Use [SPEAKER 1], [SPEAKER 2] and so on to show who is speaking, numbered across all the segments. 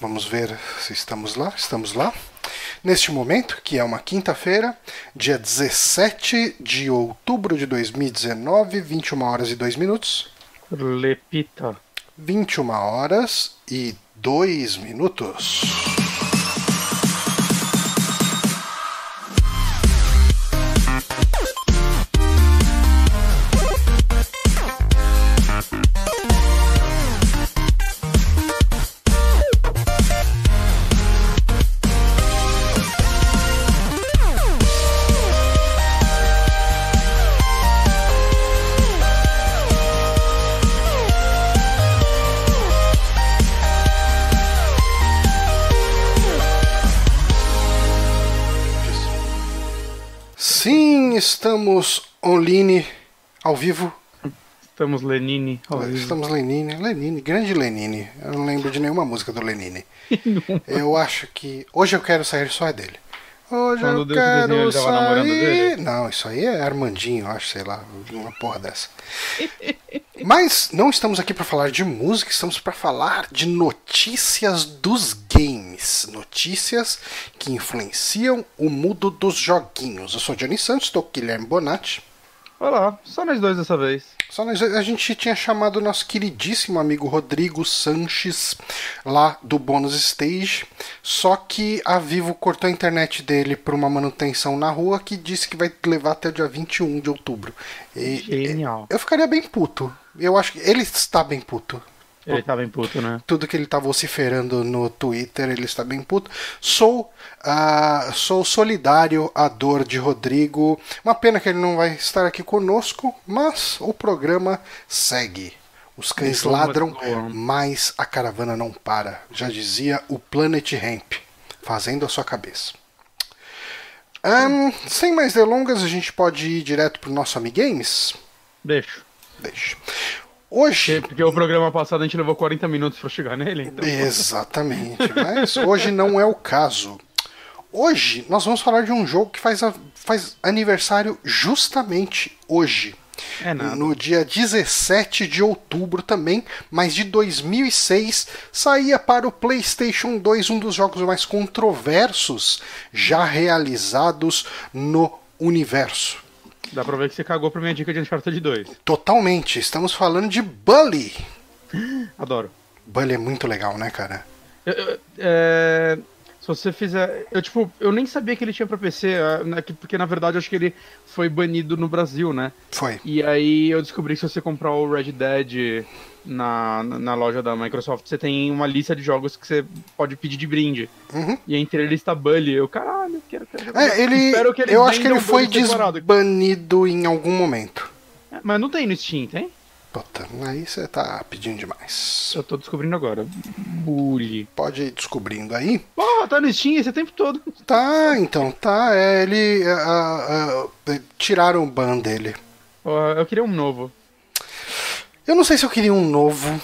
[SPEAKER 1] Vamos ver se estamos lá. Estamos lá. Neste momento, que é uma quinta-feira, dia 17 de outubro de 2019, 21 horas e 2 minutos.
[SPEAKER 2] Lepita.
[SPEAKER 1] 21 horas e 2 minutos. Estamos online, ao vivo.
[SPEAKER 2] Estamos Lenine. ao vivo.
[SPEAKER 1] Estamos Lenine, Lenine, grande Lenine. Eu não lembro de nenhuma música do Lenine. Eu acho que. Hoje eu quero sair só é dele. Hoje
[SPEAKER 2] Quando
[SPEAKER 1] eu
[SPEAKER 2] desenho,
[SPEAKER 1] quero
[SPEAKER 2] namorando
[SPEAKER 1] sair.
[SPEAKER 2] dele?
[SPEAKER 1] Não, isso aí é Armandinho, acho, sei lá, uma porra dessa. Mas não estamos aqui para falar de música, estamos para falar de notícias dos games. Notícias que influenciam o mundo dos joguinhos. Eu sou Johnny Santos, estou com o Guilherme Bonatti.
[SPEAKER 2] Olá, só nós dois dessa vez.
[SPEAKER 1] Só nós- a gente tinha chamado o nosso queridíssimo amigo Rodrigo Sanches lá do Bônus Stage, só que a Vivo cortou a internet dele por uma manutenção na rua que disse que vai levar até o dia 21 de outubro. E-
[SPEAKER 2] Genial.
[SPEAKER 1] eu ficaria bem puto. Eu acho que ele está bem puto.
[SPEAKER 2] Ele tá bem puto, né?
[SPEAKER 1] Tudo que ele tá vociferando no Twitter, ele está bem puto. Sou, ah, sou solidário à dor de Rodrigo. Uma pena que ele não vai estar aqui conosco, mas o programa segue. Os cães
[SPEAKER 2] Então,
[SPEAKER 1] ladram,
[SPEAKER 2] mas
[SPEAKER 1] a caravana não para. Já dizia o Planet Ramp, fazendo a sua cabeça. Ahn, sem mais delongas, a gente pode ir direto pro nosso Amigames?
[SPEAKER 2] Deixa.
[SPEAKER 1] Deixa. Hoje.
[SPEAKER 2] Porque o programa passado a gente levou 40 minutos pra chegar nele, então.
[SPEAKER 1] Exatamente, mas hoje não é o caso. Hoje nós vamos falar de um jogo que faz, a- faz aniversário justamente hoje.
[SPEAKER 2] É nada.
[SPEAKER 1] No dia 17 de outubro também, mas de 2006, saía para o PlayStation 2 um dos jogos mais controversos já realizados no universo.
[SPEAKER 2] Dá pra ver que você cagou pra minha dica de Uncharted 2.
[SPEAKER 1] Totalmente, estamos falando de Bully.
[SPEAKER 2] Adoro.
[SPEAKER 1] Bully é muito legal, né, cara?
[SPEAKER 2] Eu- eu- é, se você fizer. Eu, tipo, eu nem sabia que ele tinha pra PC, é, né, que- porque na verdade eu acho que ele foi banido no Brasil, né?
[SPEAKER 1] Foi.
[SPEAKER 2] E aí eu descobri que se você comprar o Red Dead na, na, loja da Microsoft, você tem uma lista de jogos que você pode pedir de brinde.
[SPEAKER 1] Uhum.
[SPEAKER 2] E entre eles tá Bully. Eu, caralho, quero, quero.
[SPEAKER 1] É, ele,
[SPEAKER 2] que eles
[SPEAKER 1] eu acho que ele foi desbanido em algum momento.
[SPEAKER 2] É, Mas não tem no Steam, tem?
[SPEAKER 1] Puta, aí você tá pedindo demais.
[SPEAKER 2] Eu tô descobrindo agora. Bully.
[SPEAKER 1] Pode ir descobrindo aí.
[SPEAKER 2] Porra, tá no Steam esse tempo todo.
[SPEAKER 1] Tá, então, tá. É, ele. ah, ah, tiraram o ban dele.
[SPEAKER 2] Eu queria um novo.
[SPEAKER 1] Eu não sei se eu queria um novo.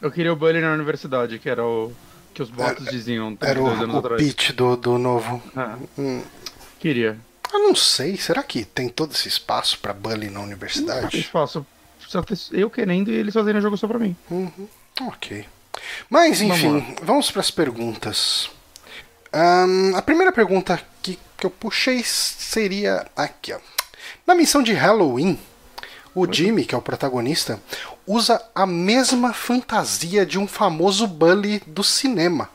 [SPEAKER 2] Eu queria o Bully na universidade, que era o que os bots diziam
[SPEAKER 1] Era o,
[SPEAKER 2] 32 anos
[SPEAKER 1] o
[SPEAKER 2] atrás.
[SPEAKER 1] pitch do, do novo.
[SPEAKER 2] Ah,
[SPEAKER 1] Hum,
[SPEAKER 2] queria.
[SPEAKER 1] eu não sei. Será que tem todo esse espaço pra Bully na universidade?
[SPEAKER 2] faço. Só Eu querendo e eles fazendo o jogo só pra mim.
[SPEAKER 1] Uhum, ok. Mas,
[SPEAKER 2] Vamos
[SPEAKER 1] enfim, vamos para as perguntas. Ahn, a primeira pergunta que, que eu puxei seria aqui, ó. Na missão de Halloween, o Jimmy, que é o protagonista, usa a mesma fantasia de um famoso bully do cinema.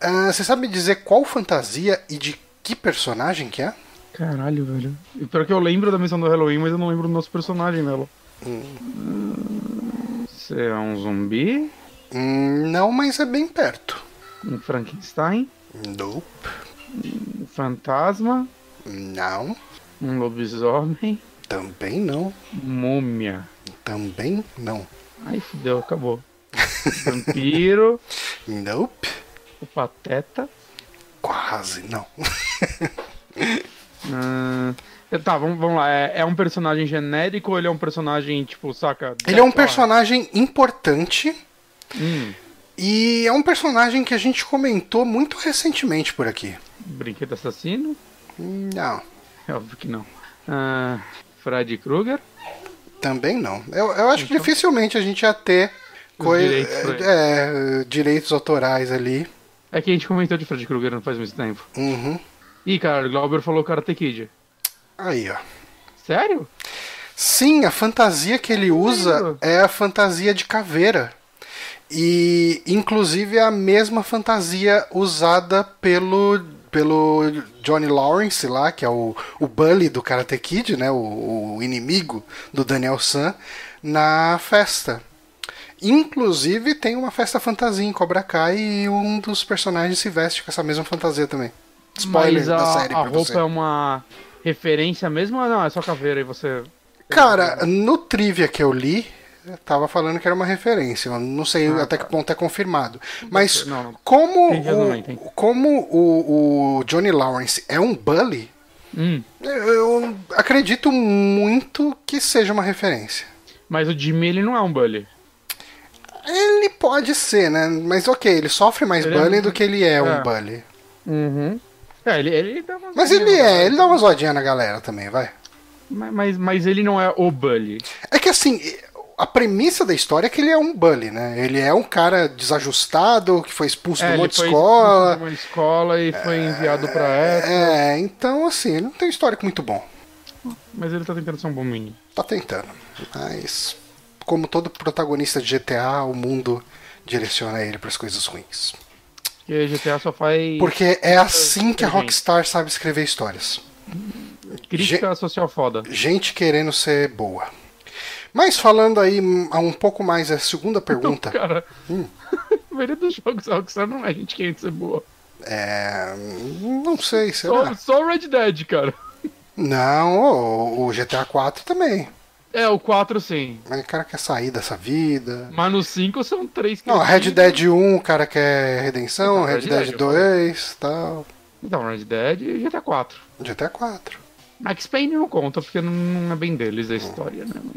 [SPEAKER 1] Ah, Você sabe me dizer qual fantasia e de que personagem que é?
[SPEAKER 2] Caralho, velho. Pior que eu lembro da missão do Halloween, mas eu não lembro do nosso personagem nela. Você é um zumbi?
[SPEAKER 1] Hum, não, mas é bem perto.
[SPEAKER 2] Um Frankenstein?
[SPEAKER 1] Nope.
[SPEAKER 2] Um fantasma?
[SPEAKER 1] Não.
[SPEAKER 2] Um lobisomem?
[SPEAKER 1] Também não.
[SPEAKER 2] Múmia?
[SPEAKER 1] Também não.
[SPEAKER 2] Ai, fudeu, acabou. Vampiro?
[SPEAKER 1] Nope.
[SPEAKER 2] O Pateta?
[SPEAKER 1] Quase não.
[SPEAKER 2] Ah, tá, vamos, vamos lá. É, é um personagem genérico ou ele é um personagem, tipo, saca?
[SPEAKER 1] Ele é um personagem importante
[SPEAKER 2] Hum,
[SPEAKER 1] e é um personagem que a gente comentou muito recentemente por aqui.
[SPEAKER 2] brinquedo assassino?
[SPEAKER 1] Não,
[SPEAKER 2] É óbvio que não. Ah, Freddy Krueger?
[SPEAKER 1] também não. Eu, eu acho que dificilmente a gente ia ter Coi-
[SPEAKER 2] direitos
[SPEAKER 1] é, direitos autorais ali.
[SPEAKER 2] É que a gente comentou de Fred Krueger não faz muito tempo.
[SPEAKER 1] Uhum.
[SPEAKER 2] Ih, cara, o Glauber falou Karate Kid.
[SPEAKER 1] Aí, ó.
[SPEAKER 2] Sério?
[SPEAKER 1] Sim, a fantasia que ele usa
[SPEAKER 2] Sério?
[SPEAKER 1] é a fantasia de caveira. E, inclusive, é a mesma fantasia usada pelo, pelo Johnny Lawrence lá, que é o, o bully do Karate Kid, né? O, o inimigo do Daniel San, na festa. Inclusive, tem uma festa fantasia em Cobra Kai e um dos personagens se veste com essa mesma fantasia também. Spoiler
[SPEAKER 2] a,
[SPEAKER 1] da série
[SPEAKER 2] a
[SPEAKER 1] pra
[SPEAKER 2] roupa
[SPEAKER 1] você.
[SPEAKER 2] é uma referência mesmo ou não? É só caveira e você.
[SPEAKER 1] Cara, no trivia que eu li, tava falando que era uma referência. Eu não sei
[SPEAKER 2] Ah,
[SPEAKER 1] até
[SPEAKER 2] tá.
[SPEAKER 1] que ponto é confirmado. Mas
[SPEAKER 2] Não, não.
[SPEAKER 1] como, o, como o, o Johnny Lawrence é um bully,
[SPEAKER 2] Hum.
[SPEAKER 1] eu acredito muito que seja uma referência.
[SPEAKER 2] Mas o Jimmy, ele não é um bully.
[SPEAKER 1] Ele pode ser, né? Mas ok, ele sofre mais
[SPEAKER 2] Ele é
[SPEAKER 1] bullying
[SPEAKER 2] um-
[SPEAKER 1] do que ele é, um
[SPEAKER 2] é.
[SPEAKER 1] bully.
[SPEAKER 2] Uhum. É, ele, ele dá umas
[SPEAKER 1] Mas ele é, ele dá uma zoadinha na galera também, vai.
[SPEAKER 2] Mas, mas, mas ele não é o bully.
[SPEAKER 1] É que assim, a premissa da história é que ele é um bully, né? Ele é um cara desajustado, que foi expulso
[SPEAKER 2] É,
[SPEAKER 1] de uma escola.
[SPEAKER 2] expulso de uma escola e foi enviado pra essa.
[SPEAKER 1] É, então assim, ele não tem um histórico muito bom.
[SPEAKER 2] Mas ele tá tentando ser um bom menino.
[SPEAKER 1] Tá tentando. Mas, como todo protagonista de GTA, o mundo direciona ele para as coisas ruins.
[SPEAKER 2] E GTA só faz
[SPEAKER 1] Porque é assim que a. Rockstar sabe escrever histórias.
[SPEAKER 2] crítica social foda.
[SPEAKER 1] Gente querendo ser boa. Mas falando aí um pouco mais a segunda pergunta.
[SPEAKER 2] Cara,
[SPEAKER 1] Hum.
[SPEAKER 2] a maioria dos jogos da Rockstar não é gente querendo ser boa.
[SPEAKER 1] É. Não sei,
[SPEAKER 2] Só,
[SPEAKER 1] será?
[SPEAKER 2] só o Red Dead, cara.
[SPEAKER 1] Não, o, o GTA 4 também.
[SPEAKER 2] É, o 4 sim.
[SPEAKER 1] Mas o cara quer sair dessa vida.
[SPEAKER 2] Mas no 5 são três que
[SPEAKER 1] Não, Red Dead 1 o cara quer redenção,
[SPEAKER 2] Então,
[SPEAKER 1] Red,
[SPEAKER 2] Red
[SPEAKER 1] Dead
[SPEAKER 2] Dead,
[SPEAKER 1] 2 tal.
[SPEAKER 2] Então, Red Dead e GTA 4.
[SPEAKER 1] GTA 4.
[SPEAKER 2] Max Payne não conta, porque não, é bem deles a história, né? Mas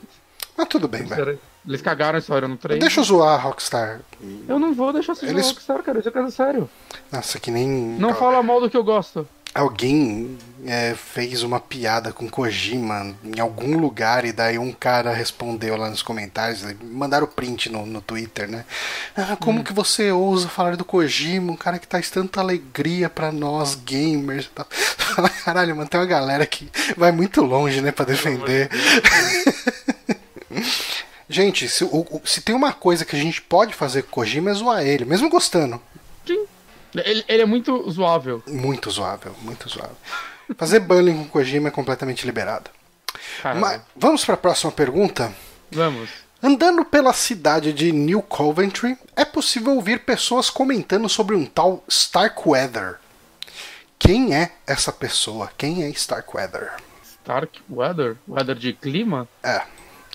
[SPEAKER 1] Mas tudo bem, velho.
[SPEAKER 2] eles cagaram a história no 3.
[SPEAKER 1] Deixa eu zoar a Rockstar.
[SPEAKER 2] Eu não vou deixar você
[SPEAKER 1] Eles-
[SPEAKER 2] jogar Rockstar, cara. Isso é coisa sério.
[SPEAKER 1] Nossa, que nem.
[SPEAKER 2] Não fala mal do que eu gosto.
[SPEAKER 1] Alguém é, fez uma piada com Kojima em algum lugar e daí um cara respondeu lá nos comentários, mandaram print no, no Twitter, né? Ah, como
[SPEAKER 2] Hum.
[SPEAKER 1] que você ousa falar do Kojima, um cara que traz tanta alegria pra nós gamers. Fala, Caralho, mano, tem uma galera que vai muito longe, né, pra defender. Gente, se, o- se tem uma coisa que a gente pode fazer com o Kojima é zoar ele, mesmo gostando.
[SPEAKER 2] Sim. Ele, ele é muito zoável.
[SPEAKER 1] Muito zoável, muito zoável. Fazer bullying com Kojima é completamente liberado. Mas vamos para a próxima pergunta.
[SPEAKER 2] vamos.
[SPEAKER 1] Andando pela cidade de New Coventry, é possível ouvir pessoas comentando sobre um tal Starkweather. Quem é essa pessoa? Quem é Starkweather?
[SPEAKER 2] Stark Weather? Weather de clima?
[SPEAKER 1] É.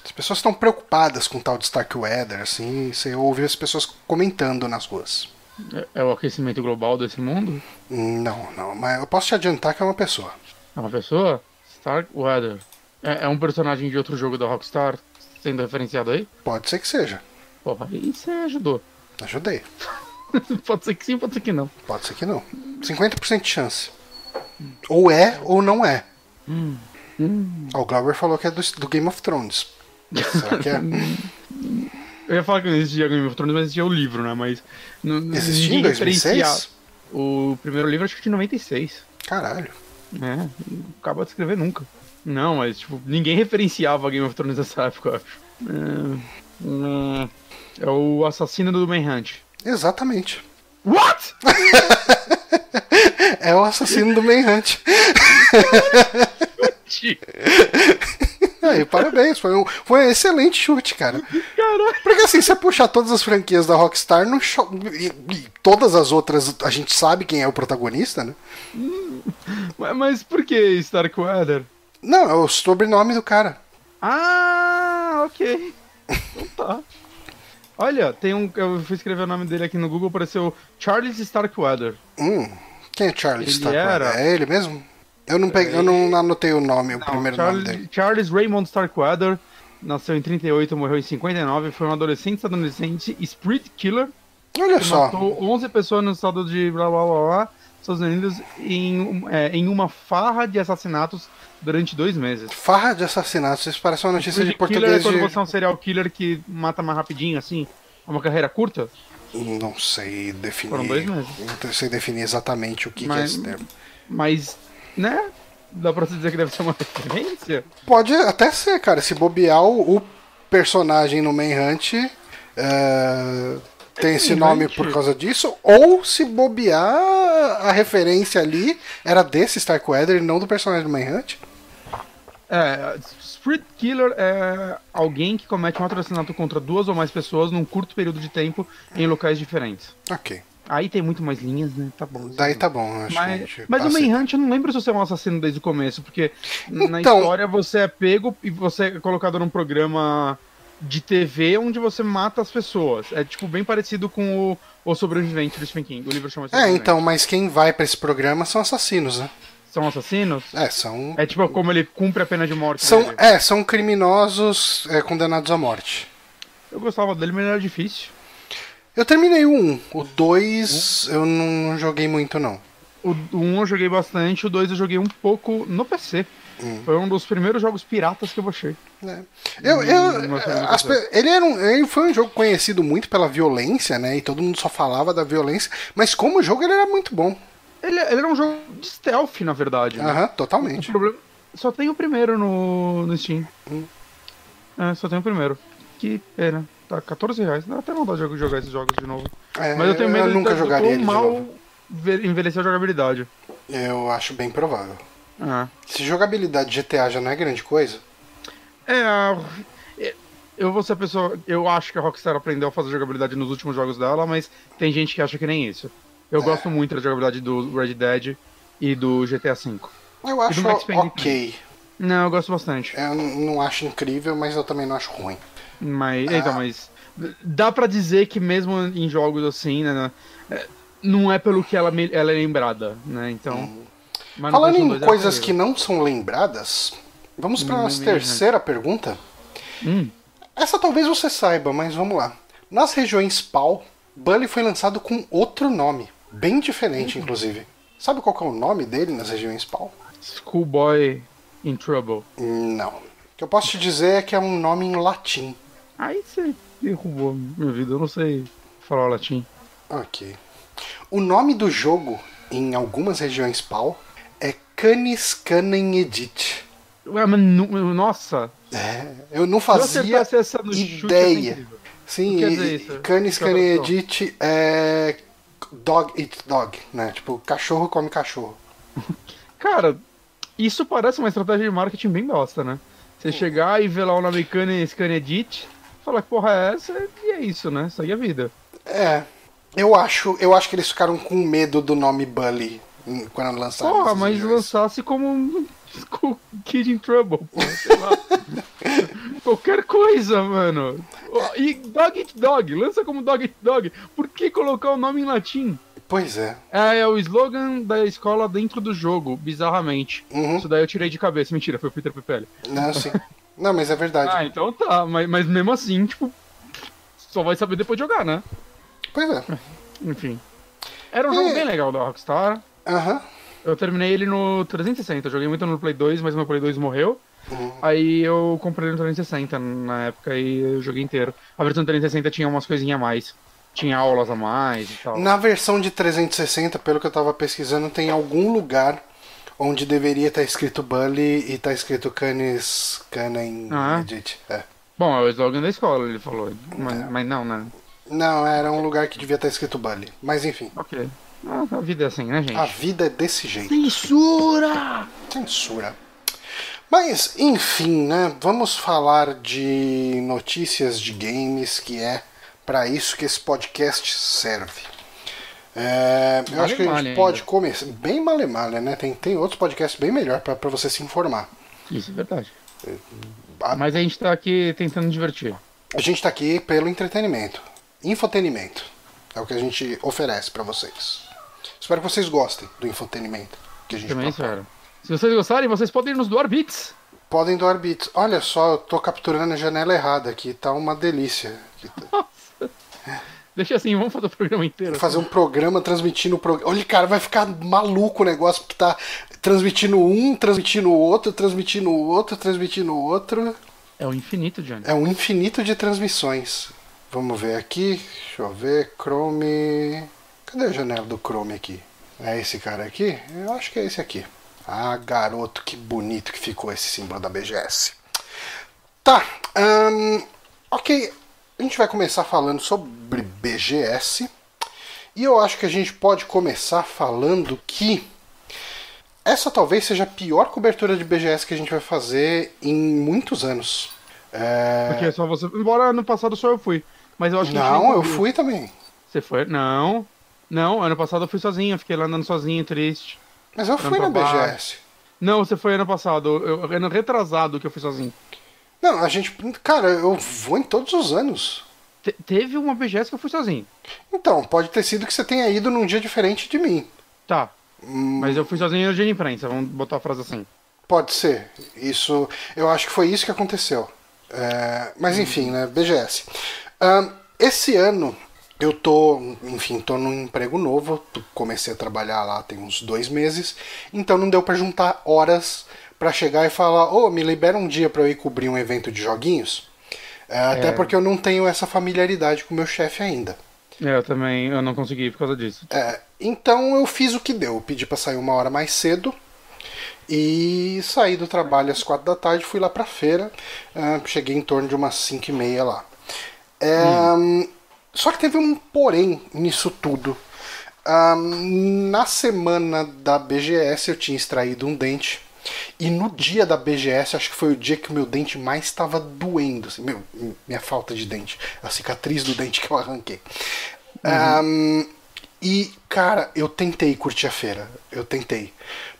[SPEAKER 1] As pessoas estão preocupadas com o tal de Starkweather, assim, você ouve as pessoas comentando nas ruas.
[SPEAKER 2] É, é o aquecimento global desse mundo?
[SPEAKER 1] Não, não, mas eu posso te adiantar que é uma pessoa.
[SPEAKER 2] É uma pessoa? Stark Weather. É, é um personagem de outro jogo da Rockstar sendo referenciado aí?
[SPEAKER 1] Pode ser que seja.
[SPEAKER 2] Porra, aí você ajudou.
[SPEAKER 1] Ajudei.
[SPEAKER 2] pode ser que sim, pode ser que não.
[SPEAKER 1] Pode ser que não. 50% de chance. Ou é ou não é. Ó, O Glauber falou que é do, do Game of Thrones. Será que é?
[SPEAKER 2] Eu ia falar que não existia Game of Thrones, mas existia o livro, né? Mas. não- não-
[SPEAKER 1] Existia em
[SPEAKER 2] ninguém referenciava.
[SPEAKER 1] 2006?
[SPEAKER 2] O primeiro livro acho que de 96.
[SPEAKER 1] Caralho.
[SPEAKER 2] É, não acaba de escrever nunca. Não, mas tipo, ninguém referenciava Game of Thrones nessa época, eu acho. É, é, é o assassino do Manhunt.
[SPEAKER 1] Exatamente.
[SPEAKER 2] What?
[SPEAKER 1] É o assassino do Manhunt. Aí, parabéns. Foi um, foi um excelente chute, cara.
[SPEAKER 2] Caralho.
[SPEAKER 1] Porque assim, se você puxar todas as franquias da Rockstar, não cho- e, e todas as outras, a gente sabe quem é o protagonista, né?
[SPEAKER 2] Mas, mas por que Starkweather?
[SPEAKER 1] Não, é o sobrenome do cara.
[SPEAKER 2] Ah, ok. Então tá. Olha, tem um. Eu fui escrever o nome dele aqui no Google, apareceu Charles Starkweather.
[SPEAKER 1] Hum, quem é Charles
[SPEAKER 2] Ele
[SPEAKER 1] Starkweather?
[SPEAKER 2] era-
[SPEAKER 1] É ele mesmo? Eu não, peguei, eu não anotei o nome, o
[SPEAKER 2] Não,
[SPEAKER 1] primeiro nome
[SPEAKER 2] Charles,
[SPEAKER 1] dele.
[SPEAKER 2] Charles Raymond Starkweather nasceu em 38, morreu em 59, foi um adolescente estadunidense, Spirit Killer,
[SPEAKER 1] Olha só.
[SPEAKER 2] matou 11 pessoas no estado de blá blá blá blá, Estados Unidos, em, é, em uma farra de assassinatos durante dois meses.
[SPEAKER 1] Farra de assassinatos, isso parece uma notícia de
[SPEAKER 2] Spirit Killer é
[SPEAKER 1] português
[SPEAKER 2] quando
[SPEAKER 1] de...
[SPEAKER 2] você é um serial killer que mata mais rapidinho, assim. É uma carreira curta?
[SPEAKER 1] Não sei definir.
[SPEAKER 2] Foram dois meses.
[SPEAKER 1] Não sei definir exatamente o que,
[SPEAKER 2] Mas-
[SPEAKER 1] que é esse termo.
[SPEAKER 2] Mas, né? Dá pra dizer que deve ser uma referência?
[SPEAKER 1] Pode até ser, cara. Se bobear, o, o personagem no Manhunt é, tem esse
[SPEAKER 2] Manhunt?
[SPEAKER 1] nome por causa disso, ou se bobear, a referência ali era desse Starkweather e não do personagem do Manhunt.
[SPEAKER 2] É, Street Killer é alguém que comete um assassinato contra duas ou mais pessoas num curto período de tempo em locais diferentes.
[SPEAKER 1] Ok.
[SPEAKER 2] Aí tem muito mais linhas, né? Tá bom.
[SPEAKER 1] Daí tá bom, acho que
[SPEAKER 2] Mas,
[SPEAKER 1] gente
[SPEAKER 2] mas o
[SPEAKER 1] aceita.
[SPEAKER 2] Manhunt, eu não lembro se você é um assassino desde o começo, porque na
[SPEAKER 1] Então-
[SPEAKER 2] história você é pego e você é colocado num programa de TV onde você mata as pessoas. É tipo bem parecido com o, o Sobrevivente do Stephen King. O livro chama
[SPEAKER 1] É, então, mas quem vai pra esse programa são assassinos, né?
[SPEAKER 2] São assassinos?
[SPEAKER 1] É, são.
[SPEAKER 2] É tipo como ele cumpre a pena de morte.
[SPEAKER 1] São,
[SPEAKER 2] dele.
[SPEAKER 1] é, são criminosos é, condenados à morte.
[SPEAKER 2] Eu gostava dele, mas era difícil.
[SPEAKER 1] Eu terminei o 1. O 2 eu não joguei muito, não.
[SPEAKER 2] O 1 eu joguei bastante, o 2 eu joguei um pouco no PC.
[SPEAKER 1] Hum.
[SPEAKER 2] Foi um dos primeiros jogos piratas que eu baixei.
[SPEAKER 1] É. Eu, eu, as
[SPEAKER 2] muito
[SPEAKER 1] pe- ele, era um, ele foi um jogo conhecido muito pela violência, né? E todo mundo só falava da violência. Mas como jogo ele era muito bom.
[SPEAKER 2] Ele, ele era um jogo de stealth, na verdade. né?
[SPEAKER 1] Aham,
[SPEAKER 2] O
[SPEAKER 1] totalmente.
[SPEAKER 2] problema... Só tem o primeiro no, no Steam.
[SPEAKER 1] Hum.
[SPEAKER 2] É, só tem o primeiro. Que pena. Tá 14 reais. Dá até vontade de jogar esses jogos de novo.
[SPEAKER 1] É,
[SPEAKER 2] Mas eu tenho medo
[SPEAKER 1] nunca
[SPEAKER 2] de
[SPEAKER 1] jogaria
[SPEAKER 2] quão
[SPEAKER 1] ele de
[SPEAKER 2] mal envelheceu a jogabilidade.
[SPEAKER 1] Eu acho bem provável.
[SPEAKER 2] É.
[SPEAKER 1] Se jogabilidade de GTA já não é grande coisa,
[SPEAKER 2] É, é, eu vou ser a pessoa. Eu acho que a Rockstar aprendeu a fazer jogabilidade nos últimos jogos dela, mas tem gente que acha que nem isso. Eu gosto muito da jogabilidade do Red Dead e do GTA V.
[SPEAKER 1] eu acho ok.
[SPEAKER 2] Não, eu gosto bastante.
[SPEAKER 1] Eu não acho incrível, mas eu também não acho ruim.
[SPEAKER 2] Mas.
[SPEAKER 1] Ah.
[SPEAKER 2] Então, mas. Dá pra dizer que mesmo em jogos assim, né? né, é, Não é pelo que ela, ela é lembrada, né? Então. no
[SPEAKER 1] Falando em
[SPEAKER 2] 2 era
[SPEAKER 1] coisas que
[SPEAKER 2] horrível.
[SPEAKER 1] não são lembradas, vamos para
[SPEAKER 2] Hum,
[SPEAKER 1] nossa
[SPEAKER 2] hum,
[SPEAKER 1] terceira pergunta.
[SPEAKER 2] Hum,
[SPEAKER 1] Essa talvez você saiba, mas vamos lá. Nas regiões PAL, Bully foi lançado com outro nome, bem diferente, inclusive. Sabe qual que é o nome dele nas regiões PAL?
[SPEAKER 2] Schoolboy in Trouble.
[SPEAKER 1] Não. O que eu posso te dizer é que é um nome em latim.
[SPEAKER 2] Aí você derrubou minha vida, eu não sei falar latim.
[SPEAKER 1] Ok. O nome do jogo, em algumas regiões PAL, é Canis Canem Edit.
[SPEAKER 2] Ué, mas nossa,
[SPEAKER 1] É, eu não
[SPEAKER 2] eu
[SPEAKER 1] fazia
[SPEAKER 2] ser
[SPEAKER 1] ideia. Sim, e-
[SPEAKER 2] isso?
[SPEAKER 1] Canis Canem? Edit é dog eat dog, né? Tipo, cachorro come cachorro.
[SPEAKER 2] Cara, isso parece uma estratégia de marketing bem bosta, né? Você chegar e ver lá o nome Kanye Edit, falar que porra é essa e é isso, né? Segue a vida.
[SPEAKER 1] É. Eu acho, eu acho que eles ficaram com medo do nome Bully quando lançaram.
[SPEAKER 2] Porra, mas
[SPEAKER 1] regiões.
[SPEAKER 2] lançasse como um com Kid in Trouble, porra, sei lá. Qualquer coisa, mano. E Dog Eat Dog, lança como Dog Eat Dog. Por que colocar o nome em latim?
[SPEAKER 1] Pois é.
[SPEAKER 2] É, é o slogan da escola dentro do jogo, bizarramente.
[SPEAKER 1] Uhum.
[SPEAKER 2] Isso daí eu tirei de cabeça. Mentira, foi o Peter Pepelli.
[SPEAKER 1] Não, sim. Não, mas é verdade.
[SPEAKER 2] Ah, então tá. Mas, mas mesmo assim, tipo, só vai saber depois de jogar, né?
[SPEAKER 1] Pois é.
[SPEAKER 2] Enfim. Era um jogo
[SPEAKER 1] É.
[SPEAKER 2] bem legal da Rockstar.
[SPEAKER 1] Aham.
[SPEAKER 2] Eu terminei ele no 360. Eu joguei muito no Play 2, mas meu Play 2 morreu.
[SPEAKER 1] Uhum.
[SPEAKER 2] Aí eu comprei no 360 na época e eu joguei inteiro. A versão do 360 tinha umas coisinhas a mais. Tinha aulas a mais e tal.
[SPEAKER 1] Na versão de 360, pelo que eu tava pesquisando, tem algum lugar onde deveria estar escrito Bully e tá escrito Canis Canem
[SPEAKER 2] Ah.
[SPEAKER 1] Edit. É.
[SPEAKER 2] Bom, é o slogan da escola, ele falou. Mas, mas não, né?
[SPEAKER 1] Não, era um lugar que devia estar escrito Bully. Mas enfim,
[SPEAKER 2] Ok. A vida é assim, né, gente?
[SPEAKER 1] a vida é desse jeito.
[SPEAKER 2] Censura!
[SPEAKER 1] Censura. Mas, enfim, né? Vamos falar de notícias de games, que é para isso que esse podcast serve. É, eu acho que a gente pode
[SPEAKER 2] ainda.
[SPEAKER 1] começar. Bem malemalha, né? Tem, tem outros podcasts bem melhor para você se informar.
[SPEAKER 2] Isso é verdade.
[SPEAKER 1] A,
[SPEAKER 2] Mas a gente tá aqui tentando divertir.
[SPEAKER 1] a gente tá aqui pelo entretenimento. Infotenimento. É o que a gente oferece para vocês. Espero que vocês gostem do infotenimento que a gente
[SPEAKER 2] Também
[SPEAKER 1] propõe.
[SPEAKER 2] espero. Se vocês gostarem, vocês podem nos doar bits.
[SPEAKER 1] Podem doar bits. Olha só, eu tô capturando a janela errada aqui, tá uma delícia. Tá-
[SPEAKER 2] Deixa assim, vamos fazer o programa inteiro.
[SPEAKER 1] Fazer um programa transmitindo o programa. Olha, cara, vai ficar maluco o negócio, porque tá transmitindo um, transmitindo o outro, transmitindo o outro, transmitindo o outro.
[SPEAKER 2] É o infinito, Johnny.
[SPEAKER 1] É um infinito de transmissões. Vamos ver aqui. Deixa eu ver. Chrome. Cadê a janela do Chrome aqui? É esse cara aqui? Eu acho que é esse aqui. Ah, garoto, que bonito que ficou esse símbolo da BGS. Tá. hum, ok. A gente vai começar falando sobre BGS. E eu acho que a gente pode começar falando que essa talvez seja a pior cobertura de BGS que a gente vai fazer em muitos anos. É...
[SPEAKER 2] Porque só você. Embora ano passado só eu fui. Mas eu acho que.
[SPEAKER 1] Não, eu fui também.
[SPEAKER 2] Você foi? Não. Não, ano passado eu fui sozinho, eu fiquei lá andando sozinho, triste.
[SPEAKER 1] Mas eu fui na. BGS.
[SPEAKER 2] Não, você foi ano passado, eu, ano retrasado que eu fui sozinho.
[SPEAKER 1] Não, a gente. Cara, eu vou em todos os anos.
[SPEAKER 2] Te- teve uma BGS que eu fui sozinho.
[SPEAKER 1] Então, pode ter sido que você tenha ido num dia diferente de mim.
[SPEAKER 2] Tá.
[SPEAKER 1] Hum,
[SPEAKER 2] Mas eu fui sozinho no dia de imprensa, vamos botar a frase assim.
[SPEAKER 1] Pode ser. Isso. Eu acho que foi isso que aconteceu. É, mas enfim, né? BGS. Ahn, esse ano eu tô, enfim, tô num emprego novo. Comecei a trabalhar lá tem uns dois meses. Então não deu pra juntar horas pra chegar e falar: Ô, me libera um dia pra eu ir cobrir um evento de joguinhos. É, até
[SPEAKER 2] É.
[SPEAKER 1] porque eu não tenho essa familiaridade com o meu chefe ainda.
[SPEAKER 2] É, eu também, eu não consegui por causa disso.
[SPEAKER 1] É, então eu fiz o que deu. Eu pedi pra sair uma hora mais cedo e saí do trabalho às quatro da tarde. Fui lá pra feira. ah, cheguei em torno de umas cinco e meia lá. É, Só que teve um porém nisso tudo. Ah, na semana da BGS eu tinha extraído um dente. E no dia da BGS, acho que foi o dia que o meu dente mais estava doendo. assim, meu, minha falta de dente. A cicatriz do dente que eu arranquei. Ahn, e, cara, eu tentei curtir a feira. Eu tentei.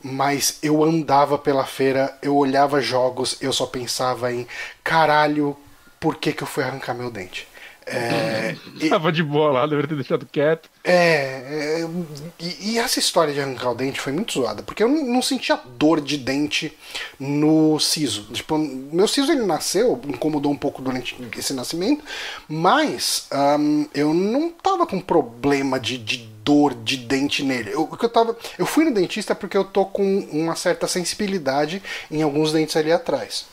[SPEAKER 1] Mas eu andava pela feira, eu olhava jogos, eu só pensava em caralho, por que, que eu fui arrancar meu dente? É, e-
[SPEAKER 2] Tava de boa lá, deveria ter deixado quieto.
[SPEAKER 1] é, é, e, e essa história de arrancar o dente foi muito zoada, porque eu não, não sentia dor de dente no siso. Tipo, meu siso ele nasceu, incomodou um pouco durante esse nascimento, mas ahm, eu não tava com problema de, de dor de dente nele. Eu, eu, tava, eu fui no dentista porque eu tô com uma certa sensibilidade em alguns dentes ali atrás.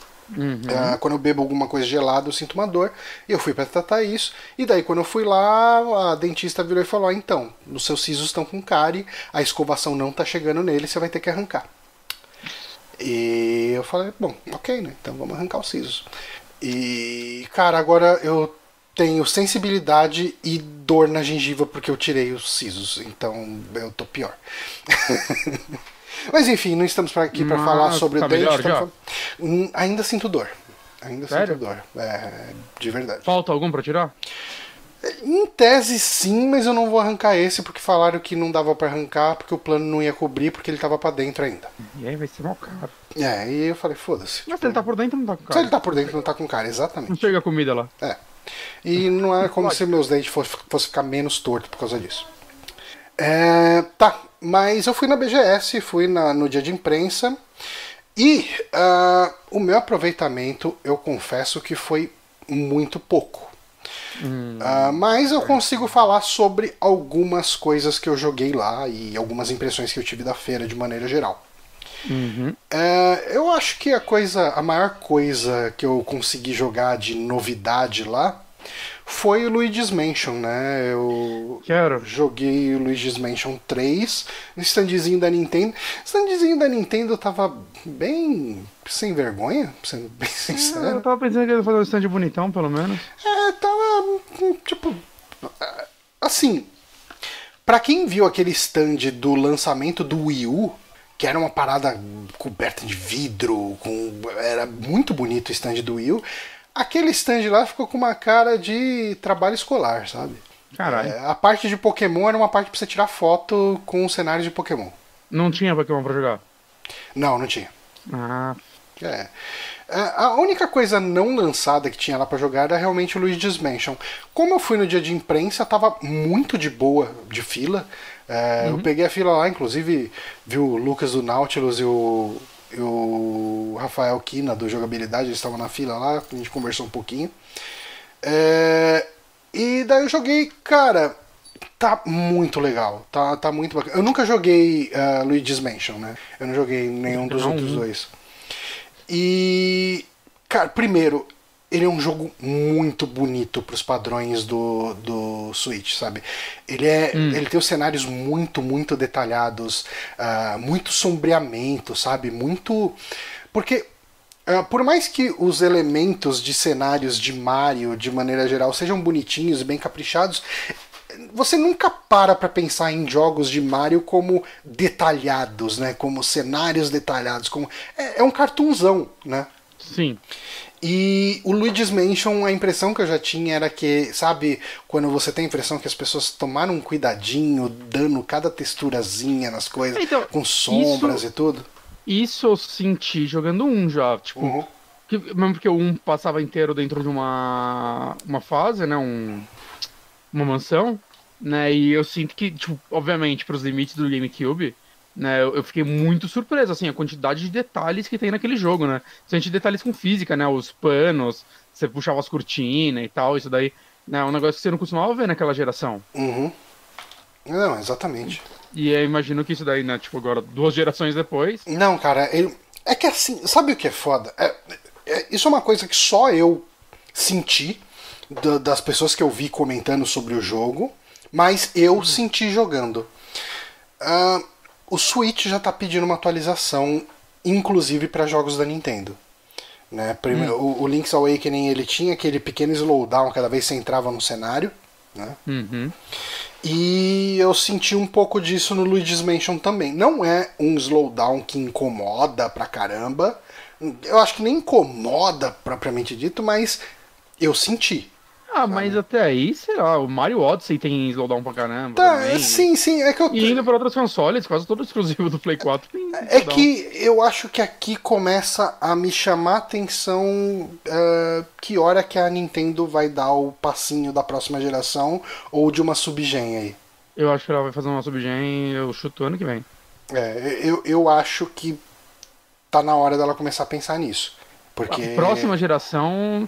[SPEAKER 1] Ah, quando eu bebo alguma coisa gelada, eu sinto uma dor. Eu fui pra tratar isso. E daí, quando eu fui lá, a dentista virou e falou: ah, então, os seus sisos estão com cárie, a escovação não tá chegando nele, você vai ter que arrancar. E eu falei: bom, ok, né? Então vamos arrancar os sisos. E, cara, agora eu tenho sensibilidade e dor na gengiva porque eu tirei os sisos. Então eu tô pior. Mas enfim, não estamos aqui para falar sobre
[SPEAKER 2] tá
[SPEAKER 1] o dente.
[SPEAKER 2] melhor
[SPEAKER 1] falando- Hum, Ainda sinto dor. Ainda
[SPEAKER 2] Sério?
[SPEAKER 1] sinto dor. É, de verdade.
[SPEAKER 2] Falta algum pra tirar?
[SPEAKER 1] Em tese, sim, mas eu não vou arrancar esse porque falaram que não dava pra arrancar porque o plano não ia cobrir porque ele tava pra dentro ainda.
[SPEAKER 2] E aí vai ser mal caro.
[SPEAKER 1] É, e eu falei, foda-se.
[SPEAKER 2] Mas se ele tá por dentro, não tá com
[SPEAKER 1] Se
[SPEAKER 2] cara.
[SPEAKER 1] ele tá por dentro, não tá com cara,
[SPEAKER 2] Não
[SPEAKER 1] exatamente.
[SPEAKER 2] chega comida lá.
[SPEAKER 1] É. E não é como se meus dentes fossem fosse ficar menos torto por causa disso. É, tá, mas eu fui na BGS, fui na- no dia de imprensa e ah, o meu aproveitamento, eu confesso que foi muito pouco. Ah, mas eu consigo falar sobre algumas coisas que eu joguei lá e algumas impressões que eu tive da feira de maneira geral.
[SPEAKER 2] Uhum.
[SPEAKER 1] É, eu acho que a coisa, a maior coisa que eu consegui jogar de novidade lá foi o Luigi's Mansion, né? Eu
[SPEAKER 2] Quero.
[SPEAKER 1] joguei o Luigi's Mansion 3, no standzinho da Nintendo. O standzinho da Nintendo tava bem sem vergonha, sendo bem
[SPEAKER 2] Eu
[SPEAKER 1] sincero.
[SPEAKER 2] tava pensando que ele ia fazer um stand bonitão, pelo menos.
[SPEAKER 1] É, tava tipo assim, Pra quem viu aquele stand do lançamento do Wii U, que era uma parada coberta de vidro, com era muito bonito o stand do Wii U, aquele stand lá ficou com uma cara de trabalho escolar, sabe?
[SPEAKER 2] Caralho.
[SPEAKER 1] É, a parte de Pokémon era uma parte pra você tirar foto com cenários de Pokémon.
[SPEAKER 2] Não tinha Pokémon pra jogar.
[SPEAKER 1] Não, não tinha.
[SPEAKER 2] Ah,
[SPEAKER 1] É. É, A única coisa não lançada que tinha lá pra jogar era realmente o Luigi's Mansion. Como eu fui no dia de imprensa, tava muito de boa de fila. É, Eu peguei a fila lá, inclusive vi o Lucas do Nautilus e o, o Rafael Kina do Jogabilidade, eles estavam na fila lá, a gente conversou um pouquinho. É, e daí eu joguei, cara, tá muito legal, tá, tá muito bacana. Eu nunca joguei uh, Luigi's Mansion, né? Eu não joguei nenhum dos
[SPEAKER 2] Não.
[SPEAKER 1] outros dois. E, cara, primeiro, ele é um jogo muito bonito para os padrões do, do Switch, sabe? Ele, é, hum. ele tem os cenários muito, muito detalhados, uh, muito sombreamento, sabe? Muito. Porque uh, por mais que os elementos de cenários de Mario, de maneira geral, sejam bonitinhos e bem caprichados, você nunca para para pensar em jogos de Mario como detalhados, né? Como cenários detalhados, como é, é um cartunzão, né?
[SPEAKER 2] Sim.
[SPEAKER 1] E o Luigi's Mansion, a impressão que eu já tinha era que, sabe, quando você tem a impressão que as pessoas tomaram um cuidadinho, dando cada texturazinha nas coisas, então, com sombras isso, e tudo?
[SPEAKER 2] Isso eu senti jogando um já, tipo. Uhum. Que, mesmo porque o um passava inteiro dentro de uma, uma fase, né? Um, uma mansão, né? E eu sinto que, tipo, obviamente, para os limites do GameCube, né? Eu, eu, fiquei muito surpreso, assim, a quantidade de detalhes que tem naquele jogo, né? Sente detalhes com física, né? Os panos, você puxava as cortinas e tal, isso daí, né? É um negócio que você não costumava ver naquela geração.
[SPEAKER 1] Uhum. Não, exatamente.
[SPEAKER 2] E eu imagino que isso daí, né? Tipo, agora, duas gerações depois.
[SPEAKER 1] Não, cara, ele... é que assim, sabe o que é foda? É, é, isso é uma coisa que só eu senti das pessoas que eu vi comentando sobre o jogo, mas eu uhum. senti jogando. Uh, o Switch já está pedindo uma atualização, inclusive para jogos da Nintendo. Né? Primeiro, hum. o, o, Link's Awakening ele tinha aquele pequeno slowdown cada vez que você entrava no cenário. Né?
[SPEAKER 2] Uhum.
[SPEAKER 1] E eu senti um pouco disso no Luigi's Mansion também. Não é um slowdown que incomoda pra caramba. Eu acho que nem incomoda propriamente dito, mas eu senti.
[SPEAKER 2] Ah, mas até aí, sei lá, o Mario Odyssey tem slowdown pra caramba.
[SPEAKER 1] Tá, também. sim, sim. É que eu...
[SPEAKER 2] E indo para outros consoles, quase todo exclusivo do Play 4 tem
[SPEAKER 1] É que eu acho que aqui começa a me chamar a atenção uh, que hora que a Nintendo vai dar o passinho da próxima geração ou de uma subgen aí.
[SPEAKER 2] Eu acho que ela vai fazer uma subgen, eu chuto ano que vem.
[SPEAKER 1] É, eu, eu acho que tá na hora dela começar a pensar nisso. Porque... A
[SPEAKER 2] próxima geração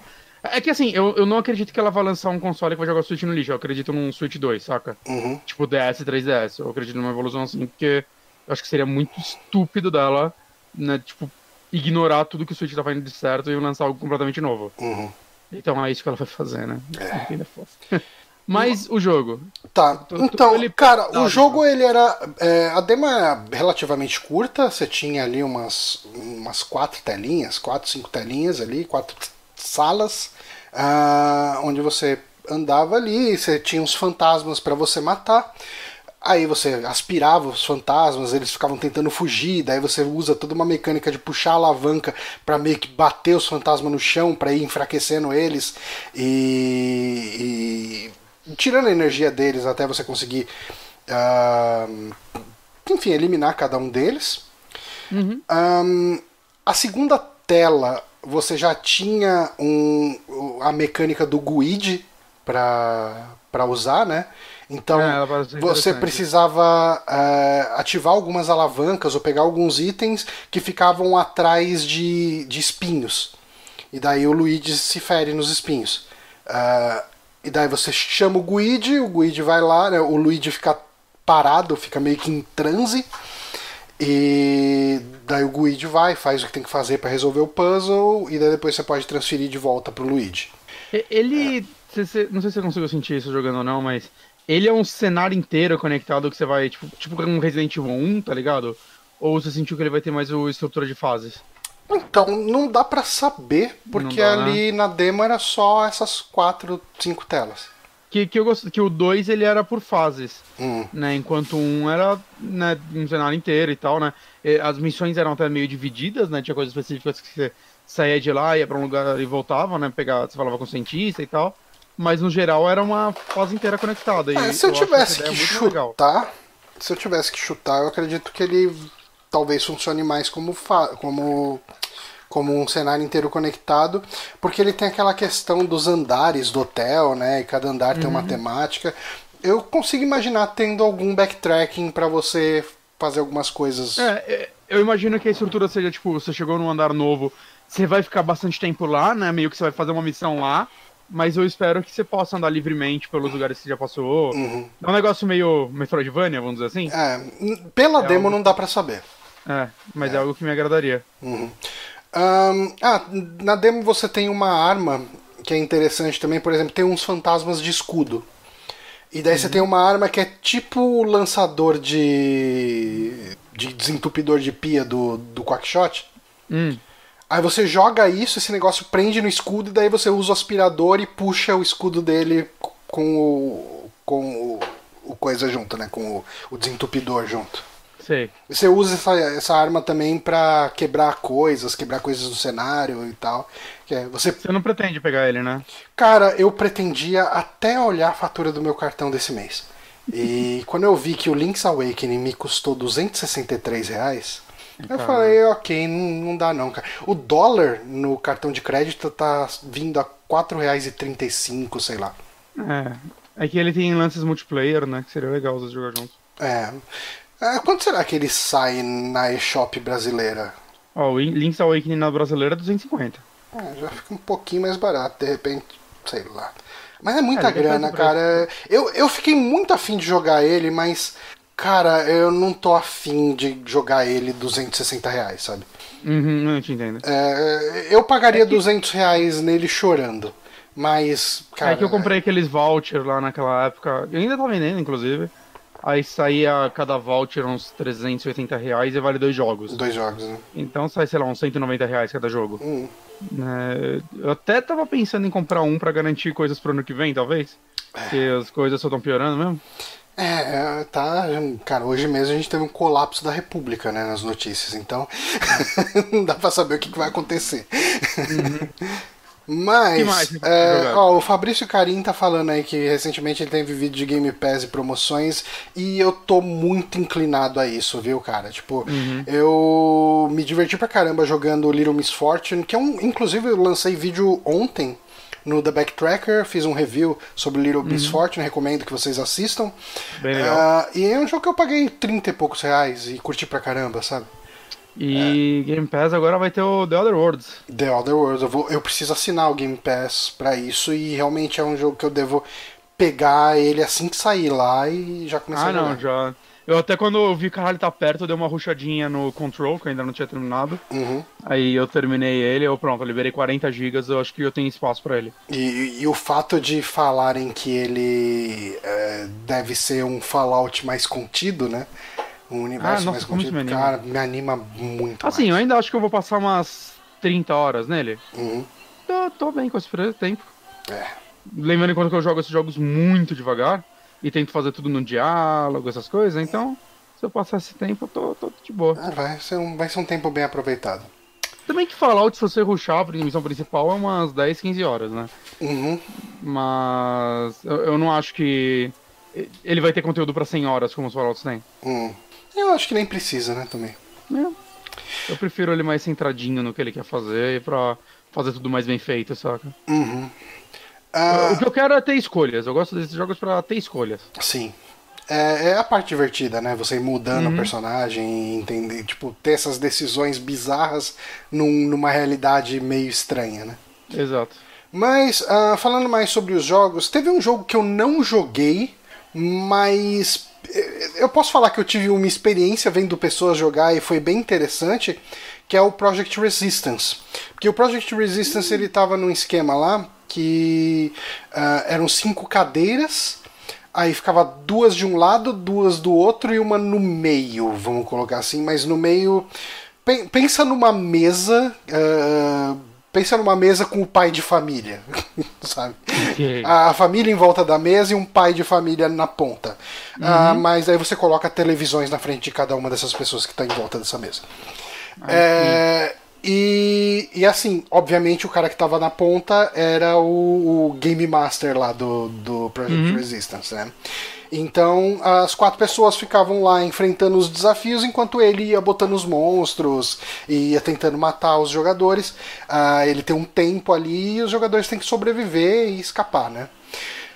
[SPEAKER 2] é que assim, eu, eu não acredito que ela vai lançar um console que vai jogar o Switch no lixo. Eu acredito num Switch 2, saca?
[SPEAKER 1] Uhum.
[SPEAKER 2] Tipo DS e 3DS. Eu acredito numa evolução assim, porque eu acho que seria muito estúpido dela, né? Tipo, ignorar tudo que o Switch tá fazendo de certo e lançar algo completamente novo.
[SPEAKER 1] Uhum.
[SPEAKER 2] Então é isso que ela vai fazer, né? É. Mas o jogo.
[SPEAKER 1] Tá. Então, ele... cara, o jogo ele era. É, a demo é relativamente curta. Você tinha ali umas, umas quatro telinhas, quatro, cinco telinhas ali, quatro salas ah, onde você andava ali, você tinha uns fantasmas para você matar. Aí você aspirava os fantasmas, eles ficavam tentando fugir, daí você usa toda uma mecânica de puxar a alavanca para meio que bater os fantasmas no chão para ir enfraquecendo eles e, e, tirando a energia deles até você conseguir, uh, enfim, eliminar cada um deles.
[SPEAKER 2] Uhum.
[SPEAKER 1] Um, a segunda tela você já tinha um, a mecânica do GUID para usar, né? Então é, você precisava é, ativar algumas alavancas ou pegar alguns itens que ficavam atrás de, de espinhos. E daí o Luigi se fere nos espinhos. Uh, e daí você chama o Guide, o Guide vai lá, né? o Luigi fica parado, fica meio que em transe. E daí o Guide vai, faz o que tem que fazer para resolver o puzzle, e daí depois você pode transferir de volta pro Luigi.
[SPEAKER 2] Ele. É. não sei se você conseguiu sentir isso jogando ou não, mas. Ele é um cenário inteiro conectado que você vai, tipo, tipo um Resident Evil 1, tá ligado? Ou você sentiu que ele vai ter mais o estrutura de fases?
[SPEAKER 1] Então, não dá para saber, porque dá, ali né? na demo era só essas quatro, cinco telas
[SPEAKER 2] que, que eu gosto que o 2 ele era por fases,
[SPEAKER 1] hum.
[SPEAKER 2] né? Enquanto um era né, um cenário inteiro e tal, né? As missões eram até meio divididas, né? Tinha coisas específicas que você saía de lá, ia para um lugar e voltava, né? Pegar, você falava com o cientista e tal. Mas no geral era uma fase inteira conectada.
[SPEAKER 1] É, se eu, eu tivesse que chutar, se eu tivesse que chutar, eu acredito que ele talvez funcione mais como como como um cenário inteiro conectado, porque ele tem aquela questão dos andares do hotel, né? E cada andar uhum. tem uma uhum. temática. Eu consigo imaginar tendo algum backtracking para você fazer algumas coisas.
[SPEAKER 2] É, é, eu imagino que a estrutura seja tipo, você chegou num andar novo, você vai ficar bastante tempo lá, né? Meio que você vai fazer uma missão lá. Mas eu espero que você possa andar livremente pelos lugares que você já passou.
[SPEAKER 1] Uhum.
[SPEAKER 2] É um negócio meio Metroidvania, vamos dizer assim.
[SPEAKER 1] É, pela é demo algo... não dá para saber.
[SPEAKER 2] É, mas é. é. algo que me agradaria.
[SPEAKER 1] Uhum. Um, ah, na demo você tem uma arma que é interessante também, por exemplo, tem uns fantasmas de escudo. E daí uhum. você tem uma arma que é tipo o lançador de. de desentupidor de pia do, do Quackshot.
[SPEAKER 2] Hum.
[SPEAKER 1] Aí você joga isso, esse negócio prende no escudo, e daí você usa o aspirador e puxa o escudo dele com o. com o, o coisa junto, né? Com o, o desentupidor junto.
[SPEAKER 2] Sei.
[SPEAKER 1] Você usa essa, essa arma também para quebrar coisas, quebrar coisas do cenário e tal. É, você...
[SPEAKER 2] você não pretende pegar ele, né?
[SPEAKER 1] Cara, eu pretendia até olhar a fatura do meu cartão desse mês. E quando eu vi que o Link's Awakening me custou 263 reais, eu falei, ok, não, não dá não, cara. O dólar no cartão de crédito tá vindo a R$ 4,35, sei lá.
[SPEAKER 2] É. É que ele tem lances multiplayer, né? Que seria legal os jogar juntos.
[SPEAKER 1] É. É, quanto será que ele sai na eShop brasileira?
[SPEAKER 2] Ó, o Link's Awakening na brasileira é 250.
[SPEAKER 1] É, já fica um pouquinho mais barato, de repente, sei lá. Mas é muita é, grana, cara. Eu, eu fiquei muito afim de jogar ele, mas, cara, eu não tô afim de jogar ele 260 reais, sabe?
[SPEAKER 2] Uhum, não te entendo.
[SPEAKER 1] É, eu pagaria é que... 200 reais nele chorando. Mas, cara.
[SPEAKER 2] É que eu comprei aqueles vouchers lá naquela época. Eu ainda tô vendendo, inclusive. Aí saía cada voucher uns 380 reais e vale dois jogos.
[SPEAKER 1] Dois jogos, né?
[SPEAKER 2] Então sai, sei lá, uns 190 reais cada jogo.
[SPEAKER 1] Hum.
[SPEAKER 2] É, eu até tava pensando em comprar um para garantir coisas pro ano que vem, talvez. Porque as coisas só estão piorando mesmo.
[SPEAKER 1] É, é, tá. Cara, hoje mesmo a gente teve um colapso da República, né, nas notícias, então não dá pra saber o que, que vai acontecer. Uhum. Mas, é, ó, o Fabrício Carim tá falando aí que recentemente ele tem vivido de Game Pass e promoções e eu tô muito inclinado a isso, viu, cara? Tipo,
[SPEAKER 2] uhum.
[SPEAKER 1] eu me diverti pra caramba jogando Little Miss Fortune, que é um. Inclusive, eu lancei vídeo ontem no The Backtracker, fiz um review sobre Little uhum. Miss Fortune, recomendo que vocês assistam.
[SPEAKER 2] Bem legal.
[SPEAKER 1] Uh, e é um jogo que eu paguei 30 e poucos reais e curti pra caramba, sabe?
[SPEAKER 2] E é. Game Pass agora vai ter o The Other Worlds.
[SPEAKER 1] The Other Worlds. Eu, vou, eu preciso assinar o Game Pass para isso e realmente é um jogo que eu devo pegar ele assim que sair lá e já começar
[SPEAKER 2] ah,
[SPEAKER 1] a jogar.
[SPEAKER 2] Ah, não, já. Eu até quando eu vi que caralho tá perto, eu dei uma ruchadinha no Control, que eu ainda não tinha terminado.
[SPEAKER 1] Uhum.
[SPEAKER 2] Aí eu terminei ele, eu pronto, eu liberei 40 GB, eu acho que eu tenho espaço para ele.
[SPEAKER 1] E, e, o fato de falarem que ele é, deve ser um Fallout mais contido, né? Um universo ah, nossa, mais contido, me cara, me anima muito.
[SPEAKER 2] Assim,
[SPEAKER 1] mais.
[SPEAKER 2] eu ainda acho que eu vou passar umas 30 horas nele.
[SPEAKER 1] Uhum.
[SPEAKER 2] Tô, tô bem com esse tempo.
[SPEAKER 1] É.
[SPEAKER 2] Lembrando enquanto que eu jogo esses jogos muito devagar e tento fazer tudo no diálogo, essas coisas, então se eu passar esse tempo, eu tô, tô de boa.
[SPEAKER 1] Ah, vai, ser um, vai ser um tempo bem aproveitado.
[SPEAKER 2] Também que Fallout, se você ruxar a missão principal, é umas 10, 15 horas, né?
[SPEAKER 1] Uhum.
[SPEAKER 2] Mas eu, eu não acho que ele vai ter conteúdo para 100 horas como os Fallouts têm.
[SPEAKER 1] Uhum. Eu acho que nem precisa, né, também.
[SPEAKER 2] É. Eu prefiro ele mais centradinho no que ele quer fazer pra fazer tudo mais bem feito, saca?
[SPEAKER 1] Uhum.
[SPEAKER 2] Uh... O que eu quero é ter escolhas. Eu gosto desses jogos pra ter escolhas.
[SPEAKER 1] Sim. É, é a parte divertida, né? Você ir mudando uhum. o personagem, entender, tipo, ter essas decisões bizarras num, numa realidade meio estranha, né?
[SPEAKER 2] Exato.
[SPEAKER 1] Mas, uh, falando mais sobre os jogos, teve um jogo que eu não joguei, mas eu posso falar que eu tive uma experiência vendo pessoas jogar e foi bem interessante, que é o Project Resistance. Porque o Project Resistance ele estava num esquema lá que uh, eram cinco cadeiras, aí ficava duas de um lado, duas do outro e uma no meio, vamos colocar assim, mas no meio. Pensa numa mesa. Uh, Pensa numa mesa com o pai de família, sabe? A família em volta da mesa e um pai de família na ponta. Ah, uhum. Ah, mas aí você coloca televisões na frente de cada uma dessas pessoas que está em volta dessa mesa. Ah, é, e, e assim, obviamente o cara que estava na ponta era o, o, Game Master lá do, do Project uhum. Resistance, né? Então as quatro pessoas ficavam lá enfrentando os desafios enquanto ele ia botando os monstros e ia tentando matar os jogadores. Uh, ele tem um tempo ali e os jogadores têm que sobreviver e escapar, né?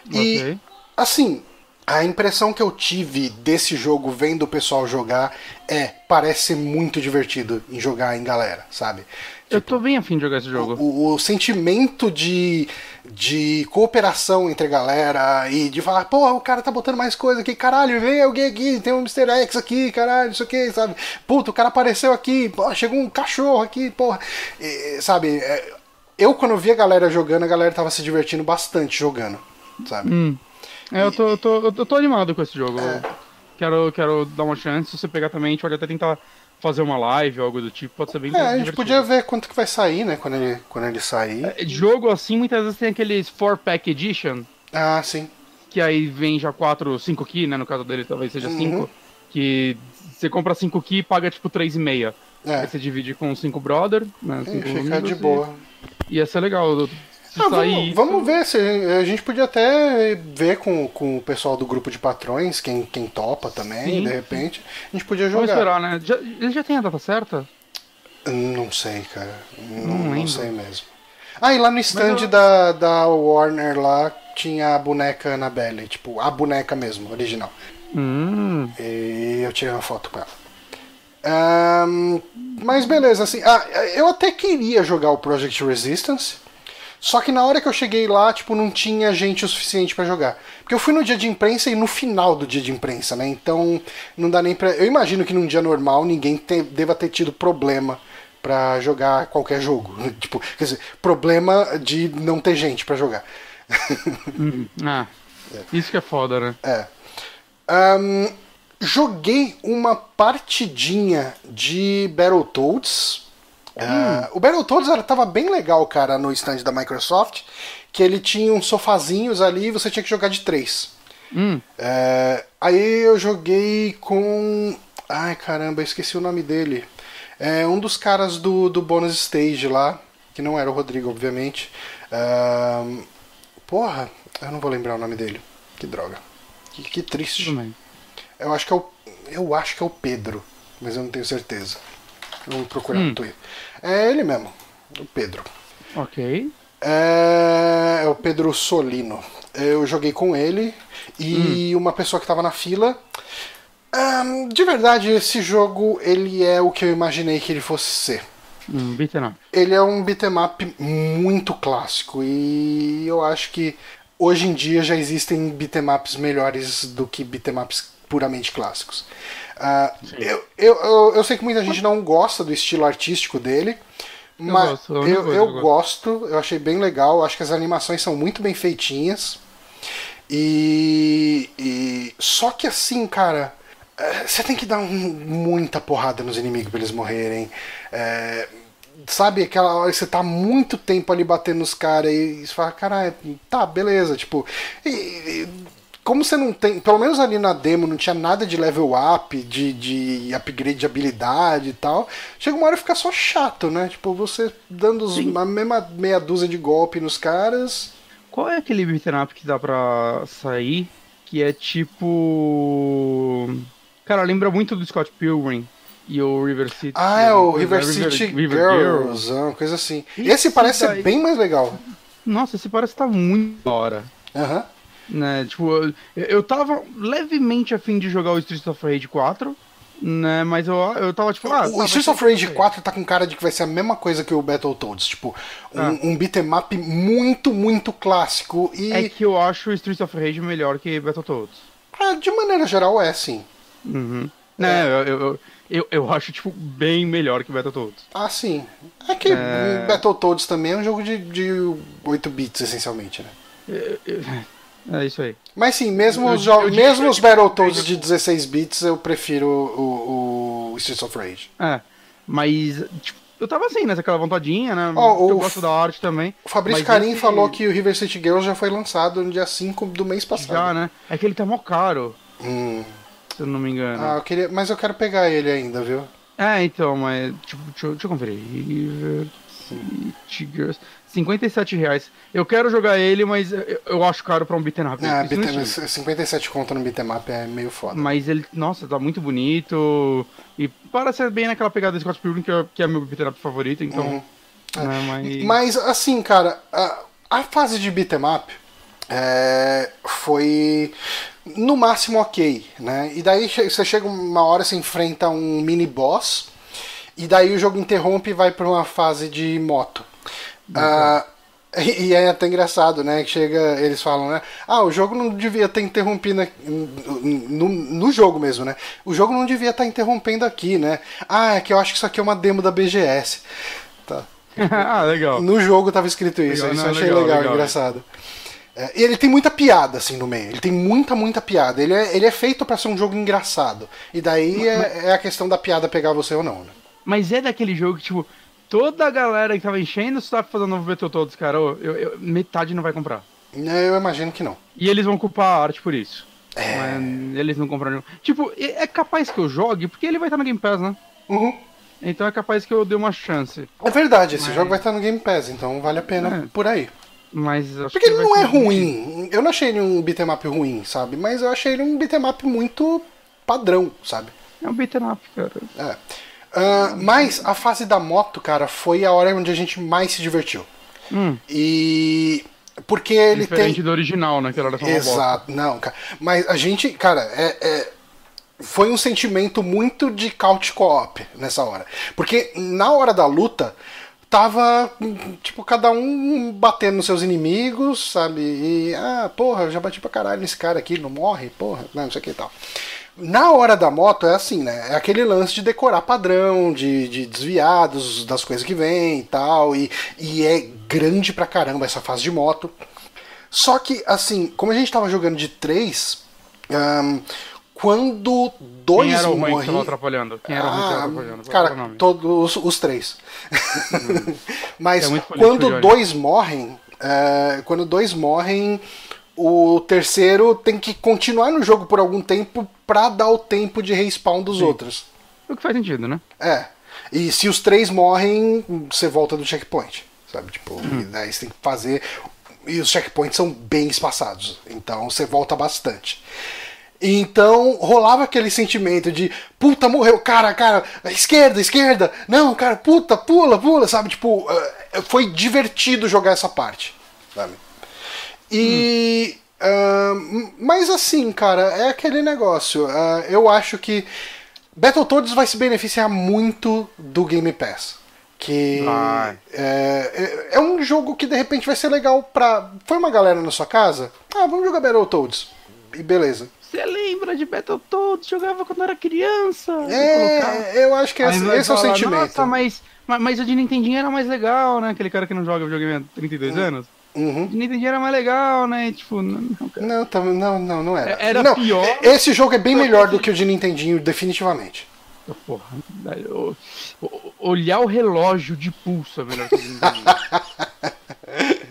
[SPEAKER 1] Okay. E assim, a impressão que eu tive desse jogo vendo o pessoal jogar é parece muito divertido em jogar em galera, sabe?
[SPEAKER 2] Eu tô bem afim de jogar esse jogo.
[SPEAKER 1] O, o sentimento de, de cooperação entre a galera e de falar, pô, o cara tá botando mais coisa aqui, caralho, vem alguém aqui, tem um Mr. X aqui, caralho, isso aqui, sabe? Puta, o cara apareceu aqui, pô, chegou um cachorro aqui, porra. E, sabe, é, eu quando vi a galera jogando, a galera tava se divertindo bastante jogando, sabe?
[SPEAKER 2] Hum. É, eu tô, eu, tô, eu tô animado com esse jogo. É. Quero, quero dar uma chance, se você pegar também, a gente pode até tentar fazer uma live ou algo do tipo, pode ser bem
[SPEAKER 1] É, a gente podia ver quanto que vai sair, né, quando ele, quando ele sair.
[SPEAKER 2] É, jogo assim, muitas vezes tem aqueles 4-pack edition.
[SPEAKER 1] Ah, sim.
[SPEAKER 2] Que aí vem já 4, 5 key, né, no caso dele talvez seja 5. Uhum. Que você compra 5 key e paga tipo 3,5. É. Aí você divide com 5 brother, né,
[SPEAKER 1] cinco fica de boa.
[SPEAKER 2] E ia ser legal.
[SPEAKER 1] Ah, vamos, vamos, ver, se a gente podia até ver com, com o pessoal do grupo de patrões, quem, quem topa também, Sim. de repente. A gente podia jogar.
[SPEAKER 2] Vamos esperar, né? Já, ele já tem a data certa?
[SPEAKER 1] Não sei, cara. Não, não, não sei mesmo. Ah, e lá no stand eu... da, da Warner lá tinha a boneca Annabelle, tipo, a boneca mesmo, original.
[SPEAKER 2] Hum.
[SPEAKER 1] E eu tirei uma foto com ela. Um, mas beleza, assim, ah, eu até queria jogar o Project Resistance. Só que na hora que eu cheguei lá, tipo, não tinha gente o suficiente para jogar. Porque eu fui no dia de imprensa e no final do dia de imprensa, né? Então não dá nem pra. Eu imagino que num dia normal ninguém te... deva ter tido problema para jogar qualquer jogo. tipo, quer dizer, problema de não ter gente para jogar.
[SPEAKER 2] Uhum. ah, é. isso que é foda, né?
[SPEAKER 1] É. Um, joguei uma partidinha de Battletoads Uh, o Battletoads estava bem legal, cara, no stand da Microsoft, que ele tinha uns sofazinhos ali e você tinha que jogar de três.
[SPEAKER 2] Hum.
[SPEAKER 1] Uh, aí eu joguei com. Ai caramba, esqueci o nome dele. É um dos caras do, do bonus stage lá, que não era o Rodrigo, obviamente. Uh, porra, eu não vou lembrar o nome dele. Que droga. Que, que triste. Eu acho que é o. Eu acho que é o Pedro, mas eu não tenho certeza. Vamos procurar hum. no Twitter. É ele mesmo, o Pedro.
[SPEAKER 2] Ok.
[SPEAKER 1] É, é o Pedro Solino. Eu joguei com ele e hum. uma pessoa que estava na fila. Um, de verdade, esse jogo ele é o que eu imaginei que ele fosse ser.
[SPEAKER 2] Um beat'em up.
[SPEAKER 1] Ele é um beat'em up muito clássico e eu acho que hoje em dia já existem beat'em ups melhores do que beat'em ups puramente clássicos. Uh, eu, eu, eu, eu, sei que muita gente não gosta do estilo artístico dele, mas gosto, eu, eu, eu gosto, eu achei bem legal, acho que as animações são muito bem feitinhas. E, e só que assim, cara, é, você tem que dar um, muita porrada nos inimigos pra eles morrerem. É, sabe, aquela hora que você tá muito tempo ali batendo nos caras e você fala, caralho, tá, beleza, tipo. E, e, como você não tem, pelo menos ali na demo, não tinha nada de level up, de, de upgrade de habilidade e tal, chega uma hora e fica só chato, né? Tipo, você dando os, a mesma meia dúzia de golpe nos caras.
[SPEAKER 2] Qual é aquele beat'em up que dá pra sair? Que é tipo. Cara, lembra muito do Scott Pilgrim e o River City.
[SPEAKER 1] Ah, é o River, River City River, Girls, Girls. uma coisa assim. Esse, esse parece daí... ser bem mais legal.
[SPEAKER 2] Nossa, esse parece estar tá muito da hora.
[SPEAKER 1] Aham. Uhum.
[SPEAKER 2] Né, tipo, eu, eu tava levemente afim de jogar o Streets of Rage 4, né, mas eu, eu tava tipo, ah,
[SPEAKER 1] O Streets of Rage 4 tá com cara de que vai ser a mesma coisa que o Battletoads, tipo, um, ah. um beat'em up muito, muito clássico e...
[SPEAKER 2] É que eu acho o Streets of Rage melhor que Battletoads.
[SPEAKER 1] Ah, de maneira geral é, sim.
[SPEAKER 2] Uhum. Né, é. eu, eu, eu, eu, acho, tipo, bem melhor que Battletoads.
[SPEAKER 1] Ah, sim. É que é... Battletoads também é um jogo de, de 8 bits, essencialmente, né?
[SPEAKER 2] É, é isso aí.
[SPEAKER 1] Mas sim, mesmo eu, os, eu, mesmo os Battletoads de 16 bits, eu prefiro o, o Streets of Rage.
[SPEAKER 2] É, mas tipo, eu tava assim, né? Aquela vontadinha, né? Oh, eu gosto da arte também.
[SPEAKER 1] O Fabrício Carim esse... falou que o River City Girls já foi lançado no dia 5 do mês passado.
[SPEAKER 2] Já, né? É que ele tá mó caro.
[SPEAKER 1] Hum.
[SPEAKER 2] Se eu não me engano.
[SPEAKER 1] Ah, eu queria... mas eu quero pegar ele ainda, viu?
[SPEAKER 2] É, então, mas. Tipo, deixa, deixa eu conferir. River City Girls. 57 reais. Eu quero jogar ele, mas eu, eu acho caro pra um beat'em up.
[SPEAKER 1] Ah, beat 57 conto no beat'em up é meio foda.
[SPEAKER 2] Mas ele, nossa, tá muito bonito. E parece bem naquela pegada do Scott Pilgrim, que é, que é meu beat'em up favorito, então... Uhum.
[SPEAKER 1] É, mas... mas... assim, cara, a, a fase de beat'em up é, foi no máximo ok, né? E daí você chega uma hora, você enfrenta um mini boss E daí o jogo interrompe e vai pra uma fase de moto. Ah, e é até engraçado, né? Que chega, eles falam, né? Ah, o jogo não devia ter interrompido no, no jogo mesmo, né? O jogo não devia estar interrompendo aqui, né? Ah, é que eu acho que isso aqui é uma demo da BGS. Tá.
[SPEAKER 2] ah, legal.
[SPEAKER 1] No jogo tava escrito isso,
[SPEAKER 2] Legal,
[SPEAKER 1] isso eu
[SPEAKER 2] não,
[SPEAKER 1] achei
[SPEAKER 2] legal,
[SPEAKER 1] legal,
[SPEAKER 2] legal.
[SPEAKER 1] engraçado. É, e ele tem muita piada assim no meio. Ele tem muita, muita piada. Ele é, ele é feito pra ser um jogo engraçado. E daí é, é a questão da piada pegar você ou não, né?
[SPEAKER 2] Mas é daquele jogo que, tipo, toda a galera que tava enchendo o saco fazendo novo Battletoads, cara, ô, eu, eu- metade não vai comprar.
[SPEAKER 1] Eu imagino que não.
[SPEAKER 2] E eles vão culpar a arte por isso.
[SPEAKER 1] É.
[SPEAKER 2] Mas eles não compraram. Tipo, é capaz que eu jogue, porque ele vai estar no Game Pass, né?
[SPEAKER 1] Uhum.
[SPEAKER 2] Então é capaz que eu dê uma chance.
[SPEAKER 1] É verdade, esse
[SPEAKER 2] Mas-
[SPEAKER 1] jogo vai estar no Game Pass, então vale a pena
[SPEAKER 2] É.
[SPEAKER 1] por aí.
[SPEAKER 2] Mas acho
[SPEAKER 1] Porque
[SPEAKER 2] que
[SPEAKER 1] ele não é ruim. Eu não achei ele um beat'em up ruim, sabe? Mas eu achei ele um beat'em up muito padrão, sabe?
[SPEAKER 2] É um beat'em up, cara.
[SPEAKER 1] É. Ah, mas a fase da moto, cara, foi a hora onde a gente mais se divertiu.
[SPEAKER 2] Hum,
[SPEAKER 1] E. Porque ele
[SPEAKER 2] diferente
[SPEAKER 1] tem.
[SPEAKER 2] do original, né? Que era.
[SPEAKER 1] Exato, não, cara. Mas a gente, cara, é, é- foi um sentimento muito de couch co-op nessa hora. Porque na hora da luta, tava, tipo, cada um batendo nos seus inimigos, sabe? E, ah, porra, eu já bati pra caralho nesse cara aqui, não morre, porra, não, isso aqui e tal. Na hora da moto é assim, né? É aquele lance de decorar padrão, de, de desviar dos- das coisas que vem e tal. E, e é grande pra caramba essa fase de moto. Só que, assim, como a gente tava jogando de três, ahn, quando dois
[SPEAKER 2] Quem era o ruim que
[SPEAKER 1] morriam.
[SPEAKER 2] tava atrapalhando? Quem era o ruim que tava atrapalhando? Qual era o
[SPEAKER 1] Cara, todos os três. Mas
[SPEAKER 2] É muito político,
[SPEAKER 1] quando dois morrem, é, quando dois morrem, o terceiro tem que continuar no jogo por algum tempo pra dar o tempo de respawn dos outros.
[SPEAKER 2] O que faz sentido, né?
[SPEAKER 1] É. E se os três morrem, você volta do checkpoint. Sabe? Tipo,
[SPEAKER 2] Hum.
[SPEAKER 1] e daí você tem que fazer. E os checkpoints são bem espaçados. Então você volta bastante. Então rolava aquele sentimento de puta, morreu, cara, cara, esquerda, esquerda, não, cara, puta, pula, pula, sabe? Tipo, eh, foi divertido jogar essa parte, sabe? E. ah, mas assim, cara, é aquele negócio. ah, eu acho que Battletoads vai se beneficiar muito do Game Pass. Que é, é, é um jogo que de repente vai ser legal pra. Foi uma galera na sua casa? Ah, vamos jogar Battletoads. E beleza.
[SPEAKER 2] Você lembra de Battletoads? Jogava quando era criança.
[SPEAKER 1] É, eu acho que esse, esse é o
[SPEAKER 2] falar,
[SPEAKER 1] sentimento.
[SPEAKER 2] Nossa, mas, mas, mas o de Nintendinho era mais legal, né? Aquele cara que não joga videogame há 32 anos.
[SPEAKER 1] Uhum.
[SPEAKER 2] O de Nintendinho era mais legal, né? Tipo, não, não, cara.
[SPEAKER 1] Não, não, não, não era.
[SPEAKER 2] Era
[SPEAKER 1] não,
[SPEAKER 2] pior.
[SPEAKER 1] Esse jogo é bem melhor do que o de Nintendinho, definitivamente.
[SPEAKER 2] Porra, olhar o relógio de pulso é melhor que o de Nintendinho.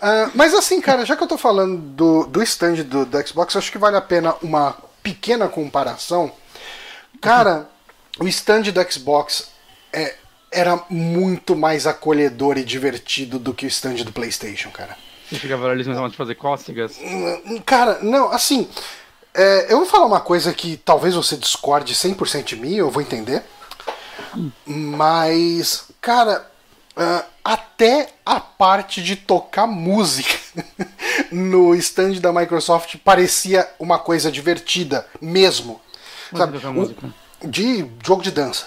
[SPEAKER 1] Ah, mas assim, cara, já que eu tô falando do, do stand do, do Xbox, acho que vale a pena uma pequena comparação. Cara, o stand do Xbox é, era muito mais acolhedor e divertido do que o stand do PlayStation, cara.
[SPEAKER 2] Você ficava ali de fazer cócegas.
[SPEAKER 1] Hum, Cara, não, assim. é, eu vou falar uma coisa que talvez você discorde 100% de mim, eu vou entender. Mas, cara, ah, até a parte de tocar música no stand da Microsoft parecia uma coisa divertida mesmo. Sabe?
[SPEAKER 2] música?
[SPEAKER 1] de jogo de dança.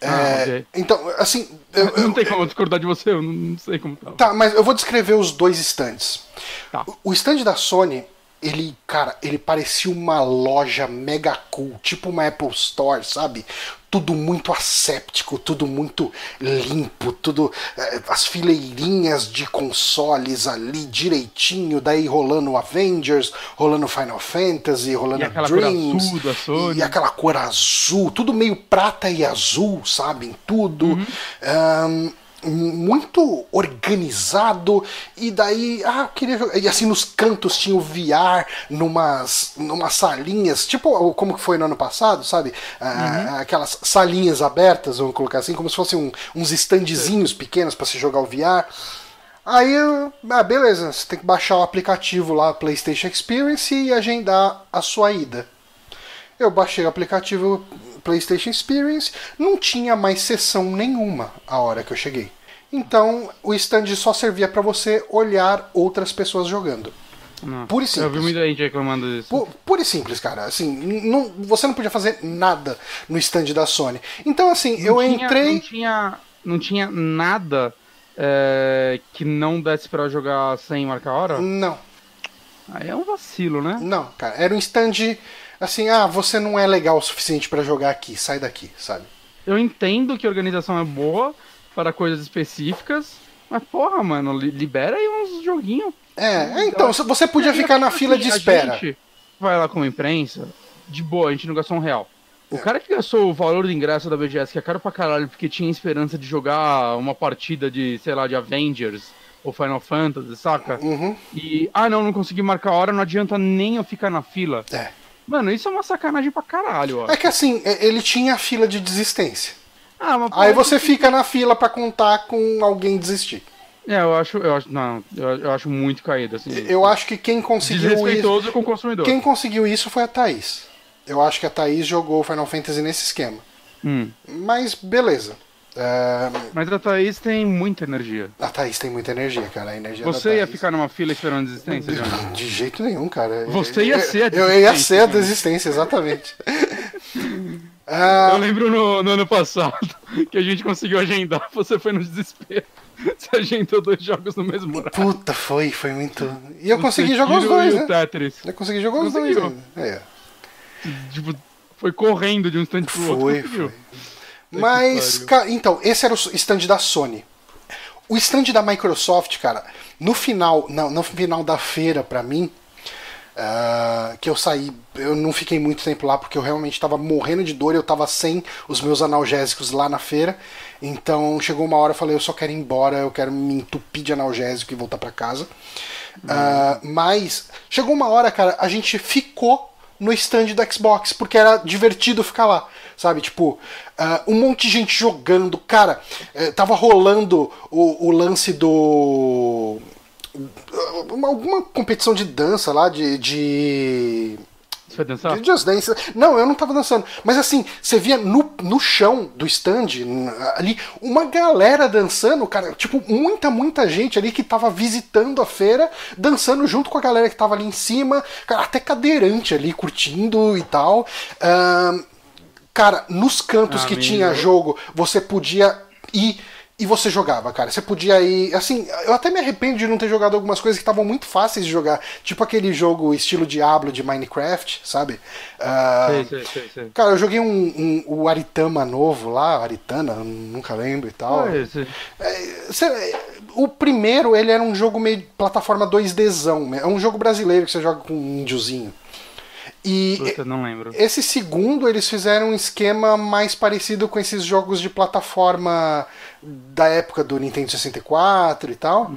[SPEAKER 2] Ah,
[SPEAKER 1] É,
[SPEAKER 2] ok.
[SPEAKER 1] Então, assim. eu- eu-
[SPEAKER 2] Não tem como eu discordar de você, eu não, sei como tá.
[SPEAKER 1] Tá, mas eu vou descrever os dois stands.
[SPEAKER 2] Tá.
[SPEAKER 1] O- O stand da Sony, ele, cara, ele parecia uma loja mega cool, tipo uma Apple Store, sabe? Tudo muito asséptico, tudo muito limpo, tudo. eh, as fileirinhas de consoles ali direitinho, daí rolando Avengers, rolando Final Fantasy, rolando
[SPEAKER 2] E aquela cor
[SPEAKER 1] Dreams.
[SPEAKER 2] azul da Sony.
[SPEAKER 1] E aquela cor azul, tudo meio prata e azul, sabe? Em tudo. Ahn, muito organizado. E daí, ah, eu queria jogar. E assim, nos cantos tinha o VR numas, numas salinhas, tipo como que foi no ano passado, sabe? Ah, Aquelas salinhas abertas, vamos colocar assim, como se fossem um- uns standzinhos pequenos para se jogar o VR. Aí, ah, beleza, você tem que baixar o aplicativo lá, PlayStation Experience, e agendar a sua ida. Eu baixei o aplicativo PlayStation Experience, não tinha mais sessão nenhuma a hora que eu cheguei. Então o stand só servia para você olhar outras pessoas jogando.
[SPEAKER 2] Não.
[SPEAKER 1] Pura e
[SPEAKER 2] Eu vi
[SPEAKER 1] simples.
[SPEAKER 2] muita gente reclamando disso.
[SPEAKER 1] Pu- Pura e simples, cara. Assim, não, você não podia fazer nada no stand da Sony. Então, assim, eu
[SPEAKER 2] Não tinha-
[SPEAKER 1] entrei.
[SPEAKER 2] Não tinha, não tinha nada é, que não desse pra jogar sem marcar hora?
[SPEAKER 1] Não,
[SPEAKER 2] Aí é um vacilo, né?
[SPEAKER 1] não, cara. Era um stand assim, ah, você não é legal o suficiente pra jogar aqui, sai daqui, sabe?
[SPEAKER 2] Eu entendo que a organização é boa para coisas específicas, mas porra, mano, li- libera aí uns joguinhos.
[SPEAKER 1] É, é, então, você podia ficar na fila de
[SPEAKER 2] Assim, a
[SPEAKER 1] espera.
[SPEAKER 2] gente vai lá como imprensa, de boa, a gente não gastou um real. O cara que gastou o valor do ingresso da BGS, que é caro pra caralho, porque tinha esperança de jogar uma partida de, sei lá, de Avengers ou Final Fantasy, saca?
[SPEAKER 1] Uhum.
[SPEAKER 2] E, ah não, não consegui marcar a hora, não adianta nem eu ficar na fila.
[SPEAKER 1] É.
[SPEAKER 2] Mano, isso é uma sacanagem pra caralho, ó.
[SPEAKER 1] É que assim, é- ele tinha a fila de desistência.
[SPEAKER 2] Ah, mas
[SPEAKER 1] Aí você fica na fila pra contar com alguém desistir.
[SPEAKER 2] É, eu acho, eu acho, não, eu, acho muito caído, assim.
[SPEAKER 1] Eu acho que quem conseguiu isso.
[SPEAKER 2] Com o consumidor.
[SPEAKER 1] Quem conseguiu isso foi a Thaís. Eu acho que a Thaís jogou Final Fantasy nesse esquema.
[SPEAKER 2] Hum.
[SPEAKER 1] Mas beleza.
[SPEAKER 2] Mas a Thaís tem muita energia.
[SPEAKER 1] A Thaís tem muita energia, cara. A energia
[SPEAKER 2] Você ia
[SPEAKER 1] Thaís-
[SPEAKER 2] ficar numa fila esperando desistência, John?
[SPEAKER 1] De jeito nenhum, cara.
[SPEAKER 2] Você ia ser a
[SPEAKER 1] Eu, eu ia
[SPEAKER 2] desistência,
[SPEAKER 1] ser a
[SPEAKER 2] né?
[SPEAKER 1] desistência, exatamente. Ah,
[SPEAKER 2] Eu lembro no, no ano passado que a gente conseguiu agendar, você foi no desespero. Você agendou dois jogos no mesmo horário.
[SPEAKER 1] puta, foi, foi muito. E eu
[SPEAKER 2] O
[SPEAKER 1] consegui jogar os dois, né?
[SPEAKER 2] Tetris.
[SPEAKER 1] Eu consegui jogar os dois
[SPEAKER 2] Conseguiu.
[SPEAKER 1] ainda. É.
[SPEAKER 2] Tipo, foi correndo de um instante pro outro.
[SPEAKER 1] Foi, foi. Mas,
[SPEAKER 2] pariu.
[SPEAKER 1] ca- então, esse era o stand da Sony. O stand da Microsoft, cara, no final, não, no final da feira, pra mim, ah, que eu saí, eu não fiquei muito tempo lá porque eu realmente tava morrendo de dor, eu tava sem os meus analgésicos lá na feira. Então chegou uma hora eu falei, eu só quero ir embora, eu quero me entupir de analgésico e voltar pra casa. Ah, mas chegou uma hora, cara, a gente ficou no stand do Xbox, porque era divertido ficar lá, sabe? Tipo, ah, um monte de gente jogando. Cara, eh, tava rolando o, o lance do. uma- alguma competição de dança lá, de. de...
[SPEAKER 2] Você foi dançar?
[SPEAKER 1] de Just Dance. Não, eu não tava dançando. Mas assim, você via no, no chão do stand, ali, uma galera dançando, cara. Tipo, muita, muita gente ali que tava visitando a feira, dançando junto com a galera que tava ali em cima. Cara, até cadeirante ali, curtindo e tal. Ahn, cara, nos cantos que
[SPEAKER 2] Amigo.
[SPEAKER 1] tinha jogo, você podia ir e você jogava, cara. Você podia ir. Assim, eu até me arrependo de não ter jogado algumas coisas que estavam muito fáceis de jogar. Tipo aquele jogo estilo Diablo de Minecraft, sabe? Ah,
[SPEAKER 2] Sei, sei, sei.
[SPEAKER 1] Cara, eu joguei um, um- o Aritama novo lá, Aritana, nunca lembro e tal.
[SPEAKER 2] Ah.
[SPEAKER 1] É, cê- o primeiro, ele era um jogo meio plataforma 2Dzão. É um jogo brasileiro que você joga com um índiozinho. E
[SPEAKER 2] Puta, não lembro.
[SPEAKER 1] esse segundo, eles fizeram um esquema mais parecido com esses jogos de plataforma da época do Nintendo 64 e tal.